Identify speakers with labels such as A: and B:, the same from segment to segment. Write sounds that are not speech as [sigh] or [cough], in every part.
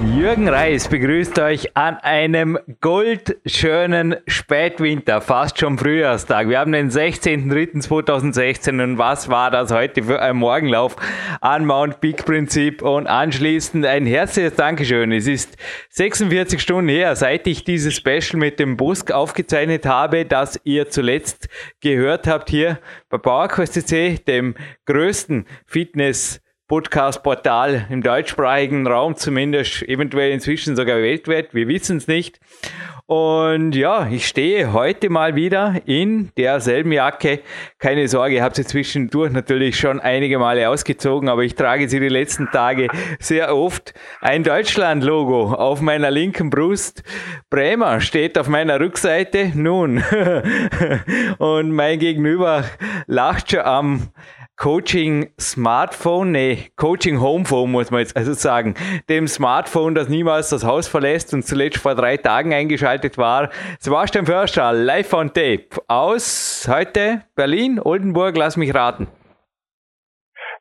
A: Jürgen Reis begrüßt euch an einem goldschönen Spätwinter, fast schon Frühjahrstag. Wir haben den 16.03.2016 und was war das heute für ein Morgenlauf an Mount Peak Prinzip und anschließend ein herzliches Dankeschön. Es ist 46 Stunden her, seit ich dieses Special mit dem Busk aufgezeichnet habe, das ihr zuletzt gehört habt hier bei PowerQuest dem größten Fitness Podcast-Portal im deutschsprachigen Raum, zumindest eventuell inzwischen sogar weltweit. Wir wissen es nicht. Und ja, ich stehe heute mal wieder in derselben Jacke. Keine Sorge, ich habe sie zwischendurch natürlich schon einige Male ausgezogen, aber ich trage sie die letzten Tage sehr oft. Ein Deutschland-Logo auf meiner linken Brust. Bremer steht auf meiner Rückseite. Nun. [laughs] Und mein Gegenüber lacht schon am Coaching Smartphone, nee, Coaching Homephone muss man jetzt also sagen, dem Smartphone, das niemals das Haus verlässt und zuletzt vor drei Tagen eingeschaltet war. Sebastian Förster, live on tape aus heute Berlin, Oldenburg, lass mich raten.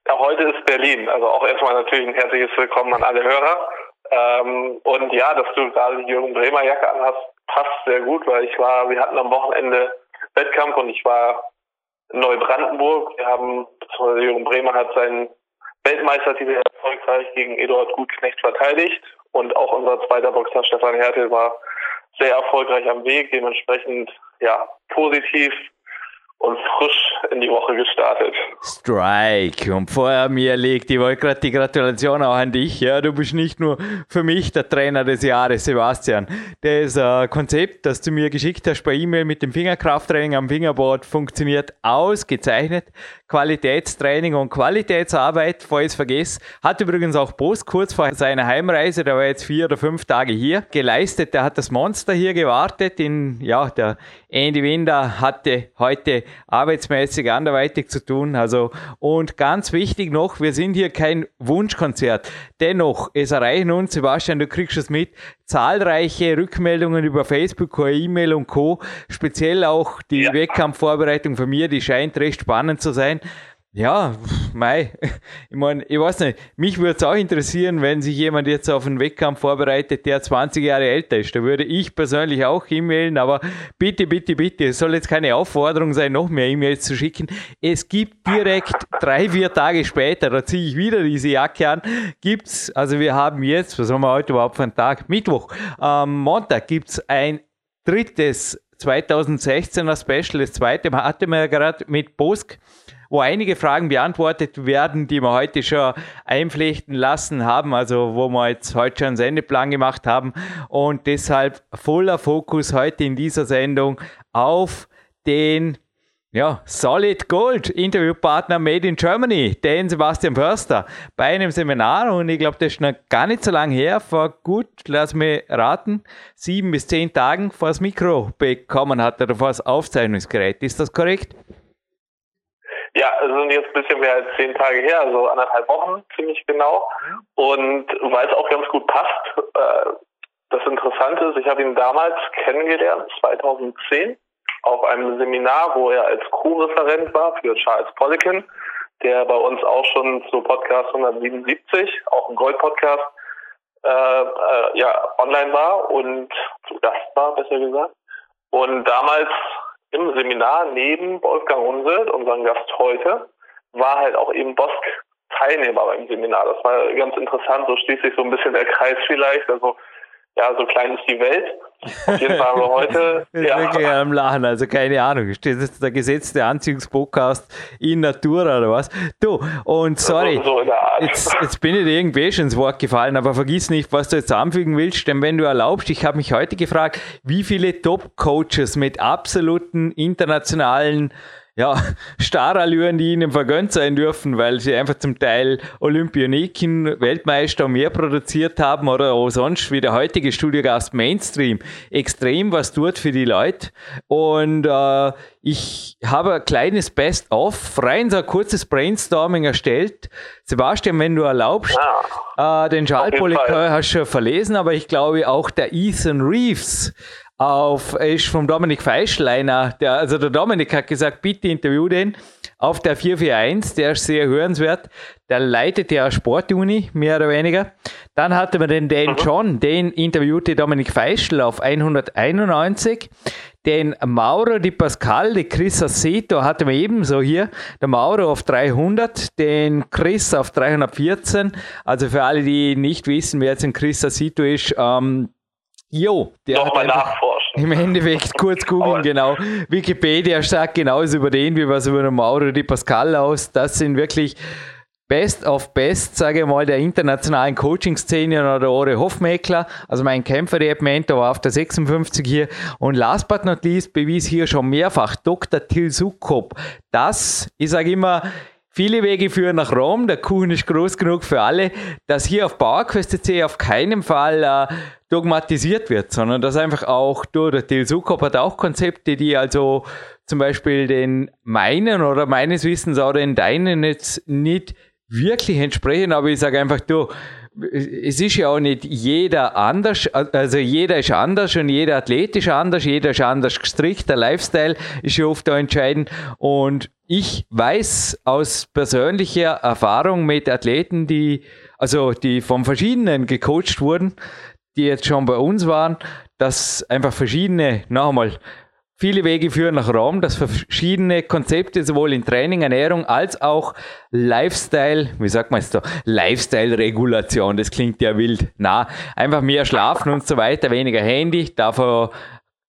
B: Ja, heute ist Berlin, also auch erstmal natürlich ein herzliches Willkommen an alle Hörer. Ähm, und ja, dass du gerade die Jürgen Bremer Jacke anhast, passt sehr gut, weil ich war, wir hatten am Wochenende Wettkampf und ich war Neubrandenburg. Wir haben, Jürgen Bremer hat seinen Weltmeistertitel erfolgreich gegen Eduard Gutknecht verteidigt und auch unser zweiter Boxer Stefan Hertel war sehr erfolgreich am Weg, dementsprechend ja positiv und frisch in die Woche gestartet.
A: Strike. Und vorher mir liegt, ich wollte gerade die Gratulation auch an dich. Ja, du bist nicht nur für mich der Trainer des Jahres, Sebastian. Das äh, Konzept, das du mir geschickt hast per E-Mail mit dem Fingerkrafttraining am Fingerboard, funktioniert ausgezeichnet. Qualitätstraining und Qualitätsarbeit, es vergesse, hat übrigens auch Post kurz vor seiner Heimreise, der war jetzt vier oder fünf Tage hier, geleistet. Der hat das Monster hier gewartet. In, ja, der Andy Winder hatte heute arbeitsmäßig anderweitig zu tun. Also, und ganz wichtig noch, wir sind hier kein Wunschkonzert. Dennoch, es erreichen uns, Sebastian, du kriegst es mit, zahlreiche Rückmeldungen über Facebook, E-Mail und Co. Speziell auch die ja. Wettkampfvorbereitung von mir, die scheint recht spannend zu sein. Ja, mei, [laughs] ich meine, ich weiß nicht, mich würde es auch interessieren, wenn sich jemand jetzt auf einen Wettkampf vorbereitet, der 20 Jahre älter ist. Da würde ich persönlich auch E-Mailen, aber bitte, bitte, bitte, es soll jetzt keine Aufforderung sein, noch mehr E-Mails zu schicken. Es gibt direkt [laughs] drei, vier Tage später, da ziehe ich wieder diese Jacke an, gibt's, also wir haben jetzt, was haben wir heute überhaupt für einen Tag? Mittwoch, am Montag gibt's ein drittes 2016er Special, das zweite hatten wir ja gerade mit Bosk wo einige Fragen beantwortet werden, die wir heute schon einflechten lassen haben, also wo wir jetzt heute schon einen Sendeplan gemacht haben und deshalb voller Fokus heute in dieser Sendung auf den ja, Solid Gold Interviewpartner Made in Germany, den Sebastian Förster, bei einem Seminar und ich glaube, das ist noch gar nicht so lange her, vor gut, lass mich raten, sieben bis zehn Tagen vor das Mikro bekommen hat oder vor das Aufzeichnungsgerät. Ist das korrekt?
B: Ja, es sind jetzt ein bisschen mehr als zehn Tage her, also anderthalb Wochen ziemlich genau. Und weil es auch ganz gut passt, äh, das Interessante ist, ich habe ihn damals kennengelernt, 2010, auf einem Seminar, wo er als Co-Referent war für Charles Poliquin, der bei uns auch schon zu Podcast 177, auch ein Gold-Podcast, äh, äh, ja, online war und zu Gast war, besser gesagt. Und damals im Seminar neben Wolfgang Unselt, unserem Gast heute, war halt auch eben Bosk Teilnehmer beim Seminar. Das war ganz interessant, so schließt sich so ein bisschen der Kreis vielleicht. Also ja, so klein ist die Welt. Auf jeden Fall haben wir heute. [laughs]
A: ja. wirklich am Lachen, also keine Ahnung. Steht jetzt der gesetzte Anziehungspodcast in Natura oder was? Du, und sorry, so, so jetzt, jetzt bin ich dir irgendwie schon ins Wort gefallen, aber vergiss nicht, was du jetzt anfügen willst, denn wenn du erlaubst, ich habe mich heute gefragt, wie viele Top-Coaches mit absoluten internationalen ja, [laughs] Starallüren, die ihnen vergönnt sein dürfen, weil sie einfach zum Teil Olympioniken, Weltmeister mehr produziert haben oder auch sonst wie der heutige Studiogast Mainstream extrem was tut für die Leute. Und äh, ich habe ein kleines Best-of, rein so ein kurzes Brainstorming erstellt. Sebastian, wenn du erlaubst, ja, äh, den Charles Polycoe hast du schon verlesen, aber ich glaube auch der Ethan Reeves auf, ist vom Dominik Feischleiner, der, also der Dominik hat gesagt, bitte interview den auf der 441, der ist sehr hörenswert. Der leitet ja Sportuni, mehr oder weniger. Dann hatten wir den Dan mhm. John, den interviewte Dominik Feischl auf 191. Den Mauro Di Pascal, die Chris Aceto hatten wir ebenso hier. Der Mauro auf 300, den Chris auf 314. Also für alle, die nicht wissen, wer jetzt ein Chris Aceto ist, ähm, Jo,
B: der Nochmal nachforschen.
A: Im Endeffekt kurz googeln, genau. Wikipedia sagt genauso über den, wie was über den Mauro Di Pascal aus. Das sind wirklich Best of Best, sage ich mal, der internationalen Coaching-Szene oder Ore Hofmeckler, also mein Kämpfer, der Mentor auf der 56 hier. Und last but not least bewies hier schon mehrfach Dr. Til Sukop. Das, ich sage immer, Viele Wege führen nach Rom, der Kuchen ist groß genug für alle, dass hier auf PowerQuest.c auf keinen Fall äh, dogmatisiert wird, sondern dass einfach auch du, der Til Sukop hat auch Konzepte, die also zum Beispiel den meinen oder meines Wissens oder in deinen jetzt nicht wirklich entsprechen, aber ich sage einfach, du, es ist ja auch nicht jeder anders, also jeder ist anders und jeder Athlet ist anders, jeder ist anders gestrickt, der Lifestyle ist ja oft auch entscheidend und ich weiß aus persönlicher Erfahrung mit Athleten, die, also die von verschiedenen gecoacht wurden, die jetzt schon bei uns waren, dass einfach verschiedene, noch einmal, Viele Wege führen nach Rom, dass verschiedene Konzepte sowohl in Training, Ernährung als auch Lifestyle, wie sagt man es da, Lifestyle-Regulation, das klingt ja wild. Na, einfach mehr schlafen und so weiter, weniger Handy, dafür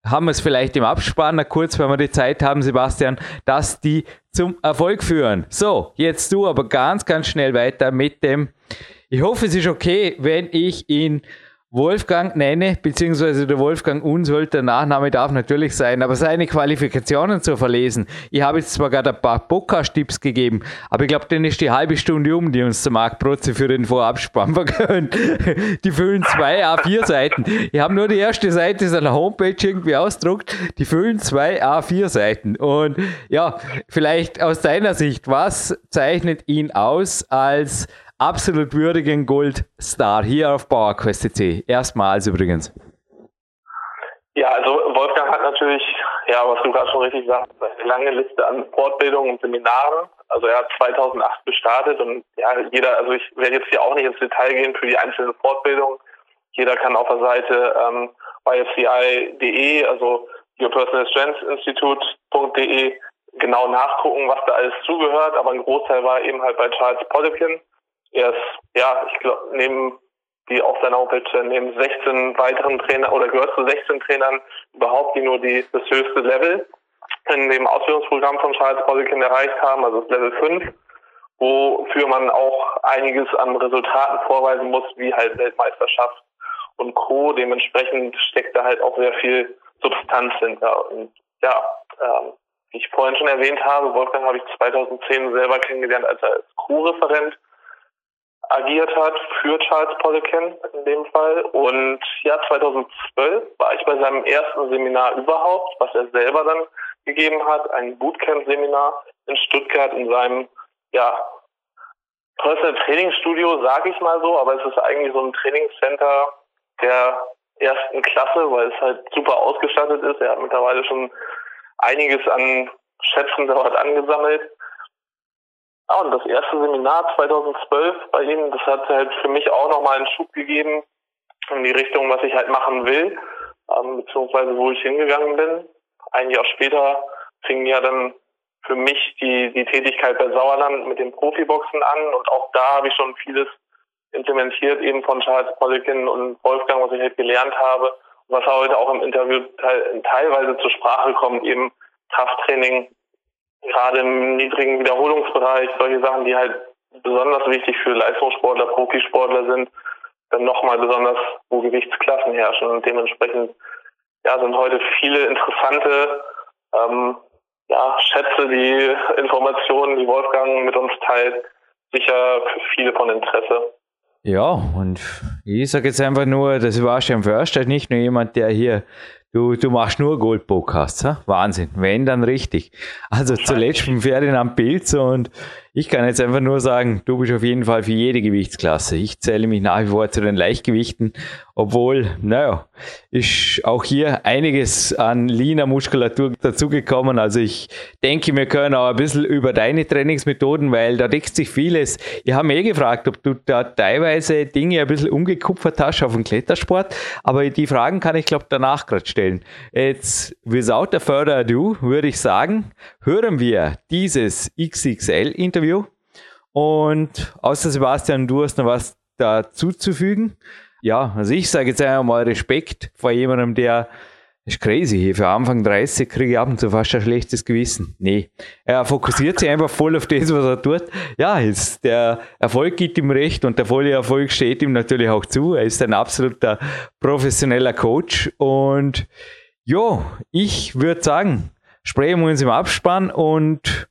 A: haben wir es vielleicht im Abspann, kurz, wenn wir die Zeit haben, Sebastian, dass die zum Erfolg führen. So, jetzt du aber ganz, ganz schnell weiter mit dem, ich hoffe, es ist okay, wenn ich ihn Wolfgang nenne, beziehungsweise der Wolfgang Unsold, der Nachname darf natürlich sein, aber seine Qualifikationen zu verlesen. Ich habe jetzt zwar gerade ein paar Podcast-Tipps gegeben, aber ich glaube, dann ist die halbe Stunde um, die uns der Marc Protze für den Vorabspann vergönnt. [laughs] Die füllen zwei A4-Seiten. Ich habe nur die erste Seite seiner Homepage irgendwie ausdruckt. Die füllen zwei A4-Seiten. Und ja, vielleicht aus deiner Sicht, was zeichnet ihn aus als absolut würdigen Goldstar hier auf PowerQuest.c. Erstmals übrigens.
B: Ja, also Wolfgang hat natürlich, ja, was du gerade schon richtig sagst, eine lange Liste an Fortbildungen und Seminaren. Also er hat 2008 gestartet und ja, jeder, also ich werde jetzt hier auch nicht ins Detail gehen für die einzelnen Fortbildungen. Jeder kann auf der Seite ähm, yfci.de, also Your Personal Strength Institute.de genau nachgucken, was da alles zugehört. Aber ein Großteil war eben halt bei Charles Poliquin. Er ist, ja, ich glaube, neben die auf seiner Homepage neben 16 weiteren Trainer oder gehört zu 16 Trainern überhaupt, die nur die, das höchste Level in dem Ausbildungsprogramm von Charles Poliquin erreicht haben, also das Level 5, wofür man auch einiges an Resultaten vorweisen muss, wie halt Weltmeisterschaft und Co. Dementsprechend steckt da halt auch sehr viel Substanz hinter. Und ja, ähm, wie ich vorhin schon erwähnt habe, Wolfgang habe ich 2010 selber kennengelernt, als er als Co-Referent agiert hat für Charles Poliquin in dem Fall. Und ja, 2012 war ich bei seinem ersten Seminar überhaupt, was er selber dann gegeben hat, ein Bootcamp-Seminar in Stuttgart in seinem, ja, Personal Trainingsstudio, sage ich mal so, aber es ist eigentlich so ein Trainingscenter der ersten Klasse, weil es halt super ausgestattet ist. Er hat mittlerweile schon einiges an Schätzen dort angesammelt. Ja, und das erste Seminar 2012 bei Ihnen, das hat halt für mich auch nochmal einen Schub gegeben in die Richtung, was ich halt machen will, ähm, beziehungsweise wo ich hingegangen bin. Ein Jahr später fing ja dann für mich die, die Tätigkeit bei Sauerland mit den Profiboxen an und auch da habe ich schon vieles implementiert, eben von Charles Poliquin und Wolfgang, was ich halt gelernt habe was heute auch im Interview te teilweise zur Sprache kommt, eben Krafttraining gerade im niedrigen Wiederholungsbereich, solche Sachen, die halt besonders wichtig für Leistungssportler, Profisportler sind, dann nochmal besonders, wo Gewichtsklassen herrschen. Und dementsprechend ja, sind heute viele interessante ähm, ja, schätze die Informationen, die Wolfgang mit uns teilt, sicher für viele von Interesse.
A: Ja, und ich sage jetzt einfach nur, das war schon Förster, nicht nur jemand, der hier Du, du machst nur Gold-Podcasts, Wahnsinn. Wenn, dann richtig. Also zuletzt mit Ferdinand Pilz und ich kann jetzt einfach nur sagen, du bist auf jeden Fall für jede Gewichtsklasse. Ich zähle mich nach wie vor zu den Leichtgewichten, obwohl, naja, ist auch hier einiges an leaner Muskulatur dazugekommen. Also ich denke, wir können auch ein bisschen über deine Trainingsmethoden, weil da deckt sich vieles. Ich habe mir eh gefragt, ob du da teilweise Dinge ein bisschen umgekupfert hast auf den Klettersport, aber die Fragen kann ich glaube danach gerade stellen. Jetzt, without further ado, würde ich sagen, hören wir dieses XXL-Interview Interview. Und außer Sebastian, du hast noch was dazuzufügen. Ja, also ich sage jetzt einmal mal Respekt vor jemandem, der ist crazy hier. Für Anfang 30 kriege ich ab und zu fast ein schlechtes Gewissen. Nee. Er fokussiert sich einfach voll auf das, was er tut. Ja, ist, der Erfolg gibt ihm recht und der volle Erfolg steht ihm natürlich auch zu. Er ist ein absoluter professioneller Coach. Und ja, ich würde sagen, sprechen wir uns im Abspann und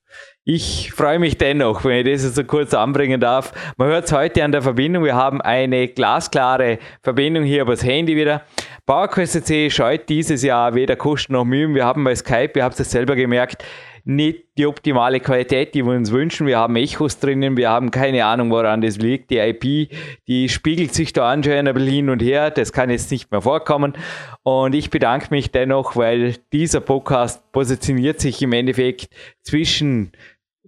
A: ich freue mich dennoch, wenn ich das so kurz anbringen darf. Man hört es heute an der Verbindung. Wir haben eine glasklare Verbindung hier übers Handy wieder. PowerQuest scheut dieses Jahr weder Kosten noch Mühen. Wir haben bei Skype, ihr habt es selber gemerkt, nicht die optimale Qualität, die wir uns wünschen. Wir haben Echos drinnen, wir haben keine Ahnung, woran das liegt. Die IP, die spiegelt sich da anscheinend ein bisschen hin und her. Das kann jetzt nicht mehr vorkommen. Und ich bedanke mich dennoch, weil dieser Podcast positioniert sich im Endeffekt zwischen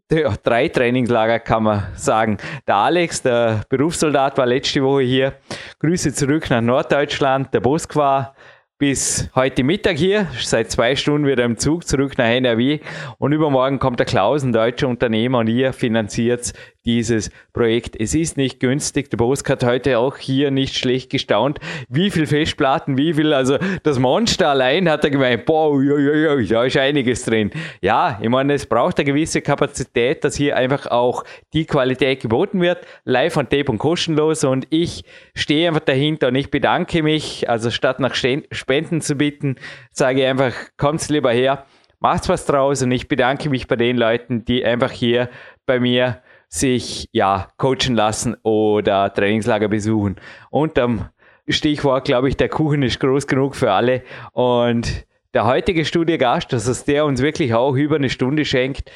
A: drei Trainingslager kann man sagen. Der Alex, der Berufssoldat, war letzte Woche hier. Grüße zurück nach Norddeutschland. Der Bosk war bis heute Mittag hier, seit zwei Stunden wieder im Zug zurück nach NRW und übermorgen kommt der Klaus, ein deutscher Unternehmer und ihr finanziert dieses Projekt. Es ist nicht günstig. Der Bosk hat heute auch hier nicht schlecht gestaunt. Wie viel Festplatten, wie viel, also das Monster allein hat er gemeint, boah, ui, ui, ui, da ist einiges drin. Ja, ich meine, es braucht eine gewisse Kapazität, dass hier einfach auch die Qualität geboten wird. Live on Tape und kostenlos und ich stehe einfach dahinter und ich bedanke mich, also statt nach Spenden zu bitten, sage ich einfach, kommt's lieber her, macht's was draus und ich bedanke mich bei den Leuten, die einfach hier bei mir sich ja coachen lassen oder Trainingslager besuchen. Unterm Stichwort, glaube ich, der Kuchen ist groß genug für alle. Und der heutige Studiegast, das ist der uns wirklich auch über eine Stunde schenkt.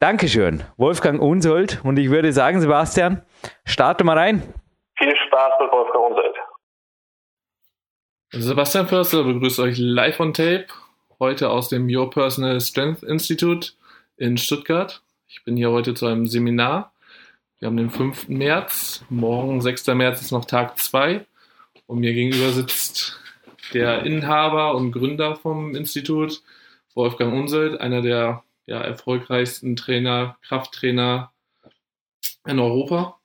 A: Dankeschön, Wolfgang Unsold. Und ich würde sagen, Sebastian, starte mal rein.
B: Viel Spaß mit Wolfgang Unsold.
C: Sebastian Förster begrüßt euch live on tape, heute aus dem Your Personal Strength Institute in Stuttgart. Ich bin hier heute zu einem Seminar. Wir haben den 5. März. Morgen, 6. März, ist noch Tag 2. Und mir gegenüber sitzt der Inhaber und Gründer vom Institut, Wolfgang Unselt, einer der ja, erfolgreichsten Trainer, Krafttrainer in Europa,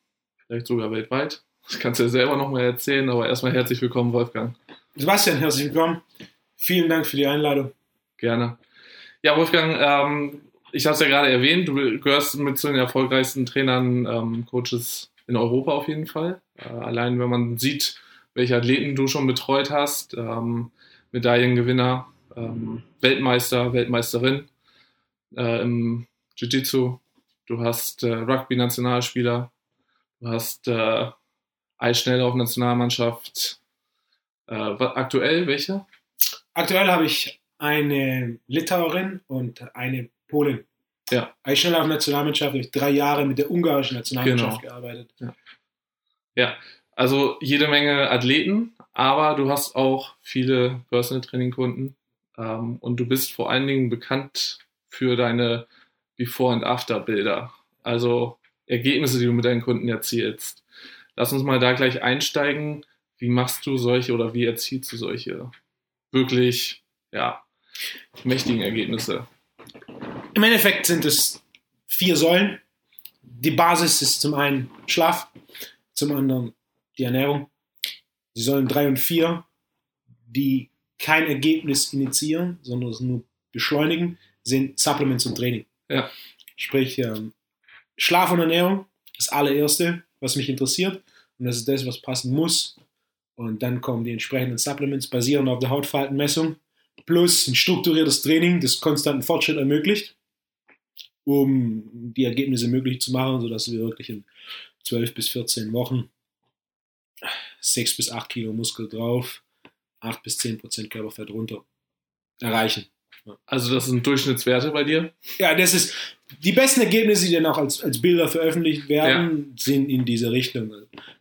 C: vielleicht sogar weltweit. Das kannst du ja selber nochmal erzählen, aber erstmal herzlich willkommen, Wolfgang.
D: Sebastian, herzlich willkommen. Vielen Dank für die Einladung.
C: Gerne. Ja, Wolfgang, ähm, ich habe es ja gerade erwähnt, du gehörst mit zu den erfolgreichsten Trainern, ähm, Coaches in Europa auf jeden Fall. Äh, allein wenn man sieht, welche Athleten du schon betreut hast, ähm, Medaillengewinner, ähm, Weltmeister, Weltmeisterin äh, im Jiu-Jitsu, du hast äh, Rugby-Nationalspieler, du hast äh, Eisschnell auf Nationalmannschaft. Äh, aktuell welche?
D: Aktuell habe ich eine Litauerin und eine Polen. Ja. Eisschnelllauf Nationalmannschaft habe ich drei Jahre mit der ungarischen Nationalmannschaft genau. gearbeitet.
C: Ja. ja, also jede Menge Athleten, aber du hast auch viele Personal Training Kunden ähm, und du bist vor allen Dingen bekannt für deine Before- und After-Bilder. Also Ergebnisse, die du mit deinen Kunden erzielst. Lass uns mal da gleich einsteigen. Wie machst du solche oder wie erzielst du solche wirklich, ja, mächtigen Ergebnisse?
D: Im Endeffekt sind es vier Säulen. Die Basis ist zum einen Schlaf, zum anderen die Ernährung. Die Säulen drei und vier, die kein Ergebnis initiieren, sondern es nur beschleunigen, sind Supplements und Training. Ja. Sprich, ähm, Schlaf und Ernährung, das allererste, was mich interessiert. Und das ist das, was passen muss. Und dann kommen die entsprechenden Supplements basierend auf der Hautfaltenmessung plus ein strukturiertes Training, das konstanten Fortschritt ermöglicht, um die Ergebnisse möglich zu machen, sodass wir wirklich in 12 bis 14 Wochen 6 bis 8 Kilo Muskel drauf, 8 bis 10 Prozent Körperfett runter erreichen.
C: Also das sind Durchschnittswerte bei dir?
D: Ja, das ist die besten Ergebnisse, die dann auch als, als Bilder veröffentlicht werden, ja. sind in diese Richtung.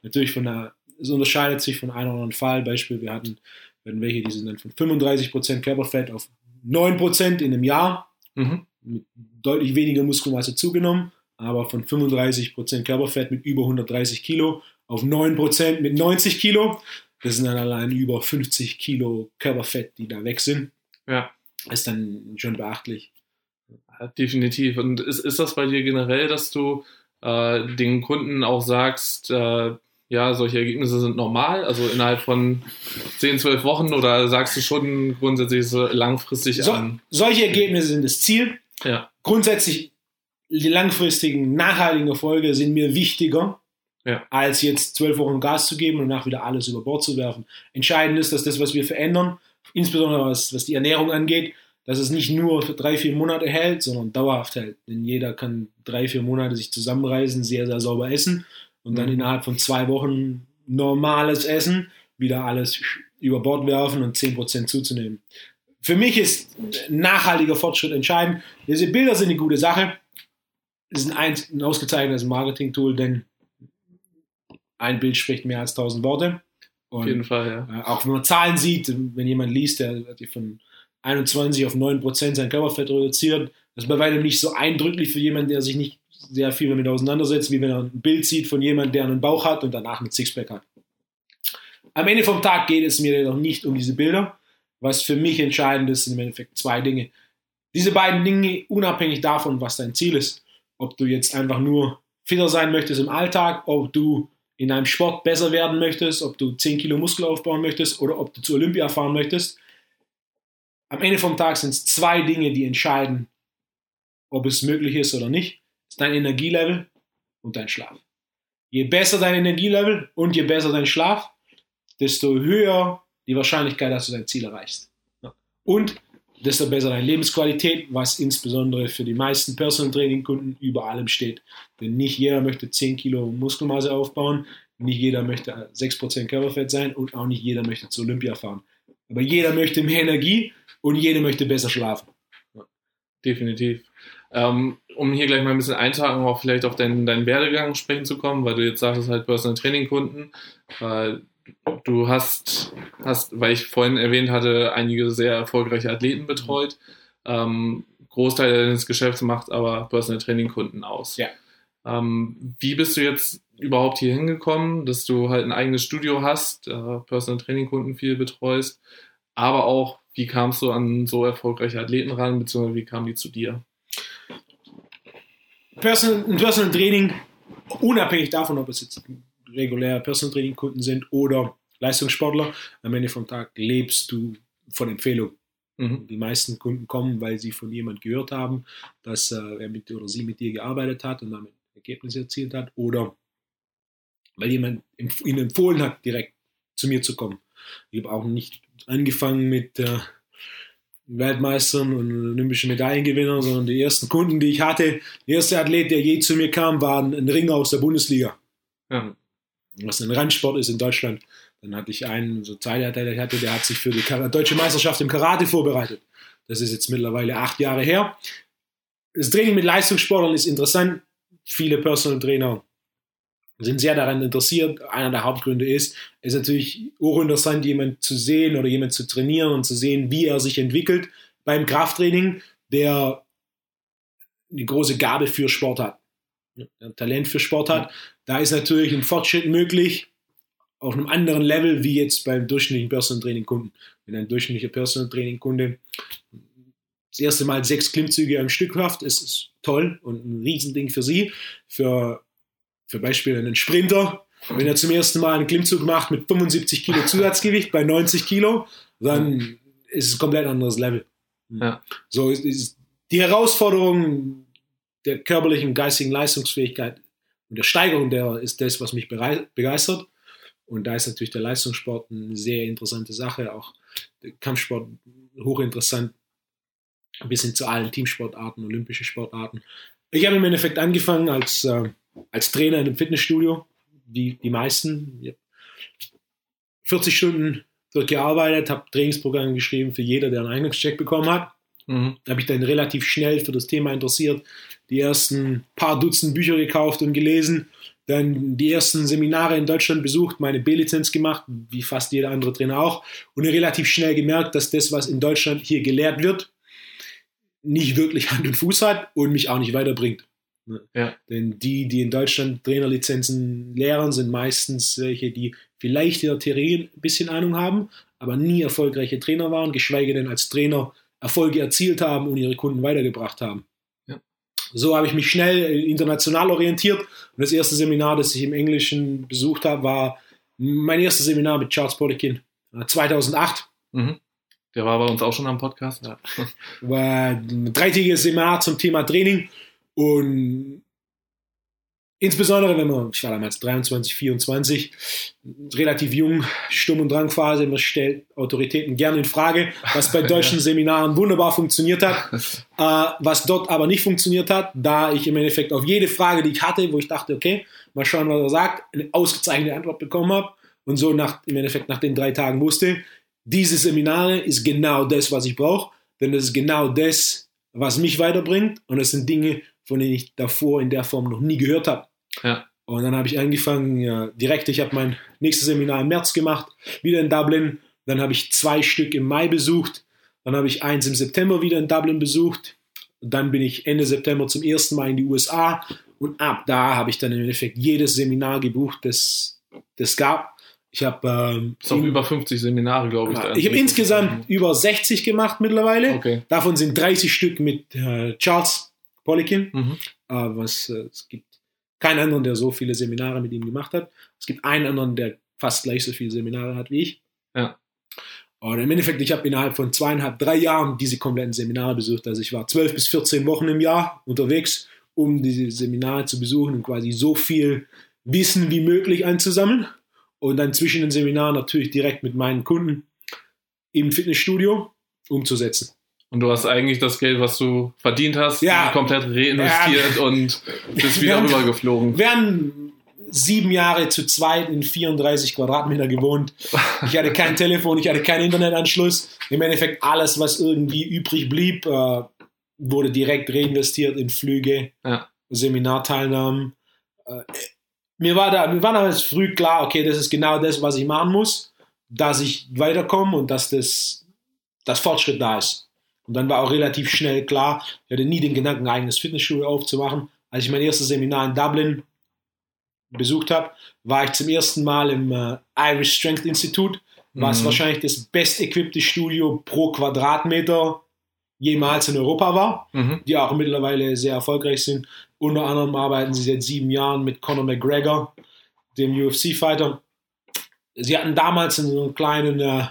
D: Natürlich von der, es unterscheidet sich von einem oder anderen Fall. Beispiel, wir hatten, wir hatten welche, die sind dann von 35% Körperfett auf 9% in einem Jahr. Mhm. Mit deutlich weniger Muskelmasse zugenommen, aber von 35% Körperfett mit über 130 Kilo auf 9% mit 90 Kilo. Das sind dann allein über 50 Kilo Körperfett, die da weg sind.
C: Ja.
D: Ist dann schon beachtlich.
C: Ja, definitiv. Und ist, ist das bei dir generell, dass du äh, den Kunden auch sagst, äh, ja, solche Ergebnisse sind normal, also innerhalb von 10, 12 Wochen oder sagst du schon grundsätzlich so langfristig
D: so,
C: an?
D: Solche Ergebnisse sind das Ziel.
C: Ja.
D: Grundsätzlich die langfristigen, nachhaltigen Erfolge sind mir wichtiger,
C: ja.
D: als jetzt zwölf Wochen Gas zu geben und danach wieder alles über Bord zu werfen. Entscheidend ist, dass das, was wir verändern, insbesondere was, was die Ernährung angeht, dass es nicht nur für drei, vier Monate hält, sondern dauerhaft hält. Denn jeder kann drei, vier Monate sich zusammenreißen, sehr, sehr sauber essen und dann mhm. innerhalb von zwei Wochen normales Essen, wieder alles über Bord werfen und 10% zuzunehmen. Für mich ist nachhaltiger Fortschritt entscheidend. Diese Bilder sind eine gute Sache. Es ist ein, ein ausgezeichnetes Marketing-Tool, denn ein Bild spricht mehr als tausend Worte.
C: Und, Auf jeden Fall, ja.
D: Äh, auch wenn man Zahlen sieht, wenn jemand liest, der hat von 21 auf 9 Prozent sein Körperfett reduziert. Das ist bei weitem nicht so eindrücklich für jemanden, der sich nicht sehr viel damit auseinandersetzt, wie wenn er ein Bild sieht von jemandem, der einen Bauch hat und danach ein Sixpack hat. Am Ende vom Tag geht es mir jedoch nicht um diese Bilder. Was für mich entscheidend ist, sind im Endeffekt zwei Dinge. Diese beiden Dinge, unabhängig davon, was dein Ziel ist, ob du jetzt einfach nur fitter sein möchtest im Alltag, ob du in einem Sport besser werden möchtest, ob du 10 Kilo Muskel aufbauen möchtest oder ob du zu Olympia fahren möchtest, am Ende vom Tag sind es zwei Dinge, die entscheiden, ob es möglich ist oder nicht. Das ist dein Energielevel und dein Schlaf. Je besser dein Energielevel und je besser dein Schlaf, desto höher die Wahrscheinlichkeit, dass du dein Ziel erreichst. Und desto besser deine Lebensqualität, was insbesondere für die meisten Personal Training Kunden über allem steht. Denn nicht jeder möchte 10 Kilo Muskelmasse aufbauen, nicht jeder möchte 6% Körperfett sein und auch nicht jeder möchte zu Olympia fahren. Aber jeder möchte mehr Energie und jeder möchte besser schlafen.
C: Definitiv. Ähm, um hier gleich mal ein bisschen einzuhaken, auch vielleicht auf deinen, deinen Werdegang sprechen zu kommen, weil du jetzt sagst, halt Personal Training Kunden. Du hast, hast, weil ich vorhin erwähnt hatte, einige sehr erfolgreiche Athleten betreut. Ähm, Großteil deines Geschäfts macht aber Personal Training Kunden aus.
D: Ja.
C: Ähm, wie bist du jetzt überhaupt hier hingekommen, dass du halt ein eigenes Studio hast, äh, Personal Training Kunden viel betreust, aber auch wie kamst du an so erfolgreiche Athleten ran, beziehungsweise wie kamen die zu dir?
D: Personal, Personal Training, unabhängig davon, ob es jetzt reguläre Personal Training Kunden sind oder Leistungssportler, am Ende vom Tag lebst du von Empfehlung. Mhm. Die meisten Kunden kommen, weil sie von jemand gehört haben, dass äh, er mit oder sie mit dir gearbeitet hat und damit Ergebnisse erzielt hat oder weil jemand ihnen empfohlen hat, direkt zu mir zu kommen. Ich habe auch nicht angefangen mit äh, Weltmeistern und olympischen Medaillengewinnern, sondern die ersten Kunden, die ich hatte, der erste Athlet, der je zu mir kam, war ein Ringer aus der Bundesliga. Ja. Was ein Randsport ist in Deutschland. Dann hatte ich einen, so Zeit der hatte, der hat sich für die deutsche Meisterschaft im Karate vorbereitet. Das ist jetzt mittlerweile acht Jahre her. Das Training mit Leistungssportlern ist interessant. Viele Personal Trainer sind sehr daran interessiert. Einer der Hauptgründe ist, es ist natürlich auch interessant, jemanden zu sehen oder jemanden zu trainieren und zu sehen, wie er sich entwickelt beim Krafttraining, der eine große Gabe für Sport hat, ein Talent für Sport hat. Da ist natürlich ein Fortschritt möglich auf einem anderen Level wie jetzt beim durchschnittlichen Personal Training Kunden. Wenn ein durchschnittlicher Personal Training Kunde das erste Mal sechs Klimmzüge am Stück schafft, ist es toll und ein Riesending für sie. Für für Beispiel einen Sprinter, wenn er zum ersten Mal einen Klimmzug macht mit 75 Kilo [laughs] Zusatzgewicht bei 90 Kilo, dann ist es ein komplett anderes Level.
C: Ja.
D: So ist, ist die Herausforderung der körperlichen, geistigen Leistungsfähigkeit und der Steigerung der ist das, was mich begeistert. Und da ist natürlich der Leistungssport eine sehr interessante Sache. Auch der Kampfsport hochinteressant. Bis hin zu allen Teamsportarten, olympische Sportarten. Ich habe im Endeffekt angefangen als, äh, als Trainer in einem Fitnessstudio, wie die meisten. Hab 40 Stunden dort gearbeitet, habe Trainingsprogramme geschrieben für jeder, der einen Eingangscheck bekommen hat.
C: Mhm.
D: habe ich dann relativ schnell für das Thema interessiert, die ersten paar Dutzend Bücher gekauft und gelesen, dann die ersten Seminare in Deutschland besucht, meine B-Lizenz gemacht, wie fast jeder andere Trainer auch, und relativ schnell gemerkt, dass das, was in Deutschland hier gelehrt wird, nicht wirklich Hand und Fuß hat und mich auch nicht weiterbringt.
C: Ja.
D: Denn die, die in Deutschland Trainerlizenzen lehren, sind meistens welche, die vielleicht in der Theorie ein bisschen Ahnung haben, aber nie erfolgreiche Trainer waren, geschweige denn als Trainer Erfolge erzielt haben und ihre Kunden weitergebracht haben.
C: Ja.
D: So habe ich mich schnell äh, international orientiert und das erste Seminar, das ich im Englischen besucht habe, war mein erstes Seminar mit Charles Poliquin äh, 2008.
C: Mhm. Der war bei uns auch schon am Podcast. Ja.
D: War ein dreitägiges Seminar zum Thema Training und insbesondere wenn man, ich war damals 23, 24, relativ jung, Sturm- und Drangphase, man stellt Autoritäten gerne in Frage, was bei [laughs] deutschen Seminaren wunderbar funktioniert hat, [laughs] äh, was dort aber nicht funktioniert hat, da ich im Endeffekt auf jede Frage, die ich hatte, wo ich dachte, okay, mal schauen, was er sagt, eine ausgezeichnete Antwort bekommen habe und so nach, im Endeffekt nach den drei Tagen wusste, diese Seminare ist genau das, was ich brauche, denn das ist genau das, was mich weiterbringt und das sind Dinge, von denen ich davor in der Form noch nie gehört habe.
C: Ja.
D: Und dann habe ich angefangen, ja, direkt, ich habe mein nächstes Seminar im März gemacht, wieder in Dublin. Dann habe ich zwei Stück im Mai besucht. Dann habe ich eins im September wieder in Dublin besucht. Dann bin ich Ende September zum ersten Mal in die USA. Und ab da habe ich dann im Endeffekt jedes Seminar gebucht, das das gab. Ich habe ähm,
C: Ist auch
D: in-
C: über 50 Seminare, glaube ich. da.
D: ich habe insgesamt über 60 gemacht mittlerweile.
C: Okay.
D: Davon sind 30 Stück mit äh, Charles Poliquin.
C: Mhm.
D: Äh, was, äh, es gibt keinen anderen, der so viele Seminare mit ihm gemacht hat. Es gibt einen anderen, der fast gleich so viele Seminare hat wie ich.
C: Ja.
D: Und im Endeffekt, ich habe innerhalb von zweieinhalb, drei Jahren diese kompletten Seminare besucht. Also ich war 12 bis 14 Wochen im Jahr unterwegs, um diese Seminare zu besuchen und quasi so viel Wissen wie möglich einzusammeln. Und dann zwischen den Seminaren natürlich direkt mit meinen Kunden im Fitnessstudio umzusetzen.
C: Und du hast eigentlich das Geld, was du verdient hast,
D: Ja.
C: komplett reinvestiert und bist wieder
D: Ja.
C: rübergeflogen.
D: Wir haben sieben Jahre zu zweit in 34 Quadratmeter gewohnt. Ich hatte kein Telefon, ich hatte keinen Internetanschluss. Im Endeffekt alles, was irgendwie übrig blieb, äh, wurde direkt reinvestiert in Flüge,
C: Ja.
D: Seminarteilnahmen. Äh, mir war da, mir war damals früh klar, okay, das ist genau das, was ich machen muss, dass ich weiterkomme und dass das, das Fortschritt da ist. Und dann war auch relativ schnell klar, ich hatte nie den Gedanken, ein eigenes Fitnessstudio aufzumachen. Als ich mein erstes Seminar in Dublin besucht habe, war ich zum ersten Mal im äh, Irish Strength Institute, was
C: Mhm.
D: wahrscheinlich das bestequipte Studio pro Quadratmeter jemals in Europa war,
C: Mhm.
D: die auch mittlerweile sehr erfolgreich sind. Unter anderem arbeiten sie seit sieben Jahren mit Conor McGregor, dem UFC-Fighter. Sie hatten damals so einen kleinen, äh,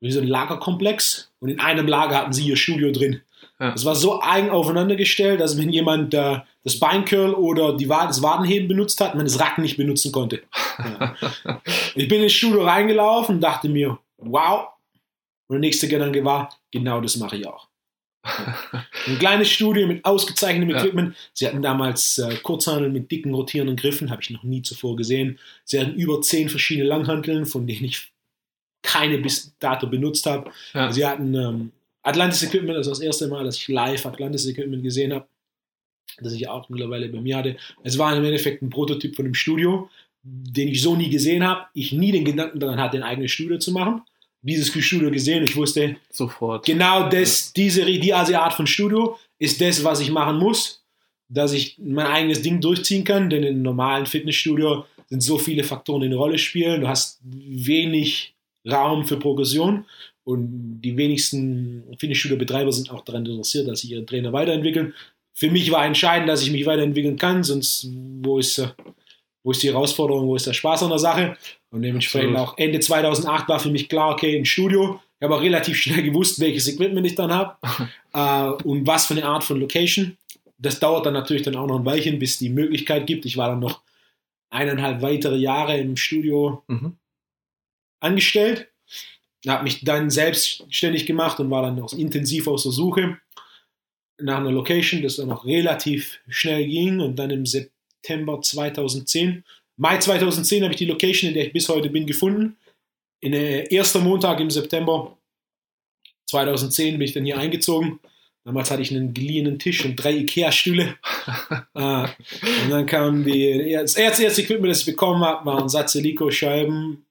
D: wie so einen Lagerkomplex und in einem Lager hatten sie ihr Studio drin.
C: Ja.
D: Das war so eigen aufeinandergestellt, dass wenn jemand äh, das Beincurl oder die das Wadenheben benutzt hat, man das Rack nicht benutzen konnte. [laughs] Ja. Ich bin ins Studio reingelaufen und dachte mir, wow. Und der nächste Gedanke war, genau das mache ich auch. [laughs] Ein kleines Studio mit ausgezeichnetem
C: Ja.
D: Equipment. Sie hatten damals äh, Kurzhandel mit dicken rotierenden Griffen, habe ich noch nie zuvor gesehen. Sie hatten über zehn verschiedene Langhanteln, von denen ich keine bis dato benutzt habe.
C: Ja.
D: Sie hatten ähm, Atlantis Equipment, das ist das erste Mal, dass ich live Atlantis Equipment gesehen habe, das ich auch mittlerweile bei mir hatte. Es war im Endeffekt ein Prototyp von einem Studio, den ich so nie gesehen habe. Ich nie den Gedanken daran hatte, ein eigenes Studio zu machen. Dieses Studio gesehen, ich wusste,
C: Sofort.
D: genau das, diese, diese Art von Studio ist das, was ich machen muss, dass ich mein eigenes Ding durchziehen kann, denn im normalen Fitnessstudio sind so viele Faktoren, die eine Rolle spielen. Du hast wenig Raum für Progression und die wenigsten Fitnessstudio-Betreiber sind auch daran interessiert, dass sie ihren Trainer weiterentwickeln. Für mich war entscheidend, dass ich mich weiterentwickeln kann, sonst wo ist, wo ist die Herausforderung, wo ist der Spaß an der Sache? Und dementsprechend
C: Absolut.
D: auch Ende 2008 war für mich klar, okay, ein Studio. Ich habe auch relativ schnell gewusst, welches Equipment ich dann habe [laughs] äh, und was für eine Art von Location. Das dauert dann natürlich dann auch noch ein Weilchen, bis die Möglichkeit gibt. Ich war dann noch eineinhalb weitere Jahre im Studio
C: Mhm.
D: Angestellt. habe mich dann selbstständig gemacht und war dann noch intensiv auf der Suche nach einer Location, das dann noch relativ schnell ging und dann im September 2010, Mai 2010 habe ich die Location, in der ich bis heute bin, gefunden. In der ersten Montag im September 2010 bin ich dann hier eingezogen. Damals hatte ich einen geliehenen Tisch und drei Ikea-Stühle. [laughs] ah, und dann kam die, das erste, erste Equipment, das ich bekommen habe, waren Satzelico-Scheiben,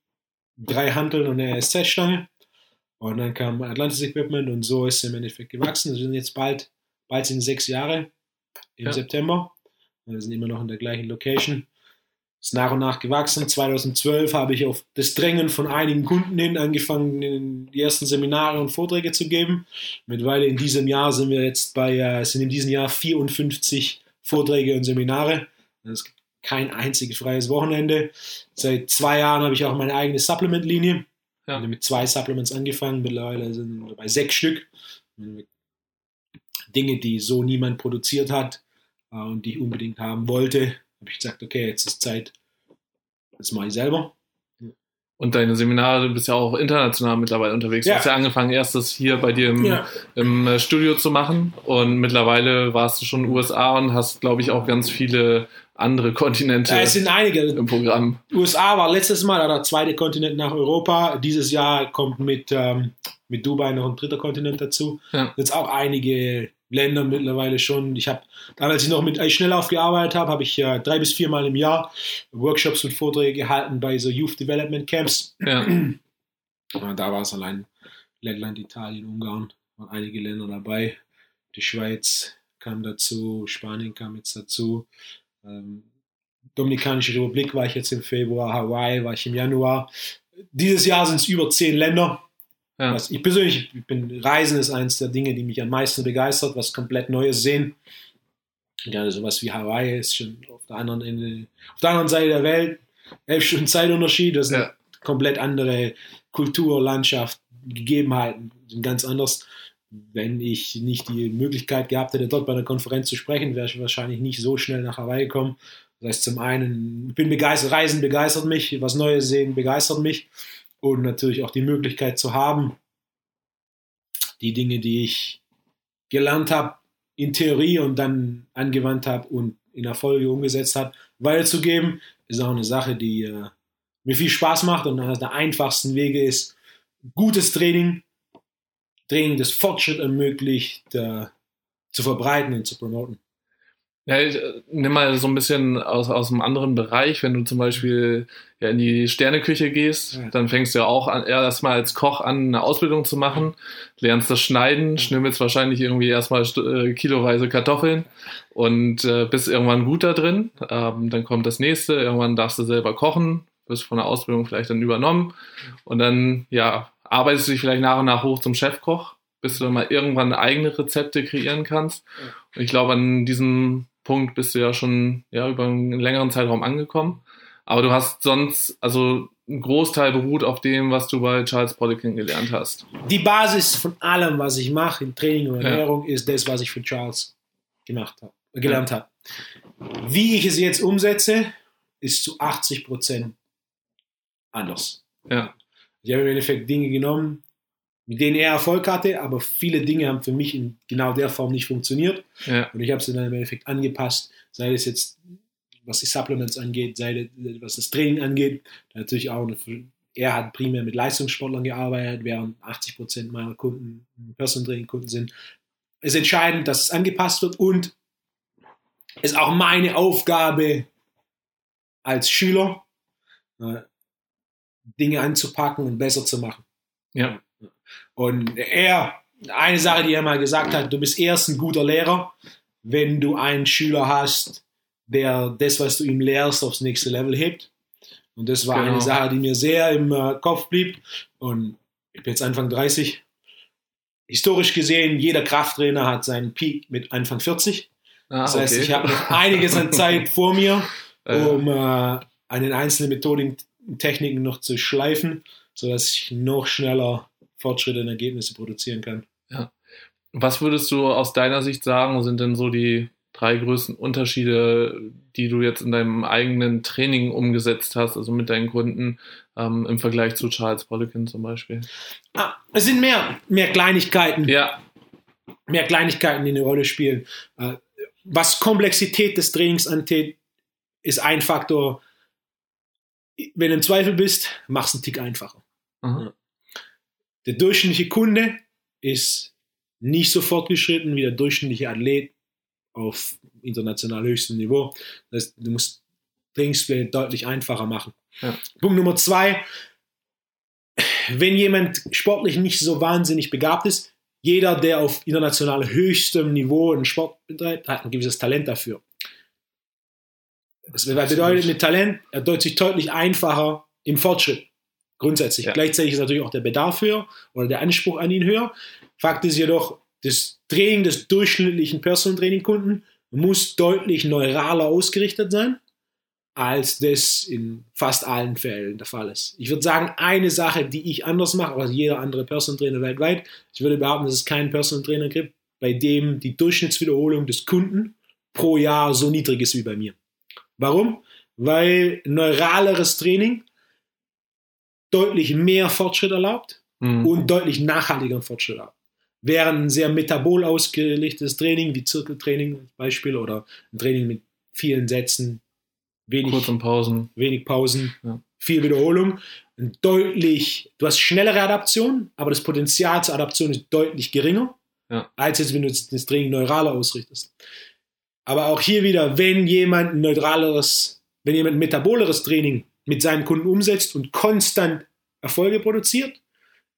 D: drei Hanteln und eine SZ-Stange. Und dann kam Atlantis Equipment und so ist es im Endeffekt gewachsen. Wir sind jetzt bald, bald sind sechs Jahre im
C: Ja.
D: September. Wir sind immer noch in der gleichen Location. Ist nach und nach gewachsen. 2012 habe ich auf das Drängen von einigen Kunden hin angefangen, die ersten Seminare und Vorträge zu geben. Mittlerweile in diesem Jahr sind wir jetzt bei, äh, es sind in diesem Jahr 54 Vorträge und Seminare. Es gibt kein einziges freies Wochenende. Seit zwei Jahren habe ich auch meine eigene Supplement-Linie.
C: Ja.
D: Mit zwei Supplements angefangen, mittlerweile sind wir bei sechs Stück. Dinge, die so niemand produziert hat äh, und die ich unbedingt haben wollte, habe ich gesagt, okay, jetzt ist Zeit, das mache ich selber.
C: Und deine Seminare, du bist ja auch international mittlerweile unterwegs.
D: Ja.
C: Du hast ja angefangen, erstes hier bei dir im,
D: Ja.
C: im äh, Studio zu machen. Und mittlerweile warst du schon in den USA und hast, glaube ich, auch ganz viele andere Kontinente
D: Äh, es sind einige.
C: im Programm.
D: USA war letztes Mal der zweite Kontinent nach Europa. Dieses Jahr kommt mit, ähm, mit Dubai noch ein dritter Kontinent dazu.
C: Ja.
D: Jetzt auch einige Länder mittlerweile schon. Ich habe, als ich noch mit äh, Schnelllauf gearbeitet habe, habe ich äh, drei bis viermal im Jahr Workshops und Vorträge gehalten bei so Youth Development Camps.
C: Ja. [clears throat]
D: Ja, da war es allein Lettland, Italien, Ungarn, waren einige Länder dabei. Die Schweiz kam dazu, Spanien kam jetzt dazu. Ähm, Dominikanische Republik war ich jetzt im Februar, Hawaii war ich im Januar. Dieses Jahr sind es über zehn Länder.
C: Ja.
D: Was ich persönlich, ich bin, Reisen ist eines der Dinge, die mich am meisten begeistert, was komplett Neues sehen. Gerade sowas wie Hawaii ist schon auf der anderen Ende, auf der anderen Seite der Welt, elf Stunden Zeitunterschied, das ist eine
C: Ja.
D: komplett andere Kultur, Landschaft, Gegebenheiten sind ganz anders. Wenn ich nicht die Möglichkeit gehabt hätte, dort bei einer Konferenz zu sprechen, wäre ich wahrscheinlich nicht so schnell nach Hawaii gekommen. Das heißt, zum einen, ich bin begeistert, Reisen begeistert mich, was Neues sehen begeistert mich und natürlich auch die Möglichkeit zu haben, die Dinge, die ich gelernt habe, in Theorie und dann angewandt habe und in Erfolge umgesetzt habe, weiterzugeben, ist auch eine Sache, die äh, mir viel Spaß macht und einer der einfachsten Wege ist, gutes Training, Das Fortschritt ermöglicht, äh, zu verbreiten und zu promoten.
C: Ja, ich, äh, nimm mal so ein bisschen aus, aus einem anderen Bereich, wenn du zum Beispiel ja, in die Sterneküche gehst,
D: Ja.
C: dann fängst du ja auch an, erstmal als Koch an, eine Ausbildung zu machen, lernst das Schneiden, schnimmelst wahrscheinlich irgendwie erstmal äh, kiloweise Kartoffeln und äh, bist irgendwann gut da drin. Ähm, dann kommt das nächste, irgendwann darfst du selber kochen, wirst von der Ausbildung vielleicht dann übernommen und dann, ja, arbeitest du dich vielleicht nach und nach hoch zum Chefkoch, bis du dann mal irgendwann eigene Rezepte kreieren kannst. Und ich glaube, an diesem Punkt bist du ja schon ja, über einen längeren Zeitraum angekommen. Aber du hast sonst, also ein Großteil beruht auf dem, was du bei Charles Poliquin gelernt hast.
D: Die Basis von allem, was ich mache in Training und
C: Ja.
D: Ernährung, ist das, was ich von Charles gemacht habe, gelernt habe. Wie ich es jetzt umsetze, ist zu 80 Prozent anders.
C: Ja,
D: Ich habe im Endeffekt Dinge genommen, mit denen er Erfolg hatte, aber viele Dinge haben für mich in genau der Form nicht funktioniert.
C: ja,
D: Und ich habe sie dann im Endeffekt angepasst, sei es jetzt, was die Supplements angeht, sei es, was das Training angeht. Natürlich auch, eine, er hat primär mit Leistungssportlern gearbeitet, während 80 Prozent meiner Kunden Personal Training Kunden sind. Es ist entscheidend, dass es angepasst wird und es ist auch meine Aufgabe als Schüler, äh, Dinge anzupacken und besser zu machen.
C: ja,
D: Und er, eine Sache, die er mal gesagt hat, du bist erst ein guter Lehrer, wenn du einen Schüler hast, der das, was du ihm lehrst, aufs nächste Level hebt. Und das war
C: Genau.
D: eine Sache, die mir sehr im äh, Kopf blieb. Und ich bin jetzt Anfang 30. Historisch gesehen, jeder Krafttrainer hat seinen Peak mit Anfang 40.
C: Ah,
D: Das heißt,
C: okay.
D: ich habe noch einiges an Zeit vor mir, [laughs] um äh, an den einzelnen Methoden und Techniken noch zu schleifen, sodass ich noch schneller Fortschritte und Ergebnisse produzieren kann.
C: Was würdest du aus deiner Sicht sagen, sind denn so die drei größten Unterschiede, die du jetzt in deinem eigenen Training umgesetzt hast, also mit deinen Kunden ähm, im Vergleich zu Charles Poliquin zum Beispiel?
D: Ah, es sind mehr, mehr Kleinigkeiten.
C: Ja.
D: Mehr Kleinigkeiten, die eine Rolle spielen. Äh, was Komplexität des Trainings angeht, ist ein Faktor. Wenn du im Zweifel bist, machst du einen Tick einfacher.
C: Mhm.
D: Der durchschnittliche Kunde ist nicht so fortgeschritten wie der durchschnittliche Athlet auf international höchstem Niveau. Das heißt, du musst Trainingspläne deutlich einfacher machen.
C: Ja.
D: Punkt Nummer zwei, wenn jemand sportlich nicht so wahnsinnig begabt ist, jeder, der auf international höchstem Niveau einen Sport betreibt, hat ein gewisses Talent dafür. Das bedeutet mit Talent, er deutet sich deutlich einfacher im Fortschritt. Grundsätzlich.
C: Ja.
D: Gleichzeitig ist natürlich auch der Bedarf höher oder der Anspruch an ihn höher. Fakt ist jedoch, das Training des durchschnittlichen Personal Training Kunden muss deutlich neuraler ausgerichtet sein, als das in fast allen Fällen der Fall ist. Ich würde sagen, eine Sache, die ich anders mache als jeder andere Personal Trainer weltweit, ich würde behaupten, dass es keinen Personal Trainer gibt, bei dem die Durchschnittswiederholung des Kunden pro Jahr so niedrig ist wie bei mir. Warum? Weil neuraleres Training deutlich mehr Fortschritt erlaubt
C: Mhm.
D: und deutlich nachhaltigeren Fortschritt erlaubt. Während ein sehr metabol ausgerichtetes Training, wie Zirkeltraining zum Beispiel, oder ein Training mit vielen Sätzen, wenig,
C: Kurzen Pausen.
D: wenig Pausen,
C: Ja.
D: viel Wiederholung, deutlich, du hast schnellere Adaption, aber das Potenzial zur Adaption ist deutlich geringer,
C: Ja.
D: als jetzt, wenn du das Training neuraler ausrichtest. Aber auch hier wieder, wenn jemand ein neutraleres, wenn jemand ein metaboleres Training mit seinen Kunden umsetzt und konstant Erfolge produziert,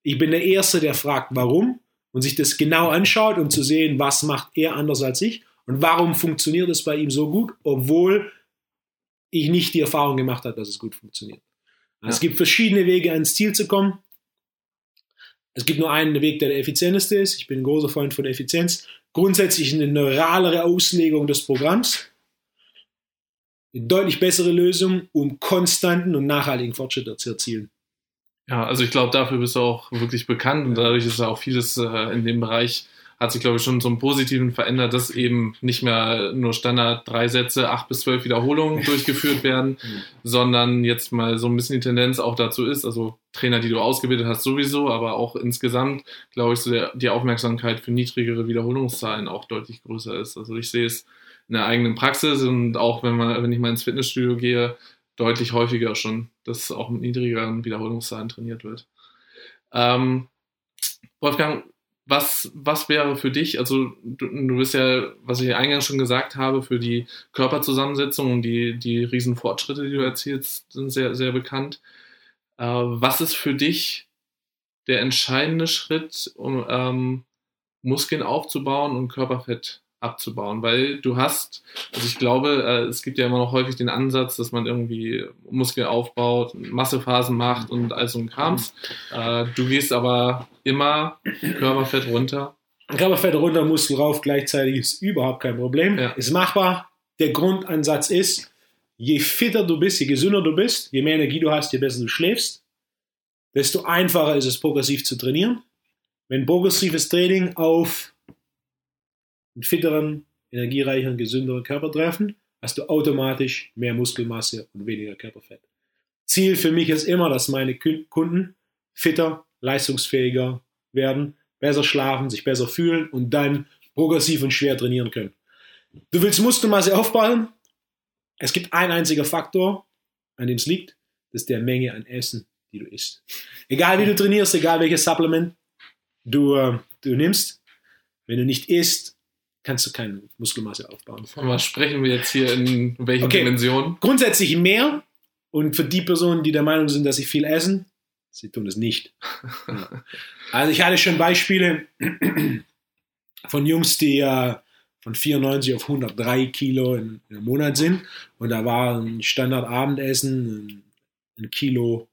D: ich bin der Erste, der fragt, warum und sich das genau anschaut, um zu sehen, was macht er anders als ich und warum funktioniert es bei ihm so gut, obwohl ich nicht die Erfahrung gemacht habe, dass es gut funktioniert. Also Es gibt verschiedene Wege, ans Ziel zu kommen. Es gibt nur einen Weg, der der effizienteste ist. Ich bin ein großer Freund von Effizienz. Grundsätzlich eine neuralere Auslegung des Programms. Eine deutlich bessere Lösung, um konstanten und nachhaltigen Fortschritt zu erzielen.
C: Ja, also ich glaube, dafür bist du auch wirklich bekannt und dadurch ist auch vieles äh, in dem Bereich hat sich, glaube ich, schon zum Positiven verändert, dass eben nicht mehr nur Standard drei Sätze, acht bis zwölf Wiederholungen [laughs] durchgeführt werden, sondern jetzt mal so ein bisschen die Tendenz auch dazu ist, also Trainer, die du ausgebildet hast, sowieso, aber auch insgesamt, glaube ich, so der, die Aufmerksamkeit für niedrigere Wiederholungszahlen auch deutlich größer ist. Also ich sehe es in der eigenen Praxis und auch wenn man, wenn ich mal ins Fitnessstudio gehe, deutlich häufiger schon, dass auch mit niedrigeren Wiederholungszahlen trainiert wird. Ähm, Wolfgang, was, was wäre für dich, also du, du bist ja, was ich eingangs schon gesagt habe, für die Körperzusammensetzung und die, die riesen Fortschritte, die du erzielst, sind sehr, sehr bekannt. Äh, was ist für dich der entscheidende Schritt, um ähm, Muskeln aufzubauen und Körperfett abzubauen, weil du hast, also ich glaube, äh, es gibt ja immer noch häufig den Ansatz, dass man irgendwie Muskel aufbaut, Massephasen macht und all so ein Krams. Äh, du gehst aber immer Körperfett runter.
D: Körperfett runter, Muskel rauf, gleichzeitig ist überhaupt kein Problem.
C: Ja.
D: Ist machbar. Der Grundansatz ist, je fitter du bist, je gesünder du bist, je mehr Energie du hast, je besser du schläfst, desto einfacher ist es, progressiv zu trainieren. Wenn progressives Training auf einen fitteren, energiereicheren, gesünderen Körper treffen, hast du automatisch mehr Muskelmasse und weniger Körperfett. Ziel für mich ist immer, dass meine Kunden fitter, leistungsfähiger werden, besser schlafen, sich besser fühlen und dann progressiv und schwer trainieren können. Du willst Muskelmasse aufbauen? Es gibt ein einziger Faktor, an dem es liegt, das ist der Menge an Essen, die du isst. Egal wie du trainierst, egal welches Supplement du, äh, du nimmst, wenn du nicht isst, kannst du keine Muskelmasse aufbauen.
C: Von was sprechen wir jetzt hier in welchen
D: Okay.
C: Dimensionen?
D: Grundsätzlich mehr und für die Personen, die der Meinung sind, dass sie viel essen, sie tun es nicht. [laughs] Ja. Also ich hatte schon Beispiele [clears throat] von Jungs, die äh, von 94 auf 103 Kilo in, in einem Monat sind und da war ein Standardabendessen ein, ein Kilo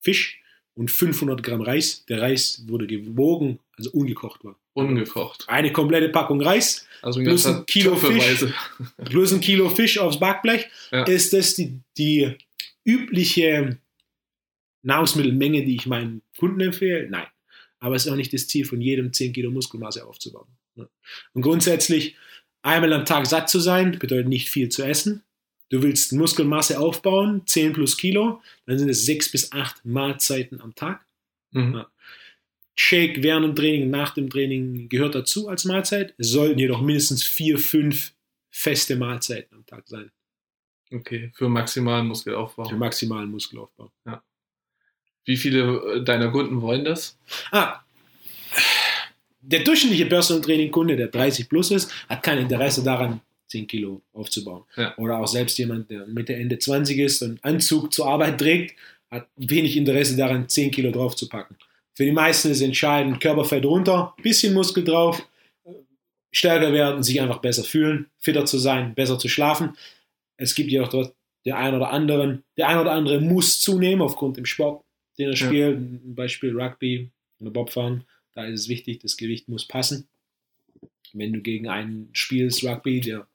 D: Fisch und 500 Gramm Reis. Der Reis wurde gewogen, also ungekocht war.
C: Ungekocht.
D: Eine komplette Packung Reis
C: Also ein
D: Plus ein Kilo
C: Töpfelweise. [laughs]
D: plus ein Kilo Fisch aufs Backblech,
C: Ja.
D: ist das die, die übliche Nahrungsmittelmenge, die ich meinen Kunden empfehle? Nein. Aber es ist auch nicht das Ziel von jedem 10 Kilo Muskelmasse aufzubauen. Ne? Und grundsätzlich Einmal am Tag satt zu sein, bedeutet nicht viel zu essen. Du willst Muskelmasse aufbauen, 10 plus Kilo, dann sind es 6 bis 8 Mahlzeiten am Tag.
C: Mhm.
D: Ja. Shake während dem Training, nach dem Training gehört dazu als Mahlzeit. Es sollten jedoch mindestens 4, 5 feste Mahlzeiten am Tag sein.
C: Okay, für maximalen Muskelaufbau.
D: Für maximalen Muskelaufbau.
C: Wie viele äh, deiner Kunden wollen das?
D: Ah, der durchschnittliche Personal Training Kunde, der 30 plus ist, hat kein Interesse daran, 10 Kilo aufzubauen.
C: Ja.
D: Oder auch selbst jemand, der Mitte, Ende 20 ist und Anzug zur Arbeit trägt, hat wenig Interesse daran, 10 Kilo draufzupacken. Für die meisten ist entscheidend, Körperfett runter, bisschen Muskel drauf, stärker werden, sich einfach besser fühlen, fitter zu sein, besser zu schlafen. Es gibt jedoch dort der ein oder anderen, der ein oder andere muss zunehmen aufgrund dem Sport, den er
C: Ja.
D: spielt. Ein Beispiel Rugby oder Bobfahren. Da ist es wichtig, das Gewicht muss passen. Wenn du gegen einen spielst, Rugby, der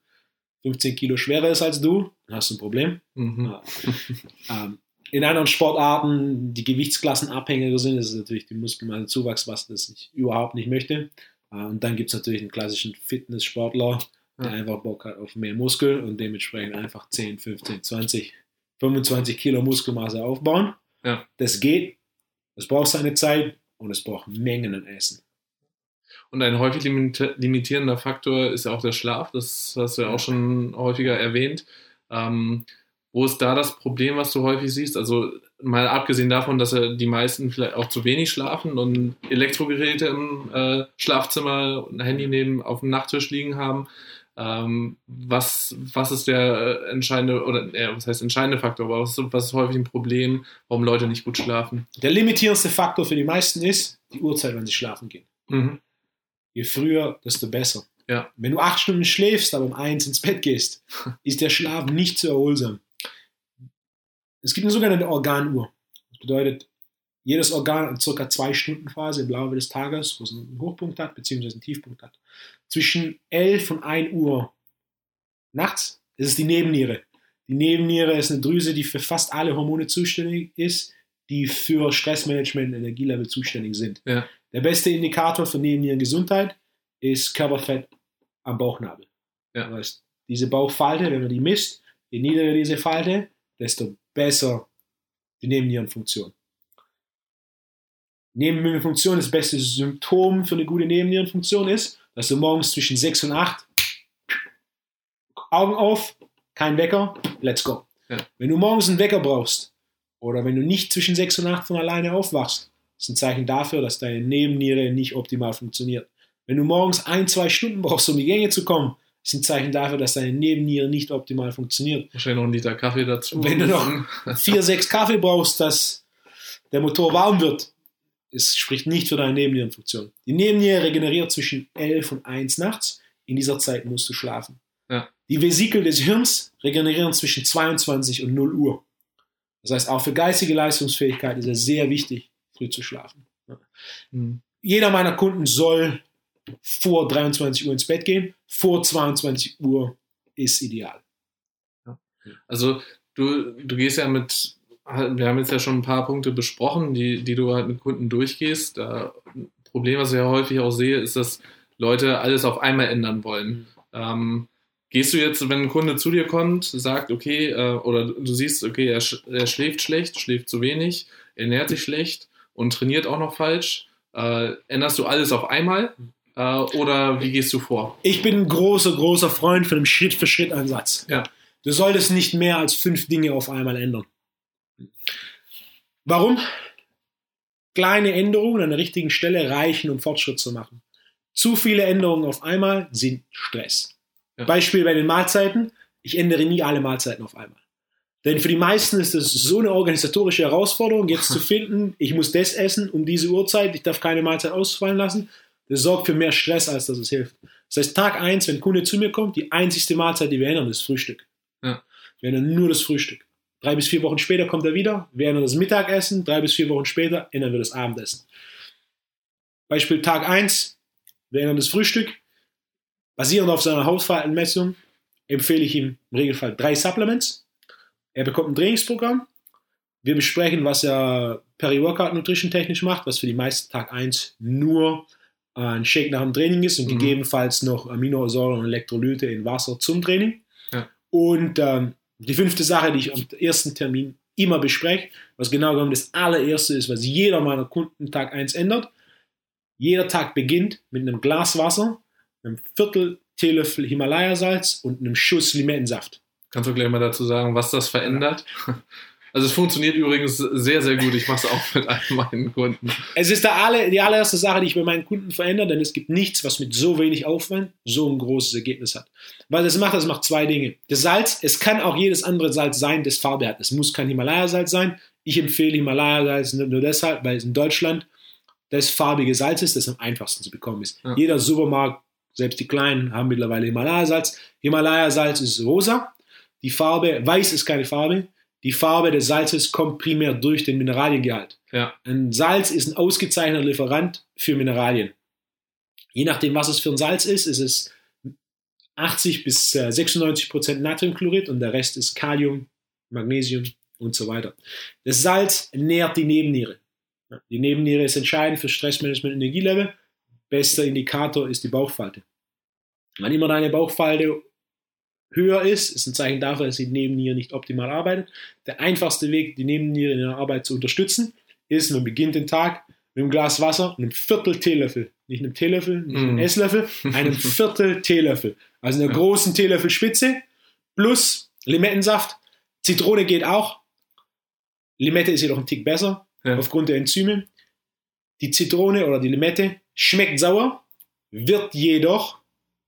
D: 15 Kilo schwerer ist als du, dann hast du ein Problem.
C: Mhm.
D: Ja. [laughs] ähm, in anderen Sportarten, die Gewichtsklassen abhängiger sind, ist es natürlich die Muskelmassezuwachs, was das nicht, überhaupt nicht möchte. Äh, und dann gibt es natürlich einen klassischen Fitnesssportler, der
C: Ja.
D: einfach Bock hat auf mehr Muskel und dementsprechend einfach 10, 15, 20, 25 Kilo Muskelmasse aufbauen.
C: Ja.
D: Das geht, es braucht seine Zeit und es braucht Mengen an Essen.
C: Und ein häufig limit- limitierender Faktor ist ja auch der Schlaf. Das hast du ja auch schon häufiger erwähnt. Ähm, wo ist da das Problem, was du häufig siehst? Also mal abgesehen davon, dass die meisten vielleicht auch zu wenig schlafen und Elektrogeräte im äh, Schlafzimmer, ein Handy neben auf dem Nachttisch liegen haben. Ähm, was, was ist der äh, entscheidende, oder äh, was heißt entscheidende Faktor, aber was, was ist häufig ein Problem, warum Leute nicht gut schlafen?
D: Der limitierendste Faktor für die meisten ist die Uhrzeit, wann sie schlafen gehen.
C: Mhm.
D: Je früher, desto besser.
C: Ja.
D: Wenn du acht Stunden schläfst, aber um eins ins Bett gehst, [laughs] ist der Schlaf nicht so erholsam. Es gibt eine sogenannte Organuhr. Das bedeutet, jedes Organ hat circa zwei Stunden Phase im Laufe des Tages, wo es einen Hochpunkt hat, beziehungsweise einen Tiefpunkt hat. Zwischen 11 und 1 Uhr nachts ist es die Nebenniere. Die Nebenniere ist eine Drüse, die für fast alle Hormone zuständig ist, die für Stressmanagement und Energielevel zuständig sind.
C: Ja.
D: Der beste Indikator für Nebennierengesundheit ist Körperfett am Bauchnabel.
C: Ja.
D: Das heißt, diese Bauchfalte, wenn man die misst, je niedriger diese Falte, desto besser die Nebennierenfunktion. Nebennierenfunktion, das beste Symptom für eine gute Nebennierenfunktion ist, dass du morgens zwischen 6 und 8 Augen auf, kein Wecker, let's go.
C: Ja.
D: Wenn du morgens einen Wecker brauchst oder wenn du nicht zwischen 6 und 8 von alleine aufwachst, ist ein Zeichen dafür, dass deine Nebenniere nicht optimal funktioniert. Wenn du morgens ein, zwei Stunden brauchst, um in die Gänge zu kommen, ist ein Zeichen dafür, dass deine Nebenniere nicht optimal funktioniert.
C: Wahrscheinlich noch einen Liter Kaffee dazu.
D: Wenn du noch [laughs] vier, sechs Kaffee brauchst, dass der Motor warm wird, es spricht nicht für deine Nebennierenfunktion. Die Nebenniere regeneriert zwischen 11 und 1 nachts. In dieser Zeit musst du schlafen.
C: Ja.
D: Die Vesikel des Hirns regenerieren zwischen 22 und 0 Uhr. Das heißt, auch für geistige Leistungsfähigkeit ist es sehr wichtig, früh zu schlafen.
C: Mhm.
D: Jeder meiner Kunden soll vor 23 Uhr ins Bett gehen. Vor 22 Uhr ist ideal.
C: Also du, du gehst ja mit, wir haben jetzt ja schon ein paar Punkte besprochen, die, die du halt mit Kunden durchgehst. Ein Problem, was ich ja häufig auch sehe, ist, dass Leute alles auf einmal ändern wollen. Ähm, gehst du jetzt, wenn ein Kunde zu dir kommt, sagt, okay, äh, oder du siehst, okay, er, sch er schläft schlecht, schläft zu wenig, ernährt sich schlecht und trainiert auch noch falsch, äh, änderst du alles auf einmal? Äh, oder wie gehst du vor?
D: Ich bin ein großer, großer Freund von einem Schritt-für-Schritt-Ansatz.
C: Ja.
D: Du solltest nicht mehr als fünf Dinge auf einmal ändern. Warum? Kleine Änderungen an der richtigen Stelle reichen, um Fortschritt zu machen. Zu viele Änderungen auf einmal sind Stress.
C: Ja.
D: Beispiel bei den Mahlzeiten. Ich ändere nie alle Mahlzeiten auf einmal. Denn für die meisten ist es so eine organisatorische Herausforderung, jetzt zu [laughs] finden, ich muss das essen um diese Uhrzeit, ich darf keine Mahlzeit ausfallen lassen. Das sorgt für mehr Stress, als dass es hilft. Das heißt, Tag 1, wenn ein Kunde zu mir kommt, die einzigste Mahlzeit, die wir ändern, ist Frühstück.
C: Ja.
D: Wir ändern nur das Frühstück. Drei bis vier Wochen später kommt er wieder, wir ändern das Mittagessen, drei bis vier Wochen später ändern wir das Abendessen. Beispiel Tag 1, wir ändern das Frühstück. Basierend auf seiner Hautfaltenmessung empfehle ich ihm im Regelfall drei Supplements. Er bekommt ein Trainingsprogramm. Wir besprechen, was er Peri-Workout Nutrition technisch macht, was für die meisten Tag 1 nur ein Shake nach dem Training ist und
C: Mhm.
D: gegebenenfalls noch Aminosäuren und Elektrolyte in Wasser zum Training.
C: Ja.
D: Und ähm, die fünfte Sache, die ich am ersten Termin immer bespreche, was genau genommen das allererste ist, was jeder meiner Kunden Tag 1 ändert. Jeder Tag beginnt mit einem Glas Wasser, einem Viertel Teelöffel Himalaya-Salz und einem Schuss Limettensaft.
C: Kannst du gleich mal dazu sagen, was das verändert? Also es funktioniert übrigens sehr, sehr gut. Ich mache es auch mit all meinen Kunden.
D: Es ist alle, die allererste Sache, die ich bei meinen Kunden verändere, denn es gibt nichts, was mit so wenig Aufwand so ein großes Ergebnis hat. Weil das macht, das macht zwei Dinge. Das Salz, es kann auch jedes andere Salz sein, das Farbe hat. Es muss kein Himalaya-Salz sein. Ich empfehle Himalaya-Salz nur nur deshalb, weil es in Deutschland das farbige Salz ist, das am einfachsten zu bekommen ist.
C: Ja.
D: Jeder Supermarkt, selbst die kleinen, haben mittlerweile Himalaya-Salz. Himalaya-Salz ist rosa. Die Farbe, weiß ist keine Farbe. Die Farbe des Salzes kommt primär durch den Mineraliengehalt.
C: Ja,
D: Ein Salz ist ein ausgezeichneter Lieferant für Mineralien. Je nachdem, was es für ein Salz ist, ist es 80 bis äh, 96 Prozent Natriumchlorid und der Rest ist Kalium, Magnesium und so weiter. Das Salz nährt die Nebenniere. Die Nebenniere ist entscheidend für Stressmanagement und Energielevel. Bester Indikator ist die Bauchfalte. Wann immer deine Bauchfalte höher ist, ist ein Zeichen dafür, dass die Nebenniere nicht optimal arbeitet. Der einfachste Weg, die Nebenniere in der Arbeit zu unterstützen, ist, man beginnt den Tag mit einem Glas Wasser und einem Viertel Teelöffel. Nicht einem Teelöffel, nicht einem
C: Mm.
D: Esslöffel, einem [laughs] Viertel Teelöffel. Also einer
C: Ja.
D: großen Teelöffelspitze plus Limettensaft. Zitrone geht auch. Limette ist jedoch ein Tick besser
C: Ja.
D: aufgrund der Enzyme. Die Zitrone oder die Limette schmeckt sauer, wird jedoch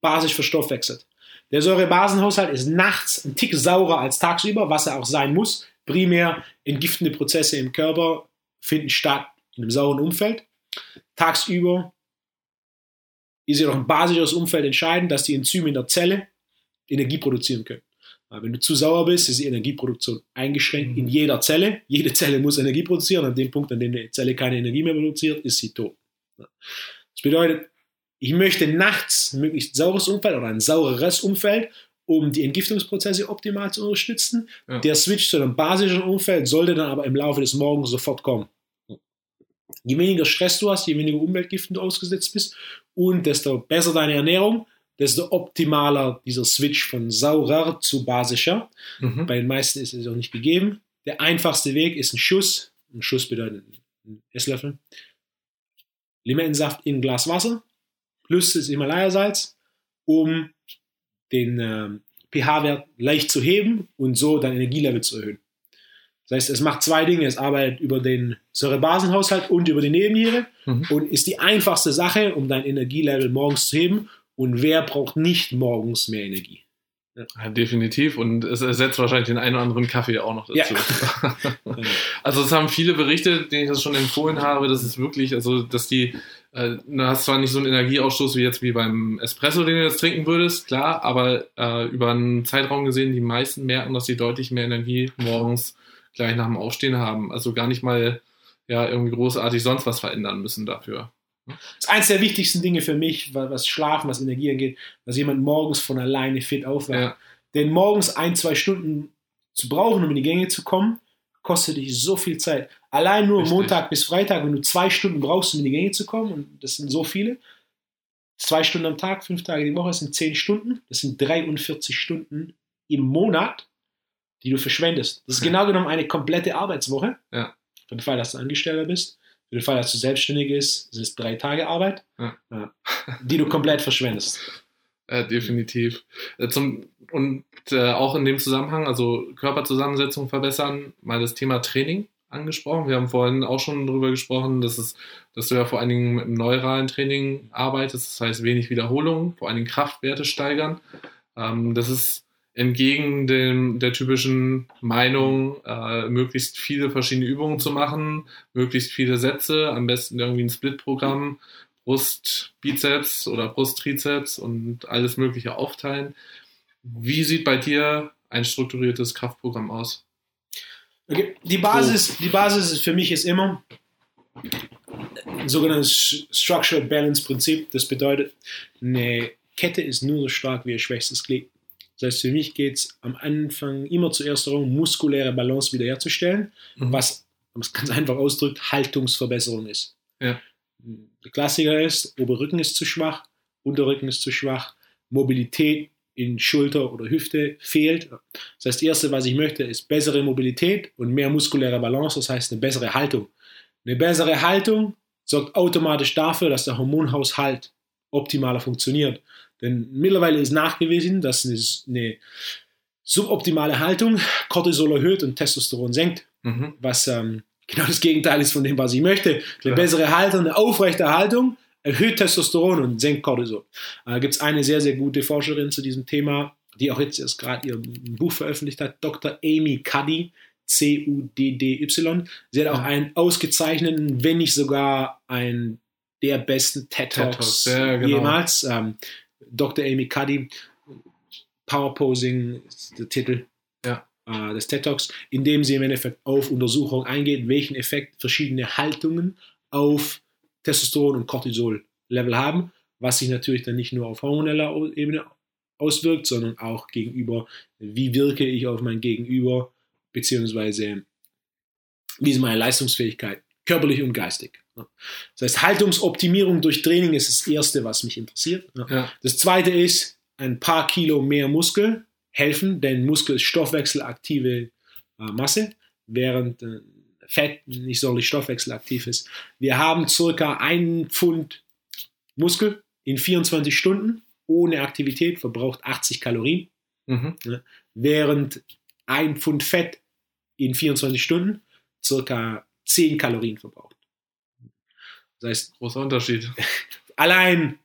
D: basisch verstoffwechselt. Der Säurebasenhaushalt ist nachts ein Tick saurer als tagsüber, was er auch sein muss. Primär entgiftende Prozesse im Körper finden statt in einem sauren Umfeld. Tagsüber ist jedoch ein basisches Umfeld entscheidend, dass die Enzyme in der Zelle Energie produzieren können. Aber wenn du zu sauer bist, ist die Energieproduktion eingeschränkt in jeder Zelle. Jede Zelle muss Energie produzieren. An dem Punkt, an dem die Zelle keine Energie mehr produziert, ist sie tot. Das bedeutet, ich möchte nachts ein möglichst saures Umfeld oder ein saureres Umfeld, um die Entgiftungsprozesse optimal zu unterstützen.
C: Ja.
D: Der Switch zu einem basischen Umfeld sollte dann aber im Laufe des Morgens sofort kommen. Je weniger Stress du hast, je weniger Umweltgiften du ausgesetzt bist und desto besser deine Ernährung, desto optimaler dieser Switch von saurer zu basischer.
C: Mhm.
D: Bei den meisten ist es auch nicht gegeben. Der einfachste Weg ist ein Schuss. Ein Schuss bedeutet ein Esslöffel. Limettensaft in ein Glas Wasser das Himalaya-Salz, um den ähm, pH-Wert leicht zu heben und so dein Energielevel zu erhöhen. Das heißt, es macht zwei Dinge. Es arbeitet über den Säurebasenhaushalt und über die Nebenniere
C: Mhm.
D: und ist die einfachste Sache, um dein Energielevel morgens zu heben. Und wer braucht nicht morgens mehr Energie?
C: Ja, definitiv. Und es ersetzt wahrscheinlich den einen oder anderen Kaffee auch noch dazu. [laughs] [laughs] also es haben viele berichtet, denen ich das schon empfohlen habe, dass es wirklich, also dass die, äh, du hast zwar nicht so einen Energieausstoß wie jetzt wie beim Espresso, den du jetzt trinken würdest, klar, aber äh, über einen Zeitraum gesehen, die meisten merken, dass sie deutlich mehr Energie morgens gleich nach dem Aufstehen haben. Also gar nicht mal ja irgendwie großartig sonst was verändern müssen dafür.
D: Das ist eines der wichtigsten Dinge für mich, wa- was Schlafen, was Energie angeht, dass jemand morgens von alleine fit aufwacht.
C: Ja.
D: Denn morgens ein, zwei Stunden zu brauchen, um in die Gänge zu kommen, kostet dich so viel Zeit. Allein nur
C: Richtig.
D: Montag bis Freitag, wenn du zwei Stunden brauchst, um in die Gänge zu kommen, und das sind so viele, zwei Stunden am Tag, fünf Tage die Woche, das sind zehn Stunden, das sind 43 Stunden im Monat, die du verschwendest. Das ist
C: Ja.
D: genau genommen eine komplette Arbeitswoche.
C: Ja.
D: Für den Fall, dass du Angestellter bist. Für den Fall, dass du selbstständig bist, sind es drei Tage Arbeit,
C: Ja.
D: Ja. die du komplett verschwendest. [laughs]
C: Äh, definitiv. Äh, zum, und äh, auch in dem Zusammenhang, also Körperzusammensetzung verbessern, mal das Thema Training angesprochen. Wir haben vorhin auch schon darüber gesprochen, dass, es, dass du ja vor allen Dingen mit dem neuralen Training arbeitest, das heißt wenig Wiederholungen, vor allen Dingen Kraftwerte steigern. Ähm, das ist entgegen dem, der typischen Meinung, äh, möglichst viele verschiedene Übungen zu machen, möglichst viele Sätze, am besten irgendwie ein Split-Programm, Brust, Bizeps oder Brust, Trizeps und alles Mögliche aufteilen. Wie sieht bei dir ein strukturiertes Kraftprogramm aus?
D: Okay. Die, Basis, die Basis für mich ist immer ein sogenanntes Structural Balance Prinzip. Das bedeutet, eine Kette ist nur so stark wie ihr schwächstes Glied. Das heißt, für mich geht es am Anfang immer zuerst darum, muskuläre Balance wiederherzustellen,
C: Mhm.
D: was, um es ganz einfach ausdrückt, Haltungsverbesserung ist.
C: Ja.
D: Der Klassiker ist, Oberrücken ist zu schwach, Unterrücken ist zu schwach, Mobilität in Schulter oder Hüfte fehlt. Das heißt, das Erste, was ich möchte, ist bessere Mobilität und mehr muskuläre Balance, das heißt eine bessere Haltung. Eine bessere Haltung sorgt automatisch dafür, dass der Hormonhaushalt optimaler funktioniert. Denn mittlerweile ist nachgewiesen, dass eine, eine suboptimale Haltung Cortisol erhöht und Testosteron senkt,
C: Mhm.
D: was ähm, genau das Gegenteil ist von dem, was ich möchte. Eine
C: Klar.
D: bessere Haltung, eine aufrechte Haltung erhöht Testosteron und senkt Cortisol. Da gibt es eine sehr, sehr gute Forscherin zu diesem Thema, die auch jetzt erst gerade ihr Buch veröffentlicht hat, Dr. Amy Cuddy, C-U-D-D-Y. Sie hat auch einen ausgezeichneten, wenn nicht sogar einen der besten TED
C: TED ja, genau.
D: jemals. Ähm, Dr. Amy Cuddy, Power Posing ist der Titel
C: Ja.
D: äh, des TED Talks, in dem sie im Endeffekt auf Untersuchungen eingeht, welchen Effekt verschiedene Haltungen auf Testosteron und Cortisol-Level haben, was sich natürlich dann nicht nur auf hormoneller Ebene auswirkt, sondern auch gegenüber, wie wirke ich auf mein Gegenüber, beziehungsweise wie ist meine Leistungsfähigkeit, körperlich und geistig. Ja. Das heißt, Haltungsoptimierung durch Training ist das Erste, was mich interessiert. Ja.
C: Ja.
D: Das Zweite ist, ein paar Kilo mehr Muskel helfen, denn Muskel ist stoffwechselaktive äh, Masse, während äh, Fett nicht sonderlich stoffwechselaktiv ist. Wir haben circa einen Pfund Muskel in 24 Stunden ohne Aktivität verbraucht 80 Kalorien,
C: Mhm.
D: während ein Pfund Fett in 24 Stunden circa 10 Kalorien verbraucht. Das heißt,
C: Großer Unterschied. [laughs]
D: allein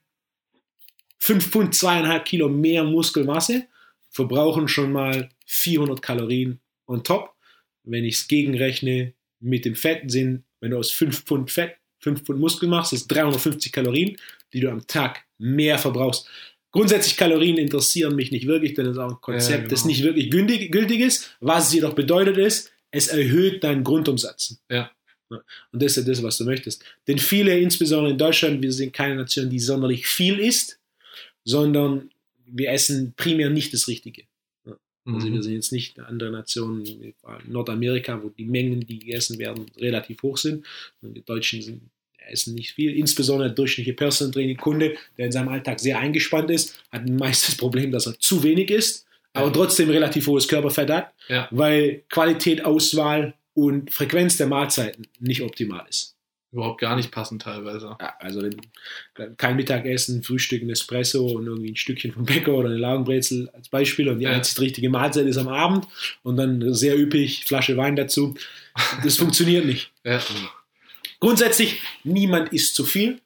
D: 5 Pfund, 2,5 Kilo mehr Muskelmasse verbrauchen schon mal 400 Kalorien on top. Wenn ich es gegenrechne mit dem Fett, sind, wenn du aus 5 Pfund Fett 5 Pfund Muskel machst, ist 350 Kalorien, die du am Tag mehr verbrauchst. Grundsätzlich Kalorien interessieren mich nicht wirklich, denn das ist auch ein Konzept,
C: Ja,
D: das
C: genau.
D: nicht wirklich gültig, gültig ist. Was es jedoch bedeutet ist, es erhöht deinen Grundumsatz.
C: Ja.
D: Und das ist ja das, was du möchtest. Denn viele, insbesondere in Deutschland, wir sind keine Nation, die sonderlich viel isst, sondern wir essen primär nicht das Richtige. Also wir
C: Mhm.
D: sind jetzt nicht eine andere Nation, wie vor allem Nordamerika, wo die Mengen, die gegessen werden, relativ hoch sind. Und die Deutschen sind, essen nicht viel. Insbesondere der durchschnittliche Personal Training Kunde, der in seinem Alltag sehr eingespannt ist, hat meist das [laughs] Problem, dass er zu wenig isst, aber
C: Ja.
D: trotzdem relativ hohes Körperfett hat,
C: Ja.
D: weil Qualität, Auswahl und Frequenz der Mahlzeiten nicht optimal ist.
C: Überhaupt gar nicht passend teilweise.
D: Ja, also kein Mittagessen, Frühstück, ein Espresso und irgendwie ein Stückchen vom Bäcker oder eine Laugenbrezel als Beispiel und die
C: Ja.
D: einzig richtige Mahlzeit ist am Abend und dann sehr üppig Flasche Wein dazu. Das [laughs] funktioniert nicht.
C: Ja.
D: Grundsätzlich, niemand isst zu viel.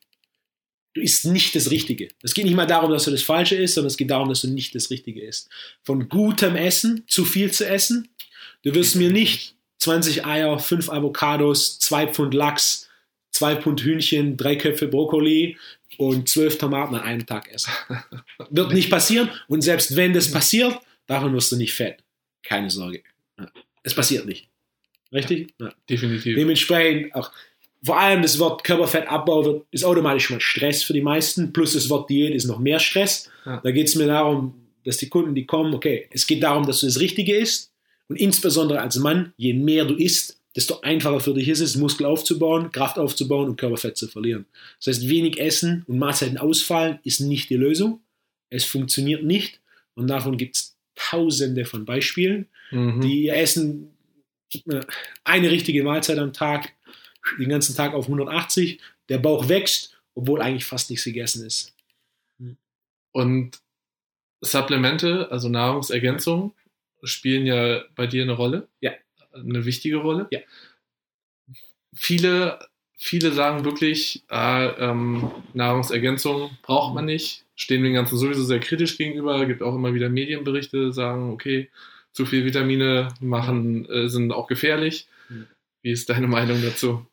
D: Du isst nicht das Richtige. Es geht nicht mal darum, dass du das Falsche isst, sondern es geht darum, dass du nicht das Richtige isst. Von gutem Essen zu viel zu essen. Du wirst mir nicht 20 Eier, 5 Avocados, 2 Pfund Lachs, 2 Pfund Hühnchen, 3 Köpfe Brokkoli und 12 Tomaten an einem Tag essen. Wird nicht passieren. Und selbst wenn das passiert, davon wirst du nicht fett. Keine Sorge. Ja. Es passiert nicht. Richtig? Ja.
C: Definitiv.
D: Dementsprechend auch vor allem das Wort Körperfettabbau wird, ist automatisch schon mal Stress für die meisten, plus das Wort Diät ist noch mehr Stress.
C: Ja.
D: Da geht es mir darum, dass die Kunden, die kommen, okay, es geht darum, dass du das Richtige isst und insbesondere als Mann, je mehr du isst, desto einfacher für dich ist es, Muskel aufzubauen, Kraft aufzubauen und Körperfett zu verlieren. Das heißt, wenig Essen und Mahlzeiten ausfallen ist nicht die Lösung. Es funktioniert nicht und davon gibt es tausende von Beispielen
C: Mhm.
D: die essen äh, eine richtige Mahlzeit am Tag, den ganzen Tag auf 180, der Bauch wächst, obwohl eigentlich fast nichts gegessen ist.
C: Und Supplemente, also Nahrungsergänzung, spielen ja bei dir eine Rolle.
D: Ja.
C: Eine wichtige Rolle.
D: Ja.
C: Viele, viele sagen wirklich, äh, ähm, Nahrungsergänzung braucht man nicht, stehen dem Ganzen sowieso sehr kritisch gegenüber. Gibt auch immer wieder Medienberichte, sagen, okay, zu viel Vitamine machen, äh, sind auch gefährlich. Wie ist deine Meinung dazu?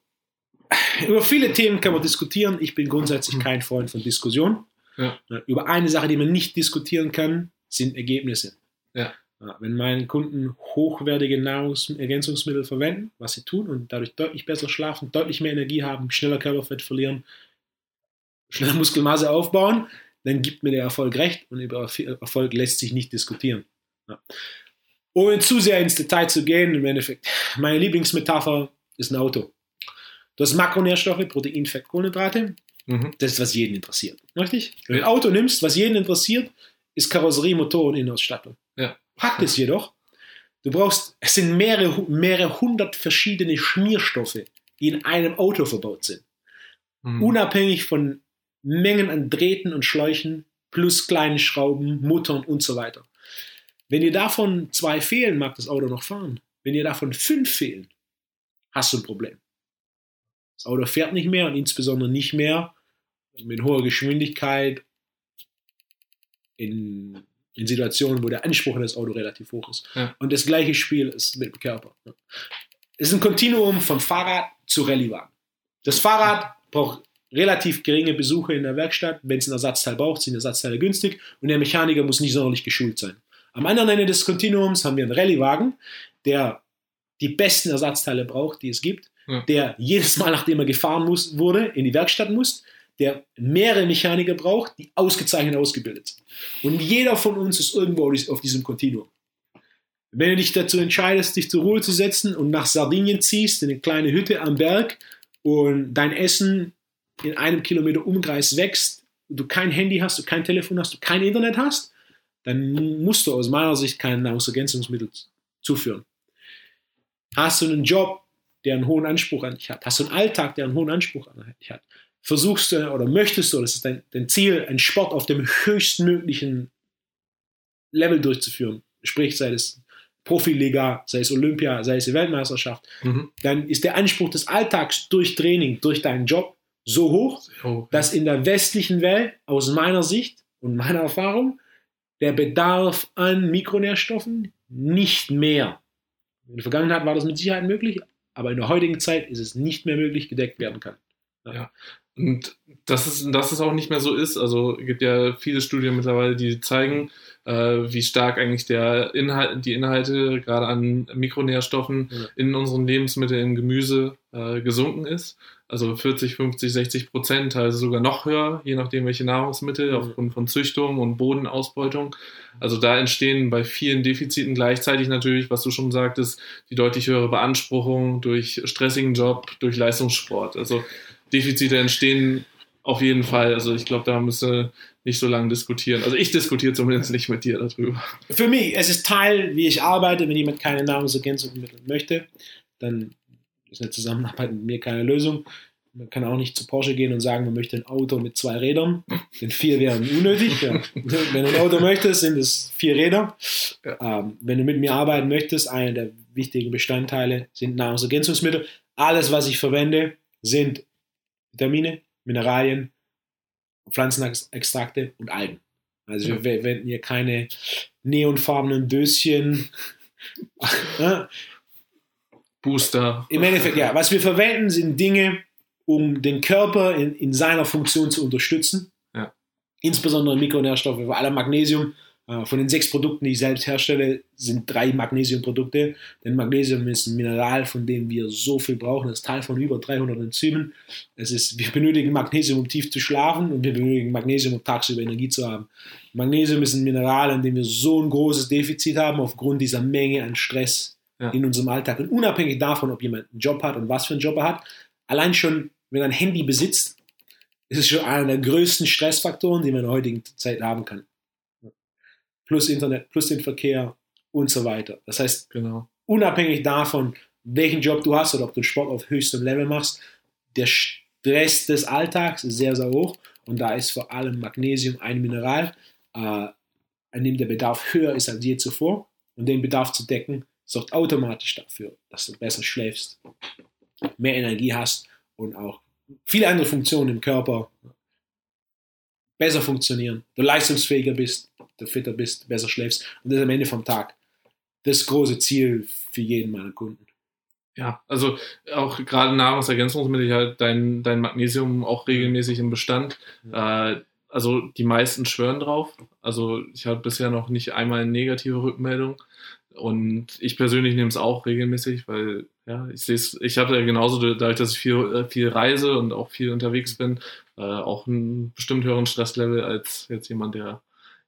D: Über viele Themen kann man diskutieren. Ich bin grundsätzlich kein Freund von Diskussion.
C: Ja.
D: Über eine Sache, die man nicht diskutieren kann, sind Ergebnisse.
C: Ja.
D: Ja, Wenn meine Kunden hochwertige Nahrungsergänzungsmittel verwenden, was sie tun und dadurch deutlich besser schlafen, deutlich mehr Energie haben, schneller Körperfett verlieren, schneller [laughs] Muskelmasse aufbauen, dann gibt mir der Erfolg recht und über Erfolg lässt sich nicht diskutieren. Ja. Ohne zu sehr ins Detail zu gehen, im Endeffekt, meine Lieblingsmetapher ist ein Auto. Du hast Makronährstoffe, Protein, Fett, Kohlenhydrate.
C: Mhm.
D: Das ist, was jeden interessiert. Richtig? Wenn du ein Auto nimmst, was jeden interessiert, ist Karosserie, Motor und Innenausstattung.
C: Ja.
D: Fakt ist jedoch, du brauchst, es sind mehrere, mehrere hundert verschiedene Schmierstoffe, die in einem Auto verbaut sind.
C: Mhm.
D: Unabhängig von Mengen an Drähten und Schläuchen plus kleinen Schrauben, Muttern und so weiter. Wenn dir davon zwei fehlen, mag das Auto noch fahren. Wenn dir davon fünf fehlen, hast du ein Problem. Das Auto fährt nicht mehr und insbesondere nicht mehr mit hoher Geschwindigkeit in, in Situationen, wo der Anspruch an das Auto relativ hoch ist.
C: Ja.
D: Und das gleiche Spiel ist mit dem Körper. Es ist ein Kontinuum von Fahrrad zu Rallyewagen. Das Fahrrad braucht relativ geringe Besuche in der Werkstatt. Wenn es ein Ersatzteil braucht, sind Ersatzteile günstig und der Mechaniker muss nicht sonderlich geschult sein. Am anderen Ende des Kontinuums haben wir einen Rallyewagen, der die besten Ersatzteile braucht, die es gibt,
C: Ja.
D: der jedes Mal, nachdem er gefahren muss, wurde, in die Werkstatt muss, der mehrere Mechaniker braucht, die ausgezeichnet ausgebildet sind. Und jeder von uns ist irgendwo auf diesem Kontinuum. Wenn du dich dazu entscheidest, dich zur Ruhe zu setzen und nach Sardinien ziehst, in eine kleine Hütte am Berg und dein Essen in einem Kilometer Umkreis wächst, und du kein Handy hast, du kein Telefon hast, du kein Internet hast, dann musst du aus meiner Sicht kein Nahrungsergänzungsmittel zuführen. Hast du einen Job, der einen hohen Anspruch an dich hat, hast du einen Alltag, der einen hohen Anspruch an dich hat, versuchst du oder möchtest du, das ist dein, dein Ziel, einen Sport auf dem höchstmöglichen Level durchzuführen, sprich sei es Profiliga, sei es Olympia, sei es die Weltmeisterschaft,
C: Mhm.
D: dann ist der Anspruch des Alltags durch Training, durch deinen Job so hoch,
C: Oh,
D: dass in der westlichen Welt aus meiner Sicht und meiner Erfahrung der Bedarf an Mikronährstoffen nicht mehr. In der Vergangenheit war das mit Sicherheit möglich, aber in der heutigen Zeit ist es nicht mehr möglich, gedeckt werden kann.
C: Und dass es, dass es auch nicht mehr so ist, also es gibt ja viele Studien mittlerweile, die zeigen, äh, wie stark eigentlich der Inhalt, die Inhalte gerade an Mikronährstoffen
D: Ja.
C: in unseren Lebensmitteln, im Gemüse äh, gesunken ist. Also 40, 50, 60 Prozent, teilweise sogar noch höher, je nachdem welche Nahrungsmittel,
D: Mhm.
C: aufgrund von Züchtung und Bodenausbeutung. Also da entstehen bei vielen Defiziten gleichzeitig natürlich, was du schon sagtest, die deutlich höhere Beanspruchung durch stressigen Job, durch Leistungssport. Also Defizite entstehen auf jeden Fall. Also ich glaube, da müssen wir nicht so lange diskutieren. Also ich diskutiere zumindest nicht mit dir darüber.
D: Für mich, es ist Teil, wie ich arbeite. Wenn jemand keine Nahrungsergänzungsmittel möchte, dann ist eine Zusammenarbeit mit mir keine Lösung. Man kann auch nicht zu Porsche gehen und sagen, man möchte ein Auto mit zwei Rädern, denn vier wären unnötig. Ja. [laughs] Wenn du ein Auto möchtest, sind es vier Räder. Ähm, wenn du mit mir arbeiten möchtest, einer der wichtigen Bestandteile sind Nahrungsergänzungsmittel. Alles, was ich verwende, sind Vitamine, Mineralien, Pflanzenextrakte und Algen. Also wir verwenden hier keine neonfarbenen Döschen. [laughs]
C: Booster.
D: Im Endeffekt, ja. Was wir verwenden, sind Dinge, um den Körper in, in seiner Funktion zu unterstützen.
C: Ja.
D: Insbesondere Mikronährstoffe, vor allem Magnesium. Äh, Von den sechs Produkten, die ich selbst herstelle, sind drei Magnesiumprodukte. Denn Magnesium ist ein Mineral, von dem wir so viel brauchen. Das ist Teil von über 300 Enzymen. Es ist, wir benötigen Magnesium, um tief zu schlafen und wir benötigen Magnesium, um tagsüber Energie zu haben. Magnesium ist ein Mineral, an dem wir so ein großes Defizit haben, aufgrund dieser Menge an Stress
C: Ja.
D: in unserem Alltag. Und unabhängig davon, ob jemand einen Job hat und was für einen Job er hat, allein schon, wenn er ein Handy besitzt, ist es schon einer der größten Stressfaktoren, die man in der heutigen Zeit haben kann. Plus Internet, plus den Verkehr und so weiter. Das heißt,
C: Genau.
D: unabhängig davon, welchen Job du hast oder ob du Sport auf höchstem Level machst, der Stress des Alltags ist sehr, sehr hoch und da ist vor allem Magnesium ein Mineral, äh, an dem der Bedarf höher ist als je zuvor und den Bedarf zu decken, sorgt automatisch dafür, dass du besser schläfst, mehr Energie hast und auch viele andere Funktionen im Körper besser funktionieren, du leistungsfähiger bist, du fitter bist, besser schläfst und das ist am Ende vom Tag das große Ziel für jeden meiner Kunden.
C: Ja, also auch gerade Nahrungsergänzungsmittel, halt dein, dein Magnesium auch regelmäßig im Bestand. Äh, also die meisten schwören drauf. Also ich habe bisher noch nicht einmal eine negative Rückmeldung. Und ich persönlich nehme es auch regelmäßig, weil ja, ich sehe es, ich habe ja genauso dadurch, dass ich viel, viel reise und auch viel unterwegs bin, äh, auch einen bestimmt höheren Stresslevel als jetzt jemand, der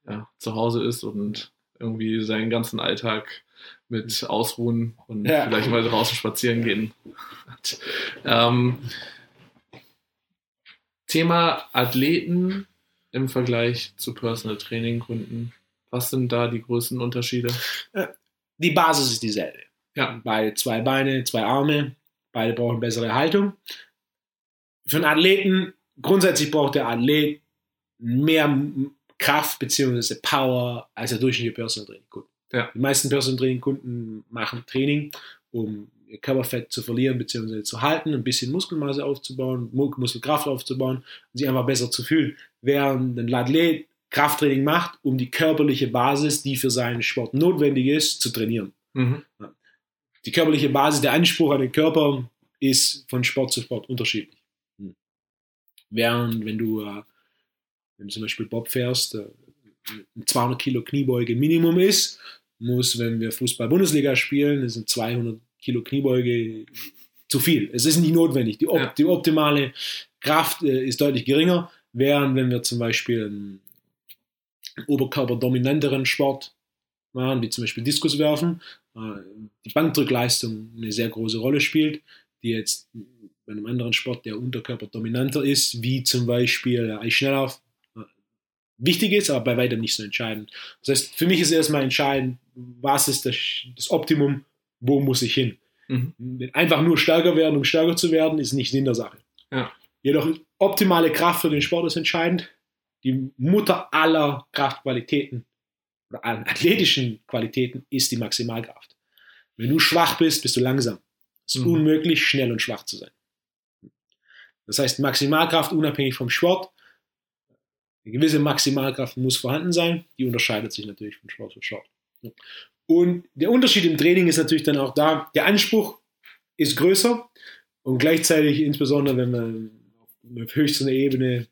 C: ja, zu Hause ist und irgendwie seinen ganzen Alltag mit Ausruhen und
D: Ja.
C: vielleicht mal draußen spazieren gehen. Ähm, Thema Athleten im Vergleich zu Personal Training Kunden. Was sind da die größten Unterschiede?
D: Die Basis ist dieselbe.
C: Ja.
D: Beide zwei Beine, zwei Arme, beide brauchen bessere Haltung. Für einen Athleten, grundsätzlich braucht der Athlet mehr Kraft bzw. Power als der durchschnittliche Personal Training Kunde.
C: Ja.
D: Die meisten Personal Training Kunden machen Training, um ihr Körperfett zu verlieren bzw. zu halten, ein bisschen Muskelmasse aufzubauen, Mu- Muskelkraft aufzubauen und sich einfach besser zu fühlen. Während ein Athlet Krafttraining macht, um die körperliche Basis, die für seinen Sport notwendig ist, zu trainieren.
C: Mhm.
D: Die körperliche Basis, der Anspruch an den Körper ist von Sport zu Sport unterschiedlich. Hm. Während wenn du, äh, wenn du zum Beispiel Bob fährst, äh, ein 200 Kilo Kniebeuge Minimum ist, muss, wenn wir Fußball-Bundesliga spielen, ein 200 Kilo Kniebeuge zu viel. Es ist nicht notwendig. Die,
C: Ja.
D: die optimale Kraft äh, ist deutlich geringer, während wenn wir zum Beispiel einen oberkörperdominanteren Sport machen, wie zum Beispiel Diskus werfen, äh, die Bankdrückleistung eine sehr große Rolle spielt, die jetzt bei einem anderen Sport, der unterkörperdominanter ist, wie zum Beispiel der Eisschnelllauf, äh, wichtig ist, aber bei weitem nicht so entscheidend. Das heißt, für mich ist erstmal entscheidend, was ist das, das Optimum, wo muss ich hin.
C: Mhm.
D: Einfach nur stärker werden, um stärker zu werden, ist nicht Sinn der Sache.
C: Ja.
D: Jedoch optimale Kraft für den Sport ist entscheidend. Die Mutter aller Kraftqualitäten oder allen athletischen Qualitäten ist die Maximalkraft. Wenn du schwach bist, bist du langsam. Es ist
C: Mhm.
D: unmöglich, schnell und schwach zu sein. Das heißt, Maximalkraft unabhängig vom Sport. Eine gewisse Maximalkraft muss vorhanden sein. Die unterscheidet sich natürlich von Sport zu Sport. Und der Unterschied im Training ist natürlich dann auch da, der Anspruch ist größer und gleichzeitig, insbesondere wenn wir auf höchster Ebene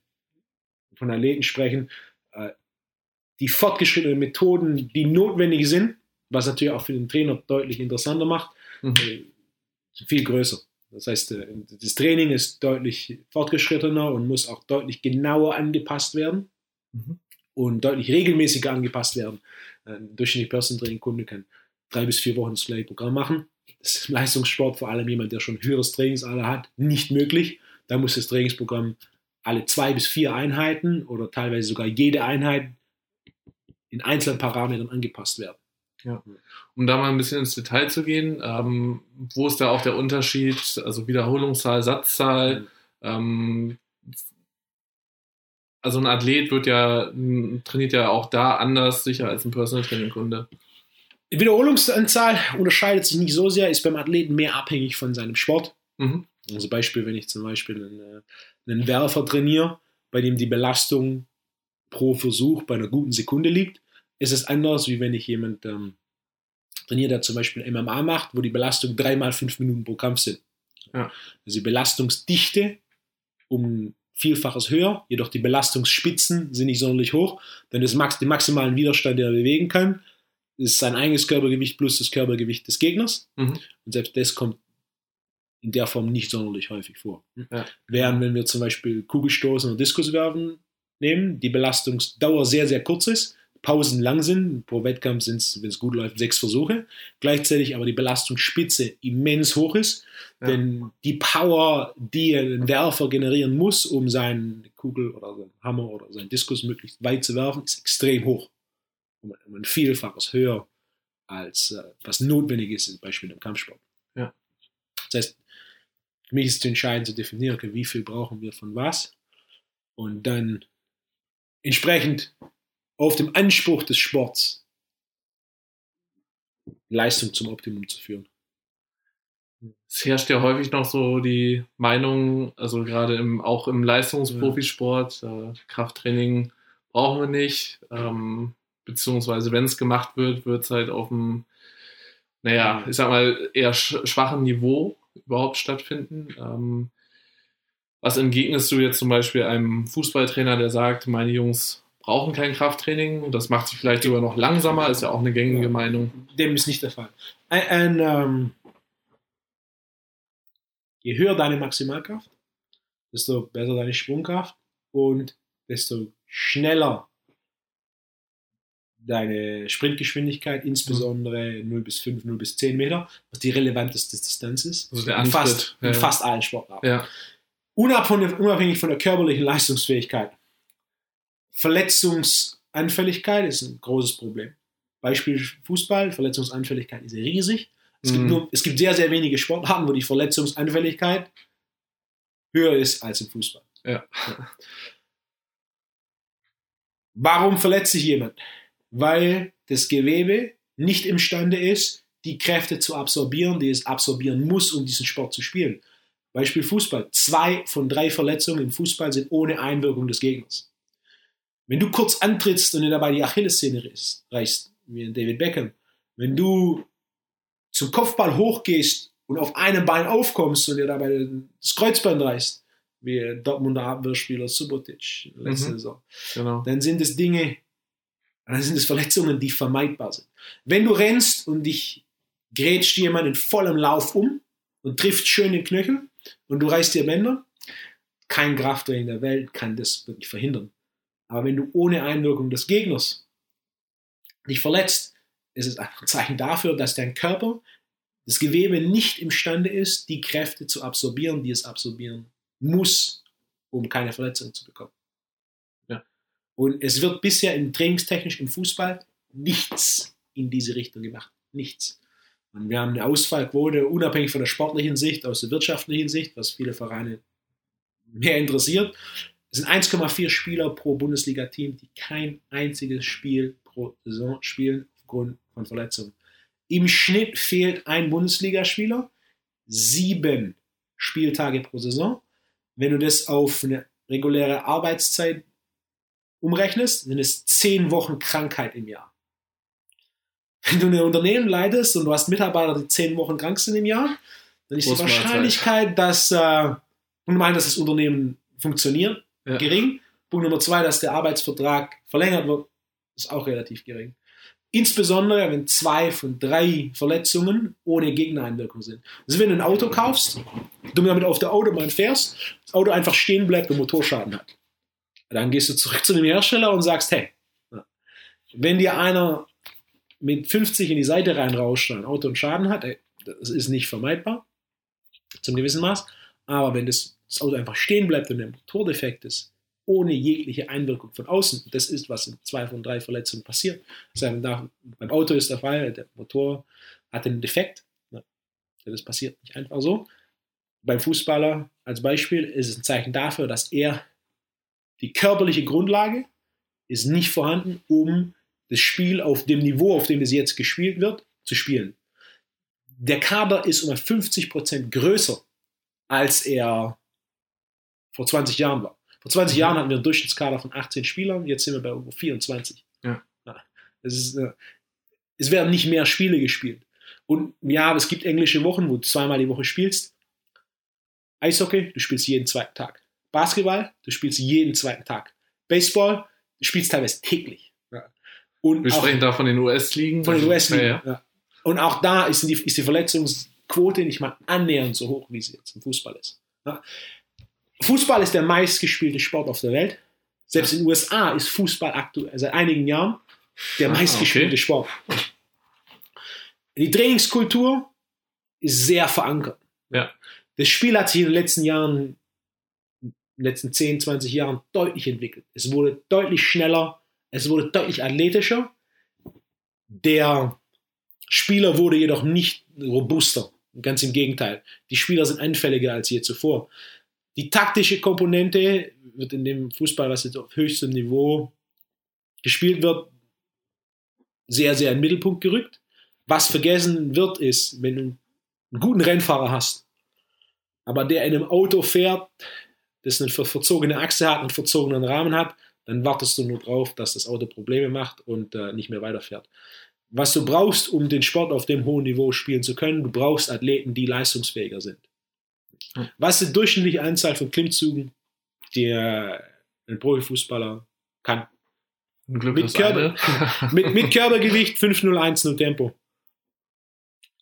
D: von Athleten sprechen, äh, die fortgeschrittenen Methoden, die notwendig sind, was natürlich auch für den Trainer deutlich interessanter macht,
C: Mhm.
D: äh, sind viel größer. Das heißt, äh, das Training ist deutlich fortgeschrittener und muss auch deutlich genauer angepasst werden
C: Mhm.
D: und deutlich regelmäßiger angepasst werden. Ein durchschnittlicher Personal Training Kunde kann drei bis vier Wochen das gleiche Programm machen. Das ist im Leistungssport, vor allem jemand, der schon höheres Trainingsalter hat, nicht möglich. Da muss das Trainingsprogramm alle zwei bis vier Einheiten oder teilweise sogar jede Einheit in einzelnen Parametern angepasst werden.
C: Um da mal ein bisschen ins Detail zu gehen, ähm, wo ist da auch der Unterschied, also Wiederholungszahl, Satzzahl? Ähm, also ein Athlet wird ja, trainiert ja auch da anders sicher als ein Personal Training Kunde.
D: Die Wiederholungsanzahl unterscheidet sich nicht so sehr, ist beim Athleten mehr abhängig von seinem Sport.
C: Mhm.
D: Also Beispiel, wenn ich zum Beispiel einen, äh, einen Werfer trainiere, bei dem die Belastung pro Versuch bei einer guten Sekunde liegt, ist es anders, wie wenn ich jemand ähm, trainiere, der zum Beispiel MMA macht, wo die Belastung dreimal fünf Minuten pro Kampf sind.
C: Ja.
D: Also die Belastungsdichte um Vielfaches höher, jedoch die Belastungsspitzen sind nicht sonderlich hoch, denn das Max, den maximalen Widerstand, den er bewegen kann, ist sein eigenes Körpergewicht plus das Körpergewicht des Gegners.
C: Mhm.
D: Und selbst das kommt in der Form nicht sonderlich häufig vor.
C: Ja.
D: Während wenn wir zum Beispiel Kugelstoßen oder Diskuswerfen nehmen, die Belastungsdauer sehr, sehr kurz ist, Pausen lang sind, pro Wettkampf sind es, wenn es gut läuft, sechs Versuche, gleichzeitig aber die Belastungsspitze immens hoch ist,
C: Ja.
D: denn die Power, die ein Werfer generieren muss, um seine Kugel oder seinen Hammer oder seinen Diskus möglichst weit zu werfen, ist extrem hoch. Um um ein Vielfaches höher als äh, was notwendig ist, zum Beispiel im Kampfsport.
C: Ja.
D: Das heißt, für mich ist es entscheidend zu definieren, okay, wie viel brauchen wir von was und dann entsprechend auf dem Anspruch des Sports Leistung zum Optimum zu führen.
C: Es herrscht ja häufig noch so die Meinung, also gerade im, auch im Leistungsprofisport, äh, Krafttraining brauchen wir nicht, ähm, beziehungsweise wenn es gemacht wird, wird es halt auf dem, naja, ich sag mal, eher sch schwachen Niveau überhaupt stattfinden. Ähm, was entgegnest du jetzt zum Beispiel einem Fußballtrainer, der sagt, meine Jungs brauchen kein Krafttraining und das macht sie vielleicht sogar noch langsamer, ist ja auch eine gängige Meinung.
D: Dem ist nicht der Fall. Ein, ein, ähm, je höher deine Maximalkraft, desto besser deine Sprungkraft und desto schneller deine Sprintgeschwindigkeit, insbesondere 0 bis 5, 0 bis 10 Meter, was die relevanteste Distanz ist.
C: Also der
D: in,
C: Antritt,
D: fast,
C: ja.
D: in fast allen Sportarten.
C: Ja.
D: Unabhängig, unabhängig von der körperlichen Leistungsfähigkeit. Verletzungsanfälligkeit ist ein großes Problem. Beispiel Fußball, Verletzungsanfälligkeit ist riesig. Es, gibt
C: Mhm.
D: nur, es gibt sehr, sehr wenige Sportarten, wo die Verletzungsanfälligkeit höher ist als im Fußball.
C: Ja.
D: Warum verletzt sich jemand? Weil das Gewebe nicht imstande ist, die Kräfte zu absorbieren, die es absorbieren muss, um diesen Sport zu spielen. Beispiel Fußball. Zwei von drei Verletzungen im Fußball sind ohne Einwirkung des Gegners. Wenn du kurz antrittst und dir dabei die Achillessehne reißt- wie in David Beckham, wenn du zum Kopfball hochgehst und auf einem Bein aufkommst und dir dabei das Kreuzband reißt, wie Dortmunder Abwehrspieler Subotic letzte
C: Mhm.
D: Saison,
C: Genau.
D: dann sind es Dinge, dann sind es Verletzungen, die vermeidbar sind. Wenn du rennst und dich grätscht jemand in vollem Lauf um und trifft schön den Knöchel und du reißt dir Bänder, kein Krafttraining der Welt kann das wirklich verhindern. Aber wenn du ohne Einwirkung des Gegners dich verletzt, ist es ein Zeichen dafür, dass dein Körper, das Gewebe nicht imstande ist, die Kräfte zu absorbieren, die es absorbieren muss, um keine Verletzung zu bekommen. Und es wird bisher im trainingstechnisch im Fußball nichts in diese Richtung gemacht. Nichts. Und wir haben eine Ausfallquote, unabhängig von der sportlichen Sicht, aus der wirtschaftlichen Sicht, was viele Vereine mehr interessiert. Es sind 1,4 Spieler pro Bundesliga-Team, die kein einziges Spiel pro Saison spielen aufgrund von Verletzungen. Im Schnitt fehlt ein Bundesligaspieler sieben Spieltage pro Saison. Wenn du das auf eine reguläre Arbeitszeit umrechnest, sind es zehn Wochen Krankheit im Jahr. Wenn du ein Unternehmen leitest und du hast Mitarbeiter, die zehn Wochen krank sind im Jahr, dann ist die. Wahrscheinlichkeit, dass, äh, und meinen, dass das Unternehmen funktioniert,
C: Ja.
D: gering. Punkt Nummer zwei, dass der Arbeitsvertrag verlängert wird, ist auch relativ gering. Insbesondere, wenn zwei von drei Verletzungen ohne Gegnereinwirkung sind. Also wenn du ein Auto kaufst, du damit auf der Autobahn fährst, das Auto einfach stehen bleibt und Motorschaden hat. Dann gehst du zurück zu dem Hersteller und sagst, hey, wenn dir einer mit 50 in die Seite reinrauscht und ein Auto einen Schaden hat, ey, das ist nicht vermeidbar, zum gewissen Maß, aber wenn das, das Auto einfach stehen bleibt und ein Motordefekt ist, ohne jegliche Einwirkung von außen, das ist, was in zwei von drei Verletzungen passiert. Da- beim Auto ist der Fall, der Motor hat einen Defekt, das passiert nicht einfach so. Beim Fußballer als Beispiel ist es ein Zeichen dafür, dass er die körperliche Grundlage ist nicht vorhanden, um das Spiel auf dem Niveau, auf dem es jetzt gespielt wird, zu spielen. Der Kader ist um 50% größer, als er vor 20 Jahren war. Vor 20 Jahren hatten wir einen Durchschnittskader von 18 Spielern, jetzt sind wir bei über 24.
C: Ja.
D: Das ist, äh, es werden nicht mehr Spiele gespielt. Und ja, es gibt englische Wochen, wo du zweimal die Woche spielst. Eishockey, du spielst jeden zweiten Tag. Basketball, du spielst jeden zweiten Tag. Baseball, du spielst teilweise täglich. Und
C: Wir
D: auch
C: sprechen da von den US-Ligen.
D: von den US-Ligen.
C: Ja. Ja.
D: Und auch da ist die, ist die Verletzungsquote nicht mal annähernd so hoch, wie sie jetzt im Fußball ist. Fußball ist der meistgespielte Sport auf der Welt. Selbst in den USA ist Fußball aktuell seit einigen Jahren der
C: Ah,
D: meistgespielte
C: okay.
D: Sport. Die Trainingskultur ist sehr verankert.
C: Ja.
D: Das Spiel hat sich in den letzten Jahren, in den letzten 10, 20 Jahren deutlich entwickelt. Es wurde deutlich schneller, es wurde deutlich athletischer. Der Spieler wurde jedoch nicht robuster. Ganz im Gegenteil. Die Spieler sind anfälliger als je zuvor. Die taktische Komponente wird in dem Fußball, was jetzt auf höchstem Niveau gespielt wird, sehr, sehr in den Mittelpunkt gerückt. Was vergessen wird, ist, wenn du einen guten Rennfahrer hast, aber der in einem Auto fährt, das eine ver- verzogene Achse hat, einen verzogenen Rahmen hat, dann wartest du nur drauf, dass das Auto Probleme macht und äh, nicht mehr weiterfährt. Was du brauchst, um den Sport auf dem hohen Niveau spielen zu können, du brauchst Athleten, die leistungsfähiger sind. Was ist die durchschnittliche Anzahl von Klimmzügen, die äh, ein Profifußballer kann?
C: Glück
D: Mit Körper. [laughs] Mit, mit Körpergewicht 5-0-1-0 Tempo.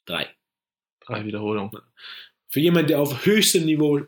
D: Drei.
C: Drei Wiederholungen.
D: Für jemanden, der auf höchstem Niveau einen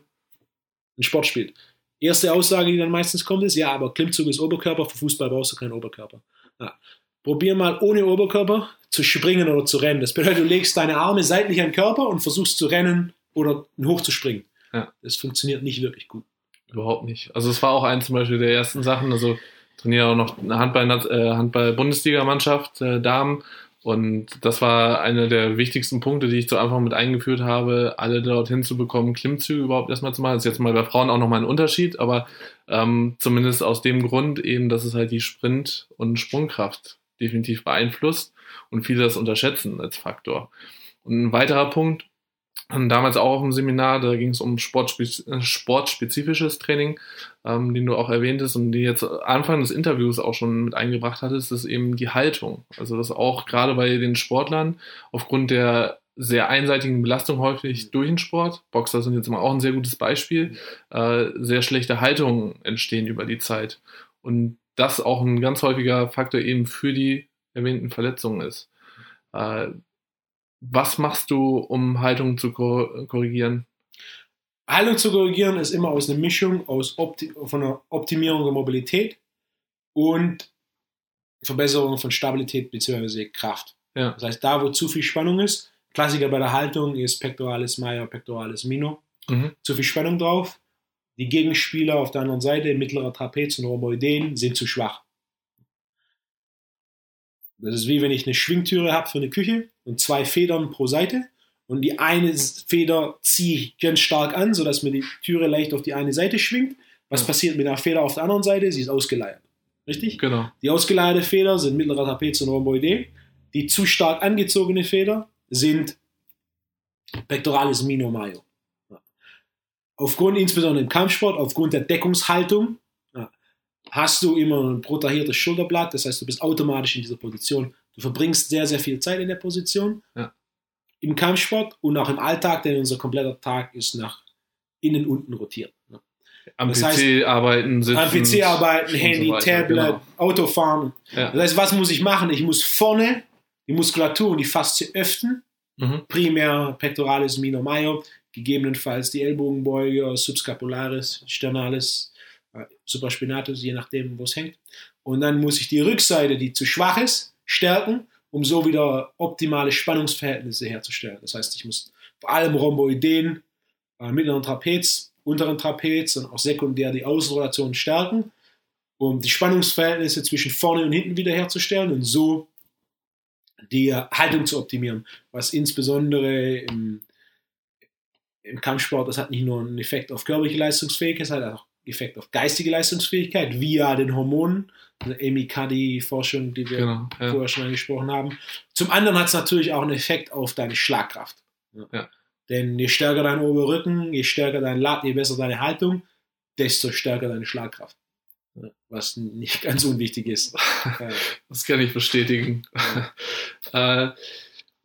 D: Sport spielt. Erste Aussage, die dann meistens kommt, ist, ja, aber Klimmzug ist Oberkörper, für Fußball brauchst du keinen Oberkörper. Ja. probier mal ohne Oberkörper zu springen oder zu rennen. Das bedeutet, du legst deine Arme seitlich an den Körper und versuchst zu rennen oder hochzuspringen.
C: Ja.
D: Das funktioniert nicht wirklich gut.
C: Überhaupt nicht. Also es war auch eins zum Beispiel der ersten Sachen. Also trainiere auch noch eine Handball, äh, Handball-Bundesligamannschaft, äh, Damen. Und das war einer der wichtigsten Punkte, die ich so einfach mit eingeführt habe, alle dorthin zu bekommen, Klimmzüge überhaupt erstmal zu machen. Das ist jetzt mal bei Frauen auch nochmal ein Unterschied, aber ähm, zumindest aus dem Grund eben, dass es halt die Sprint- und Sprungkraft definitiv beeinflusst und viele das unterschätzen als Faktor. Und ein weiterer Punkt, und damals auch auf dem Seminar, da ging es um sportspe äh, sportspezifisches Training, ähm, den du auch erwähntest und die jetzt Anfang des Interviews auch schon mit eingebracht hattest, ist eben die Haltung. Also das auch gerade bei den Sportlern aufgrund der sehr einseitigen Belastung häufig durch den Sport, Boxer sind jetzt mal auch ein sehr gutes Beispiel, äh, sehr schlechte Haltungen entstehen über die Zeit. Und das auch ein ganz häufiger Faktor eben für die erwähnten Verletzungen ist. Äh, was machst du, um Haltung zu korrigieren?
D: Haltung zu korrigieren ist immer aus einer Mischung aus Opti von einer Optimierung der Mobilität und Verbesserung von Stabilität bzw. Kraft.
C: Ja.
D: Das heißt, da wo zu viel Spannung ist, Klassiker bei der Haltung ist Pectoralis Major, Pectoralis Minor.
C: Mhm.
D: Zu viel Spannung drauf. Die Gegenspieler auf der anderen Seite, mittlerer Trapez und Rhomboideen, sind zu schwach. Das ist wie wenn ich eine Schwingtüre habe für eine Küche und zwei Federn pro Seite. Und die eine Feder ziehe ich ganz stark an, sodass mir die Türe leicht auf die eine Seite schwingt. Was
C: Ja.
D: passiert mit der Feder auf der anderen Seite? Sie ist ausgeleiert. Richtig?
C: Genau.
D: Die ausgeleierte Feder sind mittlerer Trapez und Rhomboidee. Die zu stark angezogene Feder sind Pectoralis minor major. Ja. Aufgrund, insbesondere im Kampfsport, aufgrund der Deckungshaltung, ja, hast du immer ein protahiertes Schulterblatt. Das heißt, du bist automatisch in dieser Position. Du verbringst sehr, sehr viel Zeit in der Position.
C: Ja.
D: Im Kampfsport und auch im Alltag, denn unser kompletter Tag ist nach innen unten rotiert. Ja.
C: Am
D: Das
C: PC
D: heißt,
C: arbeiten, sitzen.
D: Am PC arbeiten, Handy,
C: so weiter,
D: Tablet,
C: genau.
D: Autofahren.
C: Ja.
D: Das heißt, was muss ich machen? Ich muss vorne die Muskulatur und die Faszie öffnen.
C: Mhm.
D: Primär Pectoralis minor major, gegebenenfalls die Ellbogenbeuge, Subscapularis, Sternalis, äh, Supraspinatus, je nachdem, wo es hängt. Und dann muss ich die Rückseite, die zu schwach ist, stärken, um so wieder optimale Spannungsverhältnisse herzustellen. Das heißt, ich muss vor allem Rhomboideen, äh, mittleren Trapez, unteren Trapez und auch sekundär die Außenrotation stärken, um die Spannungsverhältnisse zwischen vorne und hinten wiederherzustellen und so die Haltung zu optimieren, was insbesondere im, im Kampfsport, das hat nicht nur einen Effekt auf körperliche Leistungsfähigkeit, es hat auch einen Effekt auf geistige Leistungsfähigkeit via den Hormonen, also Amy Cuddy Forschung, die wir
C: Genau. Ja.
D: vorher schon angesprochen haben. Zum anderen hat es natürlich auch einen Effekt auf deine Schlagkraft.
C: Ja.
D: Denn je stärker dein Oberrücken, je stärker dein Lat, je besser deine Haltung, desto stärker deine Schlagkraft. Ja, Was nicht ganz unwichtig ist. Ja. [laughs]
C: Das kann ich bestätigen. [laughs] äh,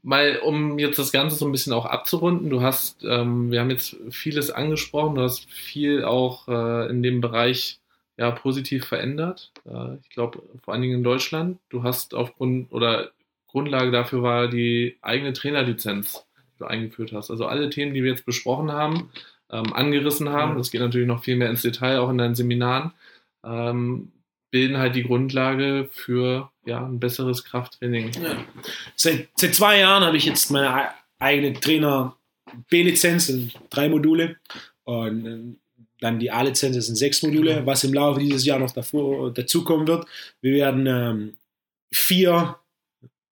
C: mal, um jetzt das Ganze so ein bisschen auch abzurunden, du hast, ähm, wir haben jetzt vieles angesprochen, du hast viel auch äh, in dem Bereich ja positiv verändert. Äh, ich glaube, vor allen Dingen in Deutschland. Du hast aufgrund oder Grundlage dafür war die eigene Trainerlizenz, die du eingeführt hast. Also alle Themen, die wir jetzt besprochen haben, ähm, angerissen haben, das geht natürlich noch viel mehr ins Detail, auch in deinen Seminaren, ähm, bilden halt die Grundlage für ja, ein besseres Krafttraining.
D: Ja. Seit, seit zwei Jahren habe ich jetzt meine eigene Trainer B-Lizenz, das sind drei Module. Und ähm, dann die A-Lizenz, das sind sechs Module, was im Laufe dieses Jahr noch davor, dazukommen wird. Wir werden ähm, vier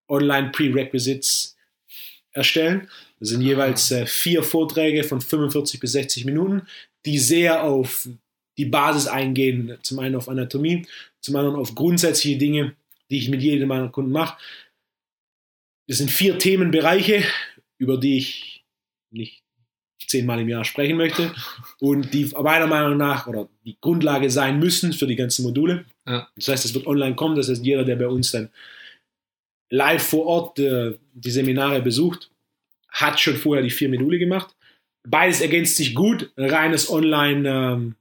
D: Online-Prerequisites erstellen. Das sind jeweils äh, vier Vorträge von 45 bis 60 Minuten, die sehr auf die Basis eingehen. Zum einen auf Anatomie, zum anderen auf grundsätzliche Dinge, die ich mit jedem meiner Kunden mache. Das sind vier Themenbereiche, über die ich nicht zehnmal im Jahr sprechen möchte und die meiner Meinung nach oder die Grundlage sein müssen für die ganzen Module.
C: Ja.
D: Das heißt, es wird online kommen, das heißt, jeder, der bei uns dann live vor Ort äh, die Seminare besucht, hat schon vorher die vier Module gemacht. Beides ergänzt sich gut. Ein reines Online ähm,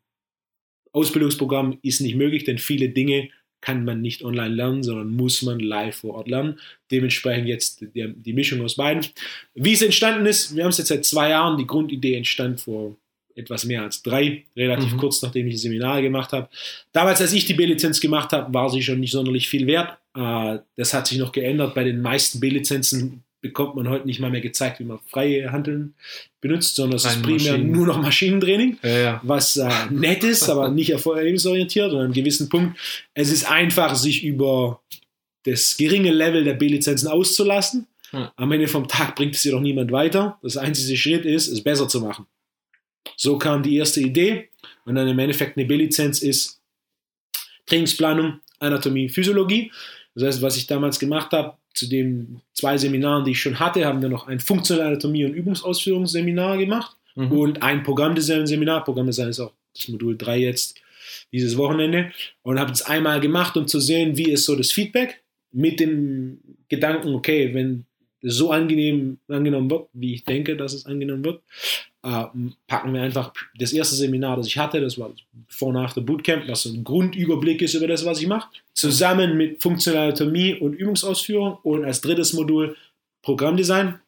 D: Ausbildungsprogramm ist nicht möglich, denn viele Dinge kann man nicht online lernen, sondern muss man live vor Ort lernen. Dementsprechend jetzt die, die Mischung aus beiden. Wie es entstanden ist, wir haben es jetzt seit zwei Jahren, die Grundidee entstand vor etwas mehr als drei, relativ
C: Mhm.
D: kurz nachdem ich die Seminare gemacht habe. Damals, als ich die B-Lizenz gemacht habe, war sie schon nicht sonderlich viel wert. Äh, das hat sich noch geändert. Bei den meisten B-Lizenzen bekommt man heute nicht mal mehr gezeigt, wie man freie Handeln benutzt, sondern es ist primär
C: Maschinen.
D: nur noch Maschinentraining
C: Ja, ja.
D: was äh, nett ist, aber nicht erfolgsorientiert. Und an einem gewissen Punkt, es ist einfach, sich über das geringe Level der B-Lizenzen auszulassen.
C: Ja.
D: Am Ende vom Tag bringt es jedoch niemand weiter. Das einzige Schritt ist, es besser zu machen. So kam die erste Idee. Und dann im Endeffekt eine B-Lizenz ist Trainingsplanung, Anatomie, Physiologie. Das heißt, was ich damals gemacht habe, zu den zwei Seminaren, die ich schon hatte, haben wir noch ein funktionelle Anatomie- und Übungsausführungsseminar gemacht
C: Mhm.
D: und ein Programmdesign-Seminar. Programmdesign ist auch das Modul 3 jetzt dieses Wochenende und habe es einmal gemacht, um zu sehen, wie ist so das Feedback mit dem Gedanken, okay, wenn so angenehm angenommen wird, wie ich denke, dass es angenommen wird, äh, packen wir einfach das erste Seminar, das ich hatte, das war vor und nach der Bootcamp, was so ein Grundüberblick ist über das, was ich mache, zusammen mit Funktionale Anatomie und Übungsausführung und als drittes Modul Programmdesign,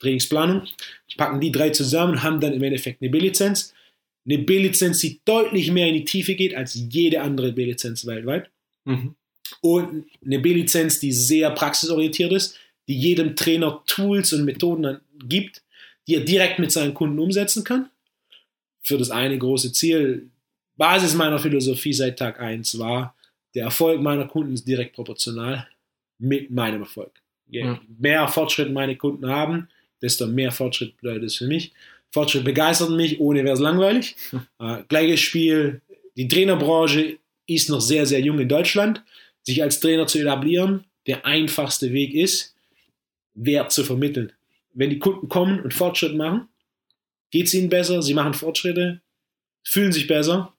D: Trainingsplanung. Ich packen die drei zusammen, haben dann im Endeffekt eine B-Lizenz. Eine B-Lizenz, die deutlich mehr in die Tiefe geht als jede andere B-Lizenz weltweit.
C: Mhm.
D: Und eine B-Lizenz, die sehr praxisorientiert ist, die jedem Trainer Tools und Methoden gibt, die er direkt mit seinen Kunden umsetzen kann. Für das eine große Ziel, Basis meiner Philosophie seit Tag 1 war, der Erfolg meiner Kunden ist direkt proportional mit meinem Erfolg. Je
C: Ja.
D: mehr Fortschritt meine Kunden haben, desto mehr Fortschritt bedeutet es für mich. Fortschritt begeistert mich, ohne wäre es langweilig. [laughs] Äh, gleiches Spiel, die Trainerbranche ist noch sehr, sehr jung in Deutschland. Sich als Trainer zu etablieren, der einfachste Weg ist, Wert zu vermitteln. Wenn die Kunden kommen und Fortschritt machen, geht es ihnen besser, sie machen Fortschritte, fühlen sich besser,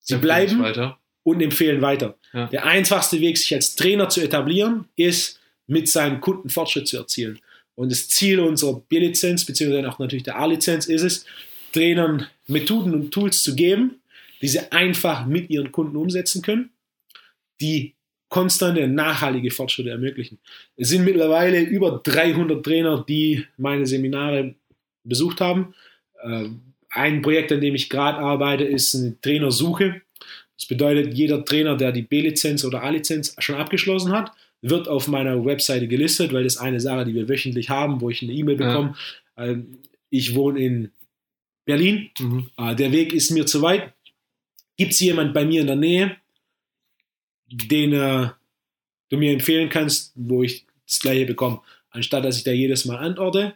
D: sie
C: Empfehle ich
D: bleiben und empfehlen weiter.
C: Ja.
D: Der einfachste Weg, sich als Trainer zu etablieren, ist, mit seinen Kunden Fortschritt zu erzielen. Und das Ziel unserer B-Lizenz, beziehungsweise auch natürlich der A-Lizenz, ist es, Trainern Methoden und Tools zu geben, die sie einfach mit ihren Kunden umsetzen können, die konstante, nachhaltige Fortschritte ermöglichen. Es sind mittlerweile über 300 Trainer, die meine Seminare besucht haben. Ähm, Ein Projekt, an dem ich gerade arbeite, ist eine Trainersuche. Das bedeutet, jeder Trainer, der die B-Lizenz oder A-Lizenz schon abgeschlossen hat, wird auf meiner Webseite gelistet, weil das ist eine Sache, die wir wöchentlich haben, wo ich eine E-Mail
C: Ja.
D: bekomme. Ähm, Ich wohne in Berlin.
C: Mhm.
D: Äh, Der Weg ist mir zu weit. Gibt es jemand bei mir in der Nähe, den äh, du mir empfehlen kannst, wo ich das gleiche bekomme? Anstatt dass ich da jedes Mal antworte,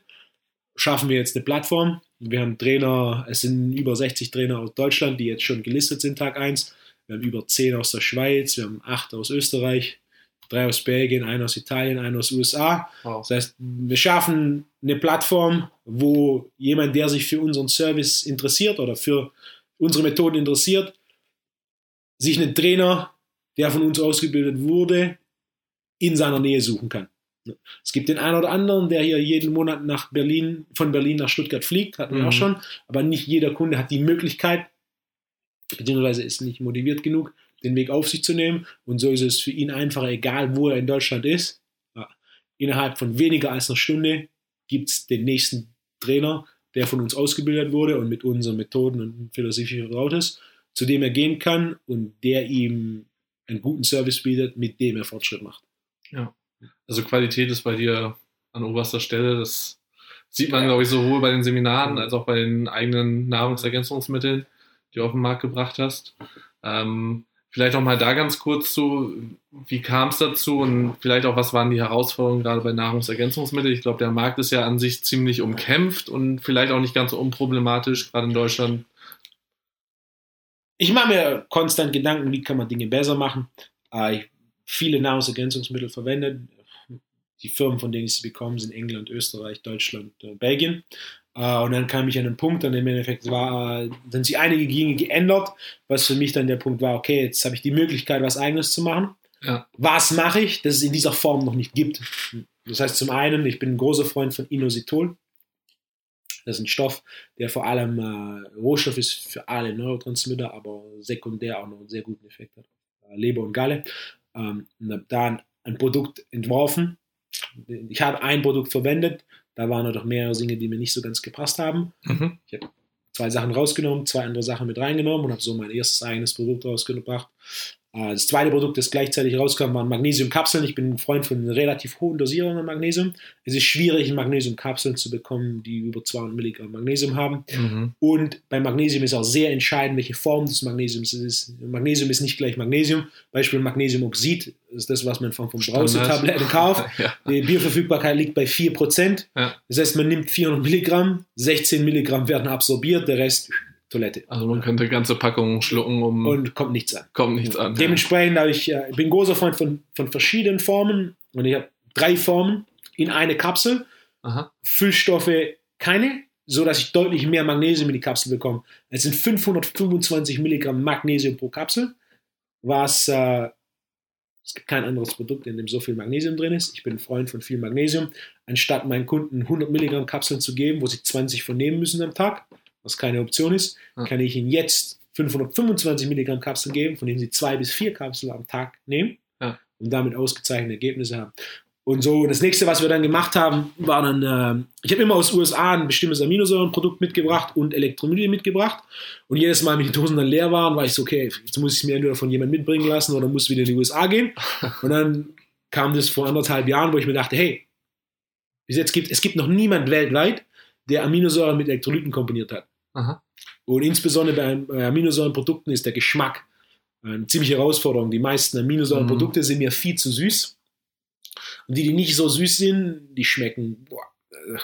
D: schaffen wir jetzt eine Plattform. Wir haben Trainer, es sind über 60 Trainer aus Deutschland, die jetzt schon gelistet sind, Tag 1. Wir haben über 10 aus der Schweiz, wir haben 8 aus Österreich, 3 aus Belgien, 1 aus Italien, 1 aus USA.
C: Wow.
D: Das heißt, wir schaffen eine Plattform, wo jemand, der sich für unseren Service interessiert oder für unsere Methoden interessiert, sich einen Trainer, der von uns ausgebildet wurde, in seiner Nähe suchen kann. Es gibt den einen oder anderen, der hier jeden Monat nach Berlin, von Berlin nach Stuttgart fliegt, hatten wir
C: Mhm.
D: auch schon, aber nicht jeder Kunde hat die Möglichkeit, beziehungsweise ist nicht motiviert genug, den Weg auf sich zu nehmen. Und so ist es für ihn einfacher, egal wo er in Deutschland ist. Innerhalb von weniger als einer Stunde gibt es den nächsten Trainer, der von uns ausgebildet wurde und mit unseren Methoden und Philosophie vertraut ist, zu dem er gehen kann und der ihm einen guten Service bietet, mit dem er Fortschritt macht.
C: Also Qualität ist bei dir an oberster Stelle. Das sieht man, glaube ich, sowohl bei den Seminaren als auch bei den eigenen Nahrungsergänzungsmitteln, die du auf den Markt gebracht hast. Ähm, vielleicht auch mal da ganz kurz zu, wie kam es dazu und vielleicht auch, was waren die Herausforderungen gerade bei Nahrungsergänzungsmitteln? Ich glaube, der Markt ist ja an sich ziemlich umkämpft und vielleicht auch nicht ganz so unproblematisch, gerade in Deutschland.
D: Ich mache mir konstant Gedanken, wie kann man Dinge besser machen. Äh, ich viele Nahrungsergänzungsmittel verwendet. Die Firmen, von denen ich sie bekomme, sind England, Österreich, Deutschland, äh, Belgien. Äh, und dann kam ich an einen Punkt, an dem im Endeffekt war, äh, dann sich einige Dinge geändert, was für mich dann der Punkt war, okay, jetzt habe ich die Möglichkeit, was Eigenes zu machen.
C: Ja.
D: Was mache ich, das es in dieser Form noch nicht gibt? Das heißt zum einen, ich bin ein großer Freund von Inositol. Das ist ein Stoff, der vor allem äh, Rohstoff ist für alle Neurotransmitter, aber sekundär auch noch einen sehr guten Effekt hat. äh, Leber und Galle. Ähm, und habe da ein, ein Produkt entworfen. Ich habe ein Produkt verwendet, da waren noch mehrere Dinge, die mir nicht so ganz gepasst haben.
C: Mhm.
D: Zwei Sachen rausgenommen, zwei andere Sachen mit reingenommen und habe so mein erstes eigenes Produkt rausgebracht. Äh, Das zweite Produkt, das gleichzeitig rauskam, waren Magnesiumkapseln. Ich bin ein Freund von relativ hohen Dosierungen an Magnesium. Es ist schwierig, Magnesiumkapseln zu bekommen, die über 200 Milligramm Magnesium haben.
C: Mhm.
D: Und bei Magnesium ist auch sehr entscheidend, welche Form des Magnesiums es ist. Magnesium ist nicht gleich Magnesium. Beispiel Magnesiumoxid ist das, was man von,
C: Standard.
D: Brausetabletten kauft. [laughs]
C: Ja.
D: Die Bioverfügbarkeit liegt bei 4%.
C: Ja.
D: Das heißt, man nimmt 400 Milligramm, 16 Milligramm werden absorbiert, der Rest Toilette.
C: Also man könnte ganze Packungen schlucken, um
D: Und kommt nichts an.
C: kommt nichts an.
D: Dementsprechend habe ich, äh, bin großer Freund von, von verschiedenen Formen und ich habe drei Formen in eine Kapsel.
C: Aha.
D: Füllstoffe keine, so dass ich deutlich mehr Magnesium in die Kapsel bekomme. Es sind 525 Milligramm Magnesium pro Kapsel, was äh, es gibt kein anderes Produkt, in dem so viel Magnesium drin ist. Ich bin ein Freund von viel Magnesium. Anstatt meinen Kunden 100 Milligramm Kapseln zu geben, wo sie 20 von nehmen müssen am Tag, was keine Option ist,
C: Ja.
D: kann ich ihnen jetzt 525 Milligramm Kapseln geben, von denen sie zwei bis vier Kapseln am Tag nehmen
C: Ja.
D: und damit ausgezeichnete Ergebnisse haben. Und so, das nächste, was wir dann gemacht haben, war dann, äh, ich habe immer aus USA ein bestimmtes Aminosäurenprodukt mitgebracht und Elektrolyte mitgebracht. Und jedes Mal, wenn die Dosen dann leer waren, war ich so, okay, jetzt muss ich es mir entweder von jemandem mitbringen lassen oder muss wieder in die USA gehen. [laughs] Und dann kam das vor anderthalb Jahren, wo ich mir dachte, hey, bis jetzt gibt es gibt noch niemand weltweit, der Aminosäuren mit Elektrolyten kombiniert hat.
C: Aha.
D: Und insbesondere bei, bei Aminosäurenprodukten ist der Geschmack eine ziemliche Herausforderung. Die meisten Aminosäurenprodukte sind mir viel zu süß. Und die, die nicht so süß sind, die schmecken boah, äh,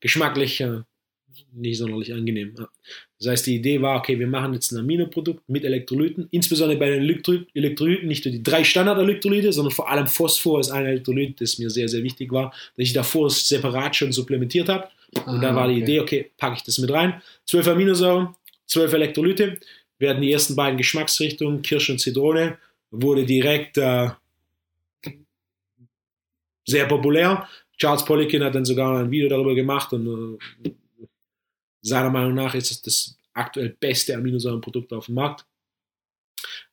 D: geschmacklich äh, nicht sonderlich angenehm. Das heißt, die Idee war, okay, wir machen jetzt ein Aminoprodukt mit Elektrolyten, insbesondere bei den Elektro Elektrolyten, nicht nur die drei Standard-Elektrolyte, sondern vor allem Phosphor ist ein Elektrolyt, das mir sehr, sehr wichtig war, dass ich davor separat schon supplementiert habe. Und da
C: Ah,
D: war die
C: okay.
D: Idee, okay, packe ich das mit rein. Zwölf Aminosäuren, zwölf Elektrolyte, werden die ersten beiden Geschmacksrichtungen, Kirsche und Zitrone, wurde direkt äh, sehr populär. Charles Poliquin hat dann sogar ein Video darüber gemacht und äh, seiner Meinung nach ist es das aktuell beste Aminosäurenprodukt auf dem Markt.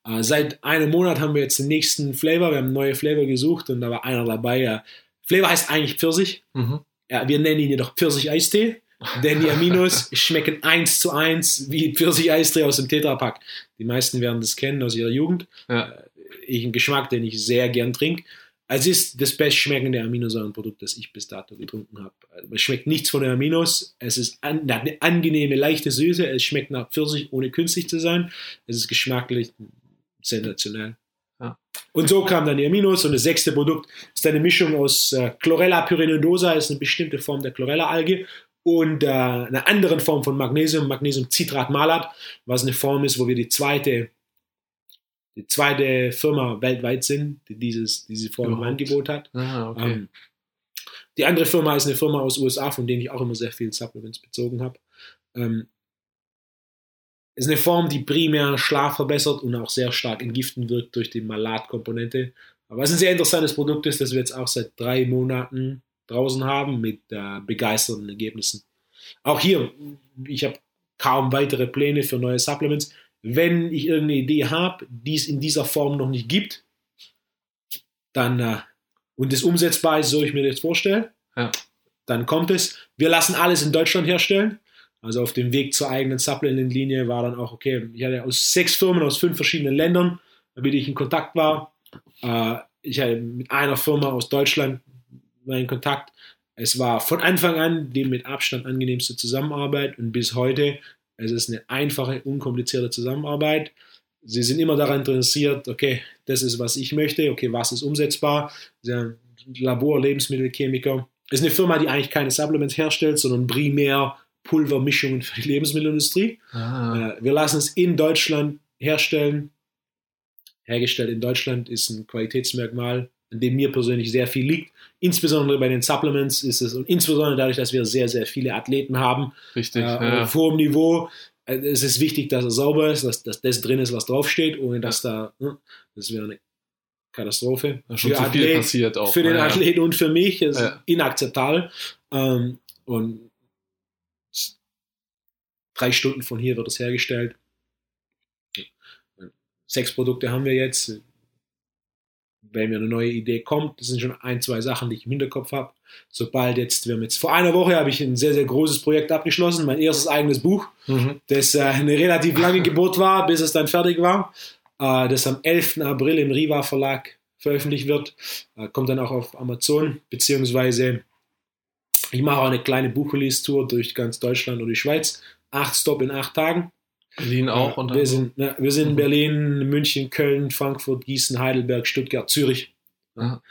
D: Äh, seit einem Monat haben wir jetzt den nächsten Flavor, wir haben neue Flavor gesucht und da war einer dabei. Äh, Flavor heißt eigentlich Pfirsich.
C: Mhm.
D: Ja, wir nennen ihn jedoch Pfirsich-Eistee, denn die Aminos [laughs] schmecken eins zu eins wie Pfirsich-Eistee aus dem Tetrapack. Die meisten werden das kennen aus ihrer Jugend.
C: Ja.
D: Ich einen Geschmack, den ich sehr gern trinke. Es ist das bestschmeckende Aminosäurenprodukt, das ich bis dato getrunken habe. Also, Es schmeckt nichts von den Aminos. Es ist an, hat eine angenehme, leichte Süße. Es schmeckt nach Pfirsich, ohne künstlich zu sein. Es ist geschmacklich sensationell.
C: Ja.
D: Und so kamen dann die Aminos und das sechste Produkt ist eine Mischung aus äh, Chlorella pyrenodosa, ist eine bestimmte Form der Chlorella-Alge, und äh, einer anderen Form von Magnesium, Magnesiumcitratmalat, was eine Form ist, wo wir die zweite, die zweite Firma weltweit sind, die dieses, diese Form im. Angebot hat.
C: Ah, okay.
D: Ähm, die andere Firma ist eine Firma aus USA, von denen ich auch immer sehr viel Supplements bezogen habe. Ähm, ist eine Form, die primär Schlaf verbessert und auch sehr stark entgiften wirkt durch die Malat-Komponente. Aber was ein sehr interessantes Produkt ist, das wir jetzt auch seit drei Monaten draußen haben mit äh, begeisternden Ergebnissen. Auch hier, ich habe kaum weitere Pläne für neue Supplements. Wenn ich irgendeine Idee habe, die es in dieser Form noch nicht gibt, dann äh, und es umsetzbar ist, so ich mir das vorstelle,
C: Ja.
D: dann kommt es. Wir lassen alles in Deutschland herstellen. Also auf dem Weg zur eigenen Supplement-Linie war dann auch, okay, ich hatte aus sechs Firmen aus fünf verschiedenen Ländern, mit denen ich in Kontakt war. Äh, ich hatte mit einer Firma aus Deutschland in Kontakt. Es war von Anfang an die mit Abstand angenehmste Zusammenarbeit und bis heute, es ist eine einfache, unkomplizierte Zusammenarbeit. Sie sind immer daran interessiert, okay, das ist, was ich möchte, okay, was ist umsetzbar. Sie haben Labor, Lebensmittelchemiker. Es ist eine Firma, die eigentlich keine Supplements herstellt, sondern primär Pulvermischungen für die Lebensmittelindustrie.
C: ah,
D: Äh, wir lassen es in Deutschland herstellen. Hergestellt in Deutschland ist ein Qualitätsmerkmal, an dem mir persönlich sehr viel liegt. Insbesondere bei den Supplements ist es, und insbesondere dadurch, dass wir sehr, sehr viele Athleten haben,
C: richtig.
D: äh,
C: ja.
D: auf hohem Niveau. Äh, Es ist wichtig, dass er sauber ist, dass, dass das drin ist, was draufsteht, ohne dass da, ne, das wäre eine Katastrophe.
C: Ja, schon
D: Für
C: zu viel
D: Athlet-
C: passiert auch.
D: für den
C: ja.
D: Athleten und für mich ist
C: Ja.
D: inakzeptabel. Ähm, und drei Stunden von hier wird es hergestellt. Sechs Produkte haben wir jetzt. Wenn mir eine neue Idee kommt, das sind schon ein, zwei Sachen, die ich im Hinterkopf habe. Sobald jetzt, wir haben jetzt vor einer Woche habe ich ein sehr, sehr großes Projekt abgeschlossen, mein erstes eigenes Buch,
C: Mhm.
D: das äh, eine relativ lange Geburt war, bis es dann fertig war. äh, das am 11. April im Riva Verlag veröffentlicht wird. Äh, kommt dann auch auf Amazon, beziehungsweise ich mache auch eine kleine Buchrelease-Tour durch ganz Deutschland und die Schweiz. Acht Stop in acht Tagen.
C: Berlin auch.
D: Ja, wir, sind, ja, wir sind in Berlin, München, Köln, Frankfurt, Gießen, Heidelberg, Stuttgart, Zürich. Ja.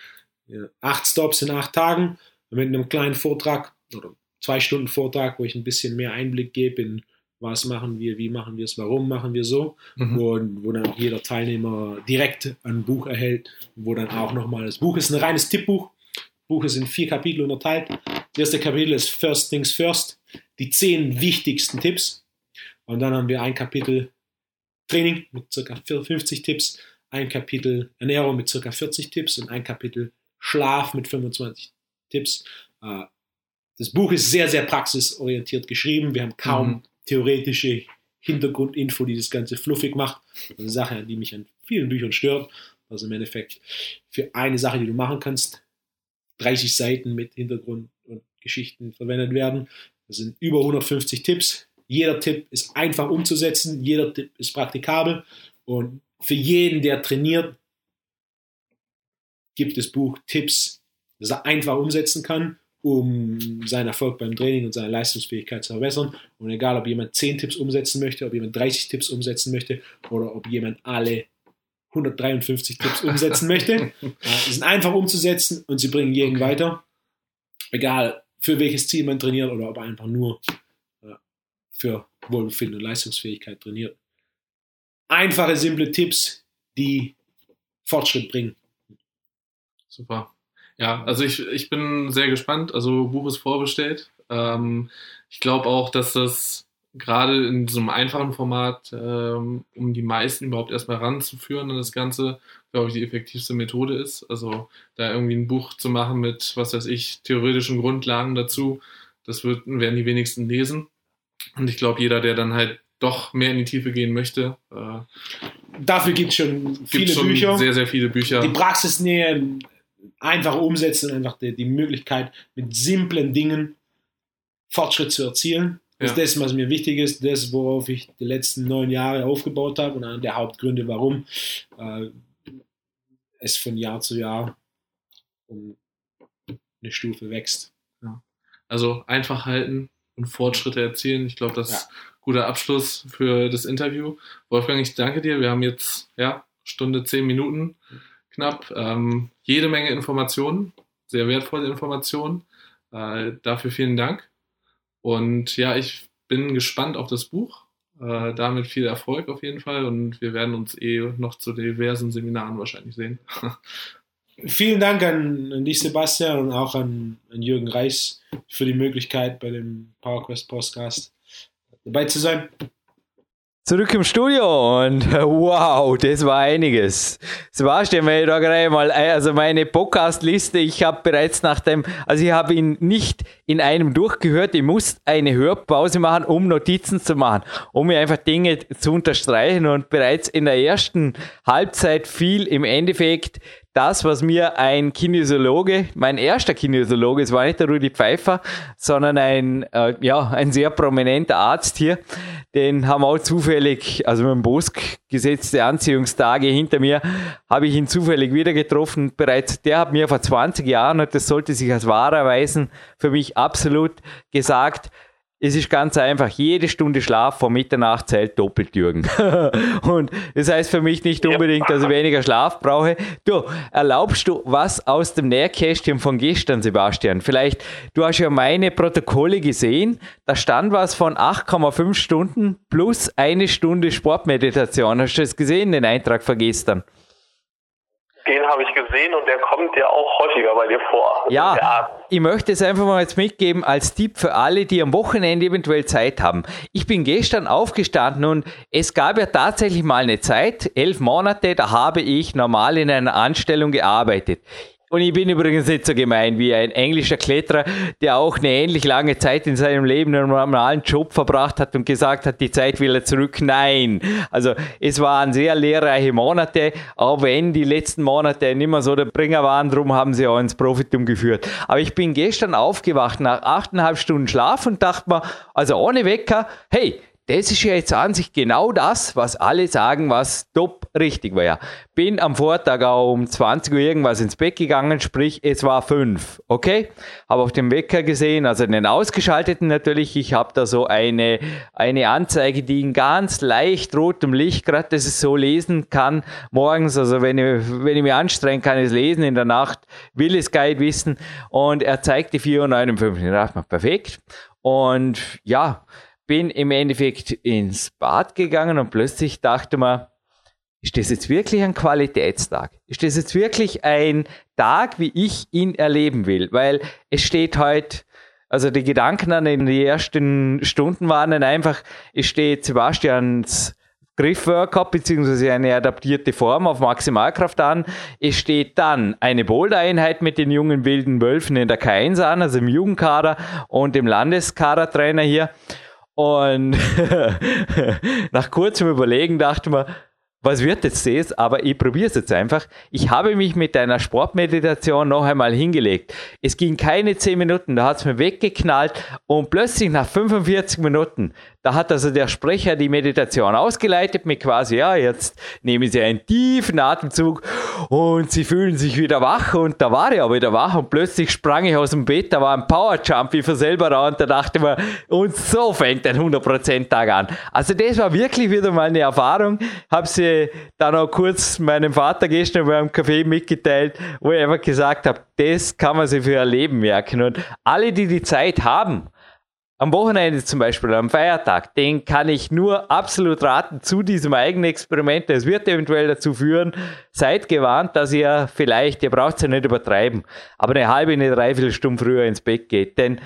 D: Acht Stops in acht Tagen mit einem kleinen Vortrag oder zwei Stunden Vortrag, wo ich ein bisschen mehr Einblick gebe in was machen wir, wie machen wir es, warum machen wir so, mhm. und wo dann auch jeder Teilnehmer direkt ein Buch erhält, wo dann auch nochmal das Buch ist ein reines Tippbuch. Buch ist in vier Kapitel unterteilt. Das erste Kapitel ist First Things First, die zehn wichtigsten Tipps. Und dann haben wir ein Kapitel Training mit ca. 50 Tipps, ein Kapitel Ernährung mit ca. 40 Tipps und ein Kapitel Schlaf mit 25 Tipps. Äh, das Buch ist sehr, sehr praxisorientiert geschrieben. Wir haben kaum mhm. theoretische Hintergrundinfo, die das Ganze fluffig macht. eine Sache, die mich an vielen Büchern stört. Also im Endeffekt für eine Sache, die du machen kannst, 30 Seiten mit Hintergrund und Geschichten verwendet werden. Das sind über 150 Tipps. Jeder Tipp ist einfach umzusetzen, jeder Tipp ist praktikabel und für jeden, der trainiert, gibt das Buch Tipps, dass er einfach umsetzen kann, um seinen Erfolg beim Training und seine Leistungsfähigkeit zu verbessern. Und egal, ob jemand 10 Tipps umsetzen möchte, ob jemand 30 Tipps umsetzen möchte oder ob jemand alle 153 Tipps umsetzen möchte, [laughs] sie sind einfach umzusetzen und sie bringen jeden okay. weiter. Egal, für welches Ziel man trainiert oder ob einfach nur für Wohlbefinden und Leistungsfähigkeit trainiert. Einfache, simple Tipps, die Fortschritt bringen.
C: Super. Ja, also ich, ich bin sehr gespannt. Also Buch ist vorbestellt. Ähm, ich glaube auch, dass das gerade in so einem einfachen Format, ähm, um die meisten überhaupt erstmal ranzuführen an das Ganze, glaube ich, die effektivste Methode ist. Also da irgendwie ein Buch zu machen mit, was weiß ich, theoretischen Grundlagen dazu, das wird, werden die wenigsten lesen. Und ich glaube, jeder, der dann halt doch mehr in die Tiefe gehen möchte. Äh,
D: Dafür gibt es schon viele schon Bücher.
C: Sehr, sehr viele Bücher.
D: Die Praxisnähe, einfach umsetzen, einfach die, die Möglichkeit, mit simplen Dingen Fortschritt zu erzielen. Das ja. ist das, was mir wichtig ist, das, worauf ich die letzten neun Jahre aufgebaut habe und einer der Hauptgründe, warum äh, es von Jahr zu Jahr um eine Stufe wächst.
C: Ja. Also einfach halten und Fortschritte erzielen. Ich glaube, das ja. ist ein guter Abschluss für das Interview. Wolfgang, ich danke dir. Wir haben jetzt ja Stunde zehn Minuten knapp. Ähm, jede Menge Informationen, sehr wertvolle Informationen. Äh, dafür vielen Dank. Und ja, ich bin gespannt auf das Buch. Äh, damit viel Erfolg auf jeden Fall und wir werden uns eh noch zu diversen Seminaren wahrscheinlich sehen. [laughs]
D: Vielen Dank an, dich, Sebastian, und auch an, an Jürgen Reis für die Möglichkeit, bei dem PowerQuest Podcast dabei zu sein.
A: Zurück im Studio und wow, das war einiges. Sebastian, wenn ich da gleich mal, also meine Podcast-Liste, ich habe bereits nach dem, also ich habe ihn nicht in einem durchgehört, ich muss eine Hörpause machen, um Notizen zu machen, um mir einfach Dinge zu unterstreichen und bereits in der ersten Halbzeit fiel im Endeffekt das, was mir ein Kinesiologe, mein erster Kinesiologe, es war nicht der Rudi Pfeiffer, sondern ein, äh, ja, ein sehr prominenter Arzt hier, den haben auch zufällig, also mit dem Bosk gesetzte Anziehungstage hinter mir, habe ich ihn zufällig wieder getroffen. Bereits der hat mir vor 20 Jahren, und das sollte sich als wahr erweisen, für mich absolut gesagt, es ist ganz einfach, jede Stunde Schlaf vor Mitternacht zählt doppelt, Jürgen. [laughs] und das heißt für mich nicht unbedingt, dass ich weniger Schlaf brauche. Du, erlaubst du was aus dem Nährkästchen von gestern, Sebastian? Vielleicht, du hast ja meine Protokolle gesehen, da stand was von 8,5 Stunden plus eine Stunde Sportmeditation. Hast du das gesehen, den Eintrag von gestern?
B: Habe ich gesehen und der kommt ja auch häufiger bei dir vor.
A: Ja, ich möchte es einfach mal jetzt mitgeben als Tipp für alle, die am Wochenende eventuell Zeit haben. Ich bin gestern aufgestanden und es gab ja tatsächlich mal eine Zeit, elf Monate, da habe ich normal in einer Anstellung gearbeitet. Und ich bin übrigens nicht so gemein wie ein englischer Kletterer, der auch eine ähnlich lange Zeit in seinem Leben einen normalen Job verbracht hat und gesagt hat, die Zeit will er zurück. Nein. Also es waren sehr lehrreiche Monate, auch wenn die letzten Monate nicht mehr so der Bringer waren, darum haben sie auch ins Profitum geführt. Aber ich bin gestern aufgewacht nach achteinhalb Stunden Schlaf und dachte mir, also ohne Wecker, hey, das ist ja jetzt an sich genau das, was alle sagen, was top richtig war ja. Bin am Vortag auch um 20 Uhr irgendwas ins Bett gegangen, sprich es war fünf, okay? Habe auf dem Wecker gesehen, also den ausgeschalteten natürlich. Ich habe da so eine, eine Anzeige, die in ganz leicht rotem Licht, gerade dass ich so lesen kann morgens, also wenn ich, wenn ich mich anstrengen kann, es lesen in der Nacht, will es Guide wissen und er zeigt die 4,59 Uhr. Ich dachte mir, perfekt. Und ja, bin im Endeffekt ins Bad gegangen und plötzlich dachte man, ist das jetzt wirklich ein Qualitätstag? Ist das jetzt wirklich ein Tag, wie ich ihn erleben will? Weil es steht heute, also die Gedanken an den ersten Stunden waren dann einfach, es steht Sebastians Griffworkout beziehungsweise eine adaptierte Form auf Maximalkraft an. Es steht dann eine Boulder-Einheit mit den jungen wilden Wölfen in der K1 an, also im Jugendkader und dem Landeskadertrainer hier. Und [laughs] nach kurzem Überlegen dachte man, was wird jetzt das? Aber ich probiere es jetzt einfach. Ich habe mich mit einer Sportmeditation noch einmal hingelegt. Es ging keine 10 Minuten, da hat es mir weggeknallt und plötzlich nach 45 Minuten da hat also der Sprecher die Meditation ausgeleitet mit quasi, ja, jetzt nehmen Sie einen tiefen Atemzug und Sie fühlen sich wieder wach und da war ich auch wieder wach und plötzlich sprang ich aus dem Bett, da war ein Powerjump wie für selber da und da dachte ich mir, und so fängt ein 100% Tag an. Also das war wirklich wieder mal eine Erfahrung. Habe sie dann auch kurz meinem Vater gestern beim Café mitgeteilt, wo ich einfach gesagt habe, das kann man sich für ihr Leben merken und alle, die die Zeit haben, am Wochenende zum Beispiel, am Feiertag, den kann ich nur absolut raten zu diesem eigenen Experiment. Es wird eventuell dazu führen, seid gewarnt, dass ihr vielleicht, ihr braucht es ja nicht übertreiben, aber eine halbe, eine dreiviertel Stunde früher ins Bett geht. Denn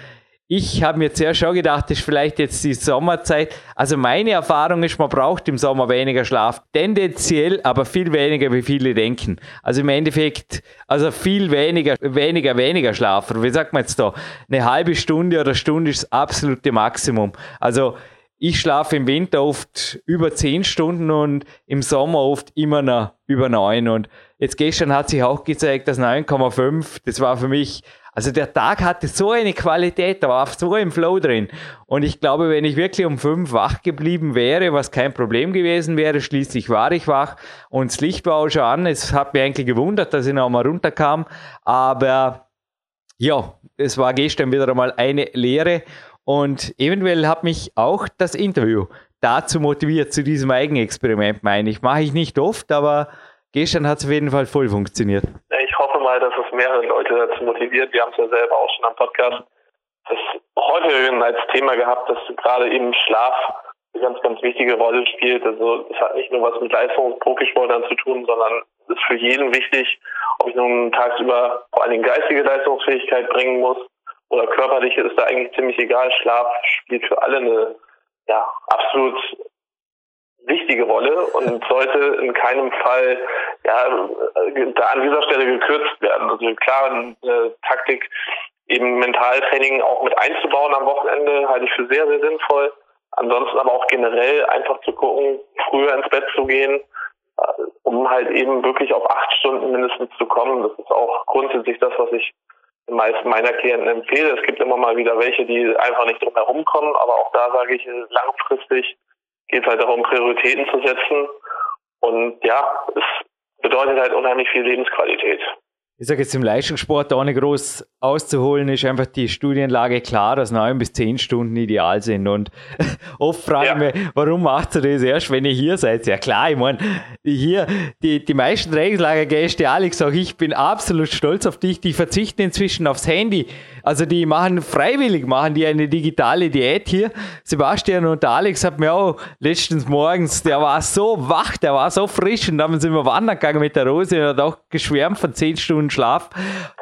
A: ich habe mir zuerst schon gedacht, das ist vielleicht jetzt die Sommerzeit. Also meine Erfahrung ist, man braucht im Sommer weniger Schlaf. Tendenziell, aber viel weniger, wie viele denken. Also im Endeffekt, also viel weniger, weniger, weniger Schlaf. Wie sagt man jetzt da? Eine halbe Stunde oder Stunde ist das absolute Maximum. Also ich schlafe im Winter oft über zehn Stunden und im Sommer oft immer noch über neun. Und jetzt gestern hat sich auch gezeigt, dass 9,5, das war für mich also der Tag hatte so eine Qualität, da war so ein Flow drin. Und ich glaube, wenn ich wirklich um fünf wach geblieben wäre, was kein Problem gewesen wäre, schließlich war ich wach und das Licht war auch schon an. Es hat mich eigentlich gewundert, dass ich noch mal runterkam. Aber ja, es war gestern wieder einmal eine Lehre. Und eventuell hat mich auch das Interview dazu motiviert, zu diesem Eigenexperiment, meine ich. Mache ich nicht oft, aber gestern hat es auf jeden Fall voll funktioniert
B: mal, dass es mehrere Leute dazu motiviert. Wir haben es ja selber auch schon am Podcast das häufiger als Thema gehabt, dass gerade eben Schlaf eine ganz, ganz wichtige Rolle spielt. Also es hat nicht nur was mit Leistungsprofisportlern zu tun, sondern es ist für jeden wichtig, ob ich nun tagsüber vor allen Dingen geistige Leistungsfähigkeit bringen muss oder körperliche, ist da eigentlich ziemlich egal. Schlaf spielt für alle eine ja, absolut wichtige Rolle und sollte in keinem Fall ja, da an dieser Stelle gekürzt werden. Also klar, eine Taktik, eben Mentaltraining auch mit einzubauen am Wochenende, halte ich für sehr, sehr sinnvoll. Ansonsten aber auch generell einfach zu gucken, früher ins Bett zu gehen, äh, um halt eben wirklich auf acht Stunden mindestens zu kommen. Das ist auch grundsätzlich das, was ich den meisten meiner Klienten empfehle. Es gibt immer mal wieder welche, die einfach nicht drum herum kommen, aber auch da sage ich langfristig geht es halt darum, Prioritäten zu setzen. Und ja, es bedeutet halt unheimlich viel Lebensqualität.
A: Ich sage jetzt im Leistungssport da nicht groß auszuholen, ist einfach die Studienlage klar, dass neun bis zehn Stunden ideal sind. Und [laughs] oft frage ja. ich mich, warum macht ihr das erst, wenn ihr hier seid? Ja klar, ich meine, hier, die, die meisten Trainingslagergäste, Alex, auch ich bin absolut stolz auf dich, die verzichten inzwischen aufs Handy. Also die machen freiwillig, machen die eine digitale Diät hier. Sebastian und Alex hat mir auch letztens morgens, der war so wach, der war so frisch und dann sind wir wandern gegangen mit der Rose und hat auch geschwärmt von zehn Stunden Schlaf.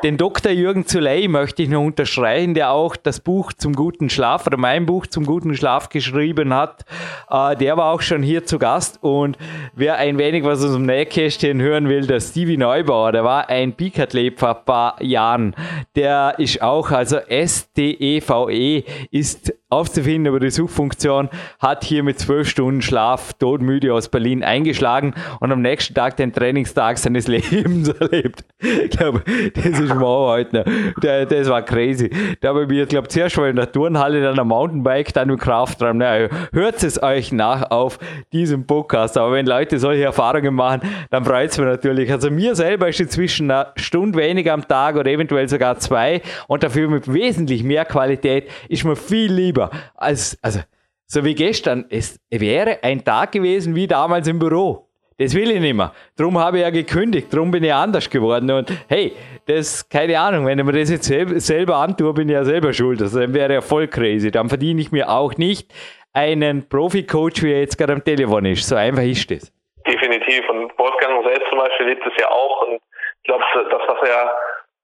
A: Den Dr. Jürgen Zuley möchte ich noch unterstreichen, der auch das Buch zum guten Schlaf oder mein Buch zum guten Schlaf geschrieben hat. Äh, der war auch schon hier zu Gast und wer ein wenig was aus dem Nähkästchen hören will, der Stevie Neubauer, der war ein Peak-Athlet vor ein paar Jahren. Der ist auch also SDEVE e ist aufzufinden über die Suchfunktion, hat hier mit zwölf Stunden Schlaf todmüde aus Berlin eingeschlagen und am nächsten Tag den Trainingstag seines [laughs] Lebens erlebt. Ich glaube, das ist mal heute. Das war crazy. Da habe ich mir, glaube zuerst mal in der Turnhalle, dann am Mountainbike, dann im Kraftraum. Naja, hört es euch nach auf diesem Podcast. Aber wenn Leute solche Erfahrungen machen, dann freut es mich natürlich. Also mir selber ist inzwischen eine Stunde weniger am Tag oder eventuell sogar zwei und dafür mit wesentlich mehr Qualität ist mir viel lieber als, also, so wie gestern. Es wäre ein Tag gewesen wie damals im Büro. Das will ich nicht mehr. Darum habe ich ja gekündigt, darum bin ich anders geworden. Und hey, das, keine Ahnung, wenn ich mir das jetzt selber antue, bin ich ja selber schuld. Also dann wäre ja voll crazy. Dann verdiene ich mir auch nicht einen Profi-Coach, wie er jetzt gerade am Telefon ist. So einfach ist das.
B: Definitiv. Und Wolfgang selbst zum Beispiel lebt es ja auch. Und ich glaube, das, was er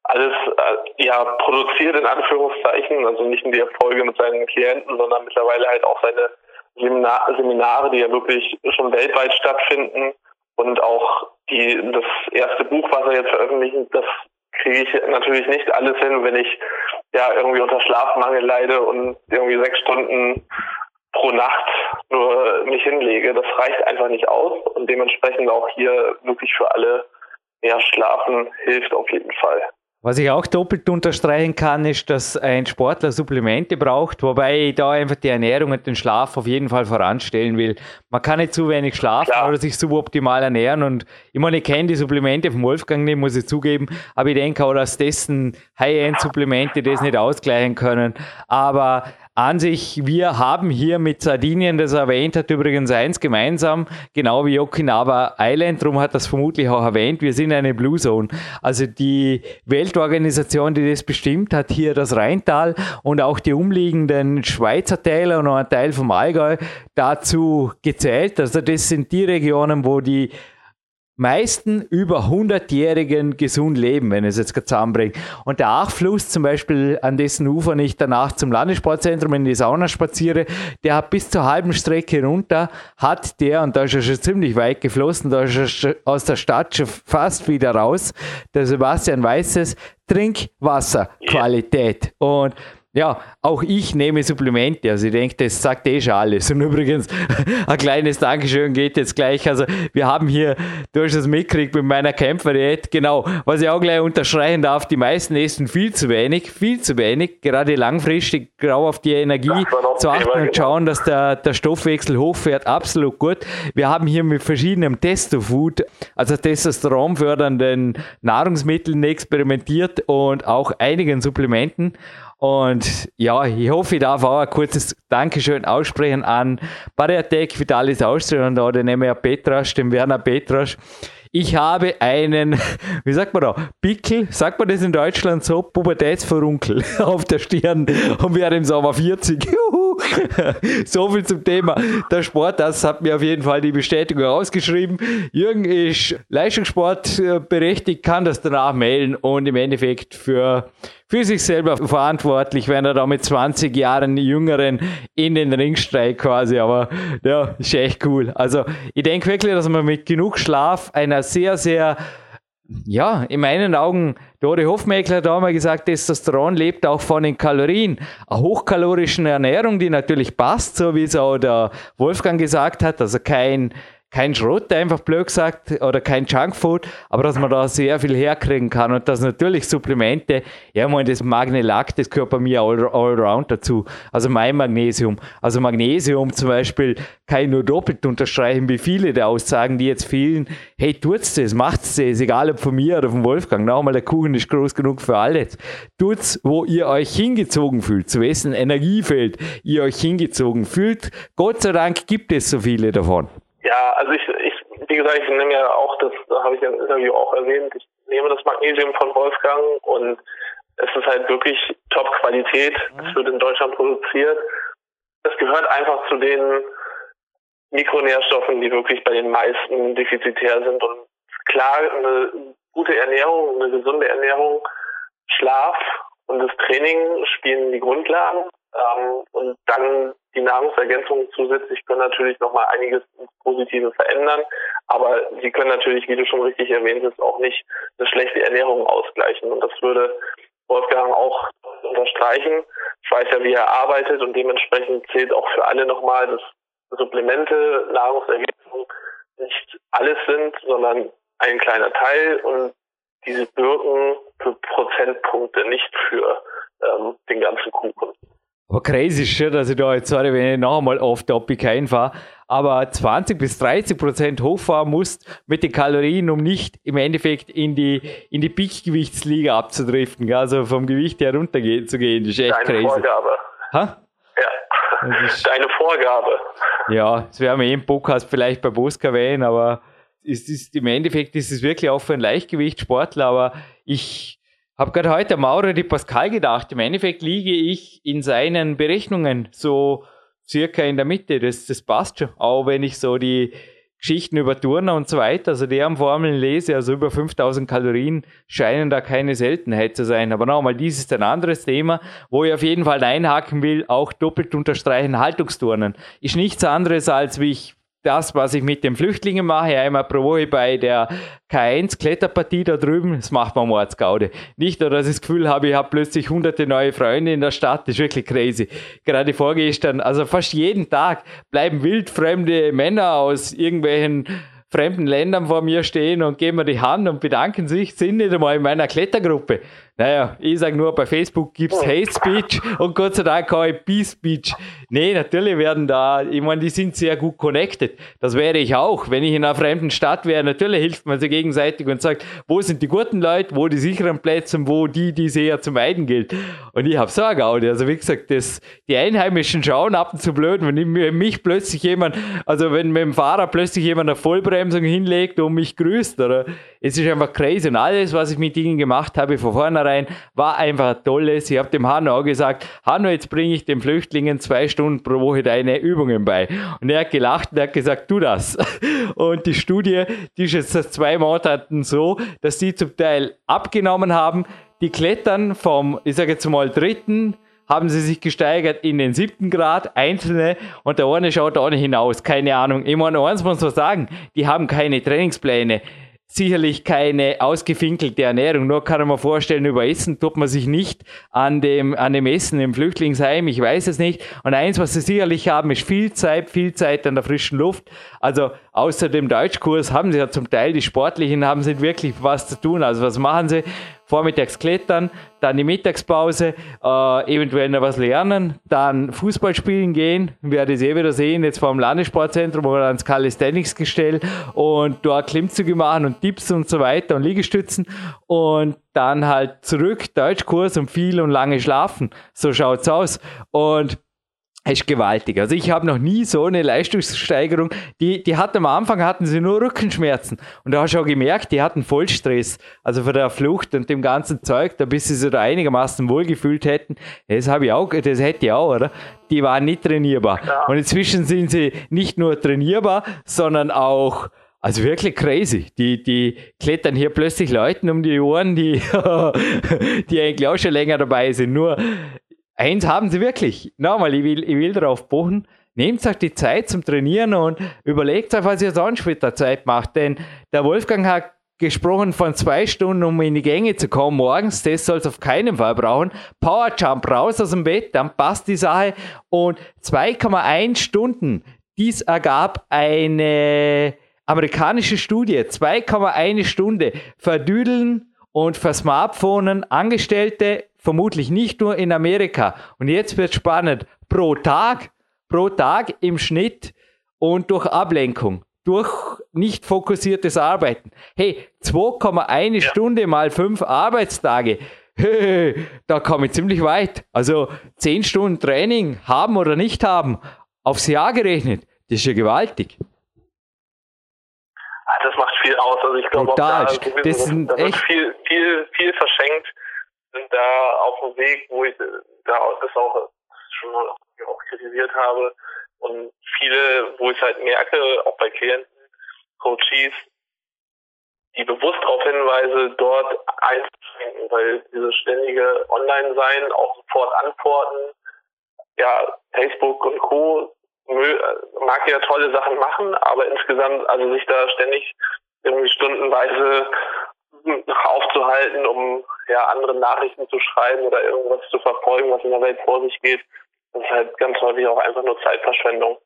B: alles äh, ja produziert in Anführungszeichen, also nicht nur die Erfolge mit seinen Klienten, sondern mittlerweile halt auch seine Seminar Seminare, die ja wirklich schon weltweit stattfinden und auch die das erste Buch, was er jetzt veröffentlicht, das kriege ich natürlich nicht alles hin, wenn ich ja irgendwie unter Schlafmangel leide und irgendwie sechs Stunden pro Nacht nur mich hinlege. Das reicht einfach nicht aus und dementsprechend auch hier wirklich für alle mehr Schlafen hilft auf jeden Fall.
A: Was ich auch doppelt unterstreichen kann, ist, dass ein Sportler Supplemente braucht, wobei ich da einfach die Ernährung und den Schlaf auf jeden Fall voranstellen will. Man kann nicht zu wenig schlafen Klar. oder sich suboptimal ernähren und ich meine, ich kenne die Supplemente vom Wolfgang nicht, muss ich zugeben, aber ich denke auch, dass dessen High-End-Supplemente das nicht ausgleichen können. Aber an sich, wir haben hier mit Sardinien, das er erwähnt hat, übrigens eins gemeinsam, genau wie Okinawa Island, darum hat das vermutlich auch erwähnt, wir sind eine Blue Zone. Also die Weltorganisation, die das bestimmt, hat hier das Rheintal und auch die umliegenden Schweizer Täler und auch ein Teil vom Allgäu dazu gezählt. Also das sind die Regionen, wo die meisten über 100-Jährigen gesund leben, wenn ich es jetzt zusammenbringe. Und der Achfluss zum Beispiel, an dessen Ufer ich danach zum Landessportzentrum in die Sauna spaziere, der hat bis zur halben Strecke runter, hat der, und da ist er schon ziemlich weit geflossen, da ist er aus der Stadt schon fast wieder raus, der Sebastian weiß es, Trinkwasserqualität. Und ja, auch ich nehme Supplemente. Also ich denke, das sagt eh schon alles. Und übrigens, [laughs] ein kleines Dankeschön geht jetzt gleich. Also wir haben hier, du hast das mitgekriegt mit meiner Kämpferdiät, genau, was ich auch gleich unterstreichen darf, die meisten essen viel zu wenig, viel zu wenig, gerade langfristig grau auf die Energie zu achten und genau. schauen, dass der, der Stoffwechsel hochfährt, absolut gut. Wir haben hier mit verschiedenen Testofood, also testosteronfördernden Nahrungsmitteln experimentiert und auch einigen Supplementen. Und ja, ich hoffe, ich darf auch ein kurzes Dankeschön aussprechen an Bariatek Vitalis Austria und auch den Emir Petrasch, dem Werner Petrasch. Ich habe einen, [laughs] wie sagt man da, Pickel, sagt man das in Deutschland so, Pubertätsverunkel [laughs] auf der Stirn und wäre im Sommer 40. [laughs] so viel zum Thema. Der Sport, das hat mir auf jeden Fall die Bestätigung ausgeschrieben. Jürgen ist Leistungssport berechtigt, kann das danach melden und im Endeffekt für für sich selber verantwortlich, wenn er da mit 20 Jahren Jüngeren in den Ring steigt quasi. Aber ja, ist echt cool. Also ich denke wirklich, dass man mit genug Schlaf einer sehr, sehr ja, in meinen Augen, Dore Hofmeckler hat auch mal gesagt, Testosteron lebt auch von den Kalorien. Eine hochkalorischen Ernährung, die natürlich passt, so wie es auch der Wolfgang gesagt hat, also kein kein Schrott, einfach blöd gesagt, oder kein Junkfood, aber dass man da sehr viel herkriegen kann und dass natürlich Supplemente, ja, ich meine, das Magnelac, das gehört bei mir all, all around dazu. Also mein Magnesium. Also Magnesium zum Beispiel kann ich nur doppelt unterstreichen, wie viele der Aussagen, die jetzt fehlen, hey, tut's das, macht's das, egal ob von mir oder von Wolfgang. Nochmal, der Kuchen ist groß genug für alle. Tut's, wo ihr euch hingezogen fühlt, zu wessen Energiefeld ihr euch hingezogen fühlt. Gott sei Dank gibt es so viele davon.
B: Ja, also ich, ich, wie gesagt, ich nehme ja auch, das habe ich im Interview auch erwähnt, ich nehme das Magnesium von Wolfgang und es ist halt wirklich Top-Qualität. Mhm. Es wird in Deutschland produziert. Es gehört einfach zu den Mikronährstoffen, die wirklich bei den meisten defizitär sind. Und klar, eine gute Ernährung, eine gesunde Ernährung, Schlaf und das Training spielen die Grundlagen. Ähm, und dann die Nahrungsergänzungen zusätzlich können natürlich nochmal einiges ins Positive verändern. Aber sie können natürlich, wie du schon richtig erwähnt hast, auch nicht eine schlechte Ernährung ausgleichen. Und das würde Wolfgang auch unterstreichen. Ich weiß ja, wie er arbeitet und dementsprechend zählt auch für alle nochmal, dass Supplemente, Nahrungsergänzungen nicht alles sind, sondern ein kleiner Teil und diese wirken für Prozentpunkte, nicht für ähm, den ganzen Kuchen.
A: Aber crazy ist schon, dass ich da jetzt, sorry, wenn ich noch einmal auf Topic einfahre, aber 20 bis 30 Prozent hochfahren musst mit den Kalorien, um nicht im Endeffekt in die, in die Peak-Gewichtsliga abzudriften, also vom Gewicht her runtergehen zu gehen, das ist echt
B: Deine
A: crazy.
B: Vorgabe.
A: Ha?
B: Ja.
A: Das ist- [laughs]
B: Deine Vorgabe.
A: Ja, das werden wir im Podcast vielleicht bei Boska erwähnen, aber es ist, im Endeffekt ist es wirklich auch für einen Leichtgewichtssportler, aber ich habe gerade heute Maurer die Pascal gedacht. Im Endeffekt liege ich in seinen Berechnungen so circa in der Mitte. Das, das passt schon. Auch wenn ich so die Geschichten über Turner und so weiter, also deren Formeln lese, also über 5000 Kalorien scheinen da keine Seltenheit zu sein. Aber nochmal, dies ist ein anderes Thema, wo ich auf jeden Fall einhaken will, auch doppelt unterstreichen, Haltungsturnen. Ist nichts anderes als wie ich das, was ich mit den Flüchtlingen mache, einmal pro Woche bei der K1-Kletterpartie da drüben, das macht man Mordsgaude. Nicht nur, dass ich das Gefühl habe, ich habe plötzlich hunderte neue Freunde in der Stadt, das ist wirklich crazy. Gerade vorgestern, also fast jeden Tag bleiben wildfremde Männer aus irgendwelchen fremden Ländern vor mir stehen und geben mir die Hand und bedanken sich, sind nicht einmal in meiner Klettergruppe. Naja, ich sage nur, bei Facebook gibt's Hate Speech und Gott sei Dank auch Peace Speech. Nee, natürlich werden da, ich meine, die sind sehr gut connected. Das wäre ich auch. Wenn ich in einer fremden Stadt wäre, natürlich hilft man sich gegenseitig und sagt, wo sind die guten Leute, wo die sicheren Plätze und wo die, die es eher zu meiden gilt. Und ich habe so eine Gaudi. Also wie gesagt, das, die Einheimischen schauen ab und zu blöd, wenn ich, mich plötzlich jemand, also wenn mit dem Fahrer plötzlich jemand eine Vollbremsung hinlegt und mich grüßt, oder? Es ist einfach crazy. Und alles, was ich mit ihnen gemacht habe von vornherein, war einfach ein tolles. Ich habe dem Hanno auch gesagt, Hanno, jetzt bringe ich den Flüchtlingen zwei Stunden pro Woche deine Übungen bei. Und er hat gelacht und er hat gesagt, tu das. [laughs] Und die Studie, die ist jetzt seit zwei Monaten so, dass die zum Teil abgenommen haben. Die klettern vom, ich sage jetzt mal, dritten haben sie sich gesteigert in den siebten Grad, einzelne, und der eine schaut da nicht hinaus, keine Ahnung. Ich meine, eins muss man sagen, die haben keine Trainingspläne sicherlich keine ausgefinkelte Ernährung. Nur kann man vorstellen, über Essen tut man sich nicht an dem, an dem Essen im Flüchtlingsheim. Ich weiß es nicht. Und eins, was sie sicherlich haben, ist viel Zeit, viel Zeit an der frischen Luft. Also außer dem Deutschkurs haben sie ja zum Teil, die Sportlichen haben sie wirklich was zu tun. Also was machen sie? Vormittags klettern, dann die Mittagspause, äh, eventuell noch was lernen, dann Fußball spielen gehen, werde ich eh wieder sehen, jetzt vor dem Landessportzentrum oder ans Calisthenics gestellt und dort Klimmzüge machen und Tipps und so weiter und Liegestützen und dann halt zurück, Deutschkurs und viel und lange schlafen. So schaut's aus. Und ist gewaltig. Also ich habe noch nie so eine Leistungssteigerung. Die, die hatten am Anfang hatten sie nur Rückenschmerzen. Und da hast du auch gemerkt, die hatten Vollstress. Also von der Flucht und dem ganzen Zeug, da bis sie sich da einigermaßen wohlgefühlt hätten. Das habe ich auch, das hätte ich auch, oder? Die waren nicht trainierbar. Und inzwischen sind sie nicht nur trainierbar, sondern auch also wirklich crazy. Die, die klettern hier plötzlich Leuten um die Ohren, die, [laughs] die eigentlich auch schon länger dabei sind. Nur eins haben sie wirklich. Nochmal, ich will, ich will darauf pochen. Nehmt euch die Zeit zum Trainieren und überlegt euch, was ihr sonst mit der Zeit macht. Denn der Wolfgang hat gesprochen von zwei Stunden, um in die Gänge zu kommen morgens. Das soll es auf keinen Fall brauchen. Powerjump raus aus dem Bett, dann passt die Sache. Und 2,1 Stunden, dies ergab eine amerikanische Studie. 2,1 Stunde verdüdeln und versmartphonen Angestellte, vermutlich nicht nur in Amerika. Und jetzt wird spannend. Pro Tag, pro Tag im Schnitt und durch Ablenkung, durch nicht fokussiertes Arbeiten. Hey, 2,1 Stunde mal 5 Arbeitstage. [laughs] Da komme ich ziemlich weit. Also 10 Stunden Training haben oder nicht haben, aufs Jahr gerechnet, das ist ja gewaltig.
B: Ah, Das macht viel aus. Also ich glaube da,
A: Das
B: das,
A: sind
B: da wird
A: echt-
B: viel, viel, viel verschenkt. Sind da auf dem Weg, wo ich da das auch schon mal auch kritisiert habe. Und viele, wo ich halt merke, auch bei Klienten, Coaches, die bewusst darauf hinweise, dort einzuschränken, weil dieses ständige Online-Sein, auch sofort antworten, ja, Facebook und Co. mö- mag ja tolle Sachen machen, aber insgesamt, also sich da ständig irgendwie stundenweise aufzuhalten, um ja andere Nachrichten zu schreiben oder irgendwas zu verfolgen, was in der Welt vor sich geht. Das ist halt ganz häufig auch einfach nur Zeitverschwendung.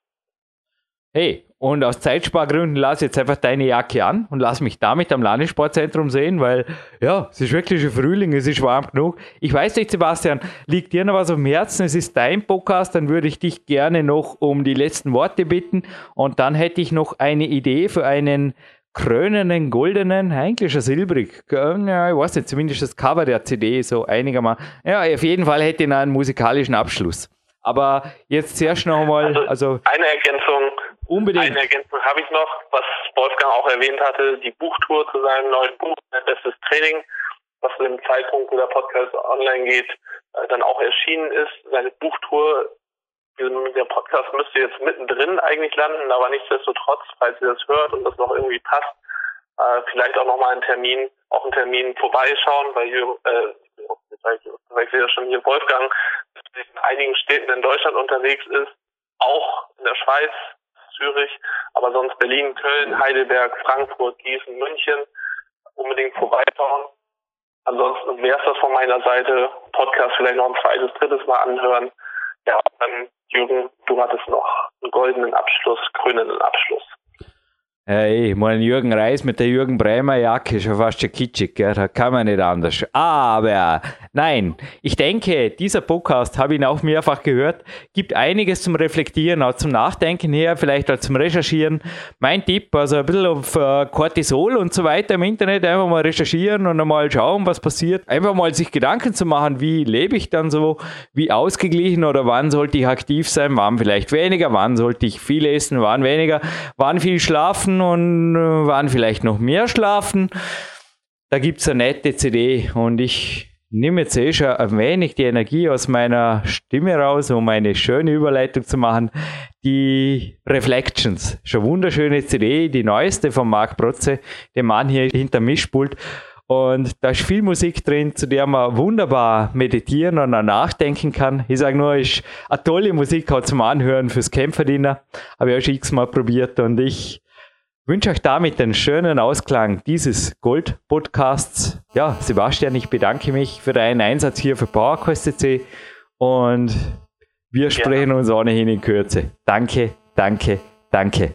A: Hey, und aus Zeitspargründen lass jetzt einfach deine Jacke an und lass mich damit am Landessportzentrum sehen, weil ja, es ist wirklich schon Frühling, es ist warm genug. Ich weiß nicht, Sebastian, liegt dir noch was auf dem Herzen? Es ist dein Podcast, dann würde ich dich gerne noch um die letzten Worte bitten und dann hätte ich noch eine Idee für einen krönenden, goldenen, eigentlich schon silbrig. Ja, ich weiß nicht, zumindest das Cover der CD so einigermaßen. Ja, auf jeden Fall hätte ich noch einen musikalischen Abschluss. Aber jetzt zuerst noch einmal, also,
B: also eine Ergänzung
A: Unbedingt.
B: Eine Ergänzung habe ich noch, was Wolfgang auch erwähnt hatte, die Buchtour zu seinem neuen Buch, Bestes Training, was zu dem Zeitpunkt, wo der Podcast online geht, äh, dann auch erschienen ist. Seine Buchtour, der Podcast müsste jetzt mittendrin eigentlich landen, aber nichtsdestotrotz, falls ihr das hört und das noch irgendwie passt, äh, vielleicht auch nochmal einen Termin, auch einen Termin vorbeischauen, weil Jürgen, äh, ich ja schon hier Wolfgang in einigen Städten in Deutschland unterwegs ist, auch in der Schweiz, Zürich, aber sonst Berlin, Köln, Heidelberg, Frankfurt, Gießen, München. Unbedingt vorbeischauen. Ansonsten wäre es das von meiner Seite. Podcast vielleicht noch ein zweites, drittes Mal anhören. Ja, dann Jürgen, du hattest noch einen goldenen Abschluss, krönenden Abschluss.
A: Hey, mein Jürgen Reis mit der Jürgen Bremer Jacke ist schon fast schon kitschig, gell? da kann man nicht anders. Aber nein, ich denke, dieser Podcast, habe ich ihn auch mehrfach gehört, gibt einiges zum Reflektieren, auch zum Nachdenken her, vielleicht auch zum Recherchieren. Mein Tipp, also ein bisschen auf äh, Cortisol und so weiter im Internet, einfach mal recherchieren und einmal schauen, was passiert. Einfach mal sich Gedanken zu machen, wie lebe ich dann so, wie ausgeglichen oder wann sollte ich aktiv sein, wann vielleicht weniger, wann sollte ich viel essen, wann weniger, wann viel schlafen schlafen und äh, waren vielleicht noch mehr schlafen. Da gibt es eine nette CD und ich nehme jetzt eh schon ein wenig die Energie aus meiner Stimme raus, um eine schöne Überleitung zu machen. Die Reflections, schon wunderschöne CD, die neueste von Marc Protze, dem Mann hier hinter Mischpult. Und da ist viel Musik drin, zu der man wunderbar meditieren und nachdenken kann. Ich sage nur, ist eine tolle Musik auch zum Anhören fürs Kämpferdiener. Habe ich auch schon x-mal probiert und ich wünsche euch damit den schönen Ausklang dieses Gold-Podcasts. Ja, Sebastian, ich bedanke mich für deinen Einsatz hier für PowerQuest.cc und wir sprechen ja. uns ohnehin in Kürze. Danke, danke, danke.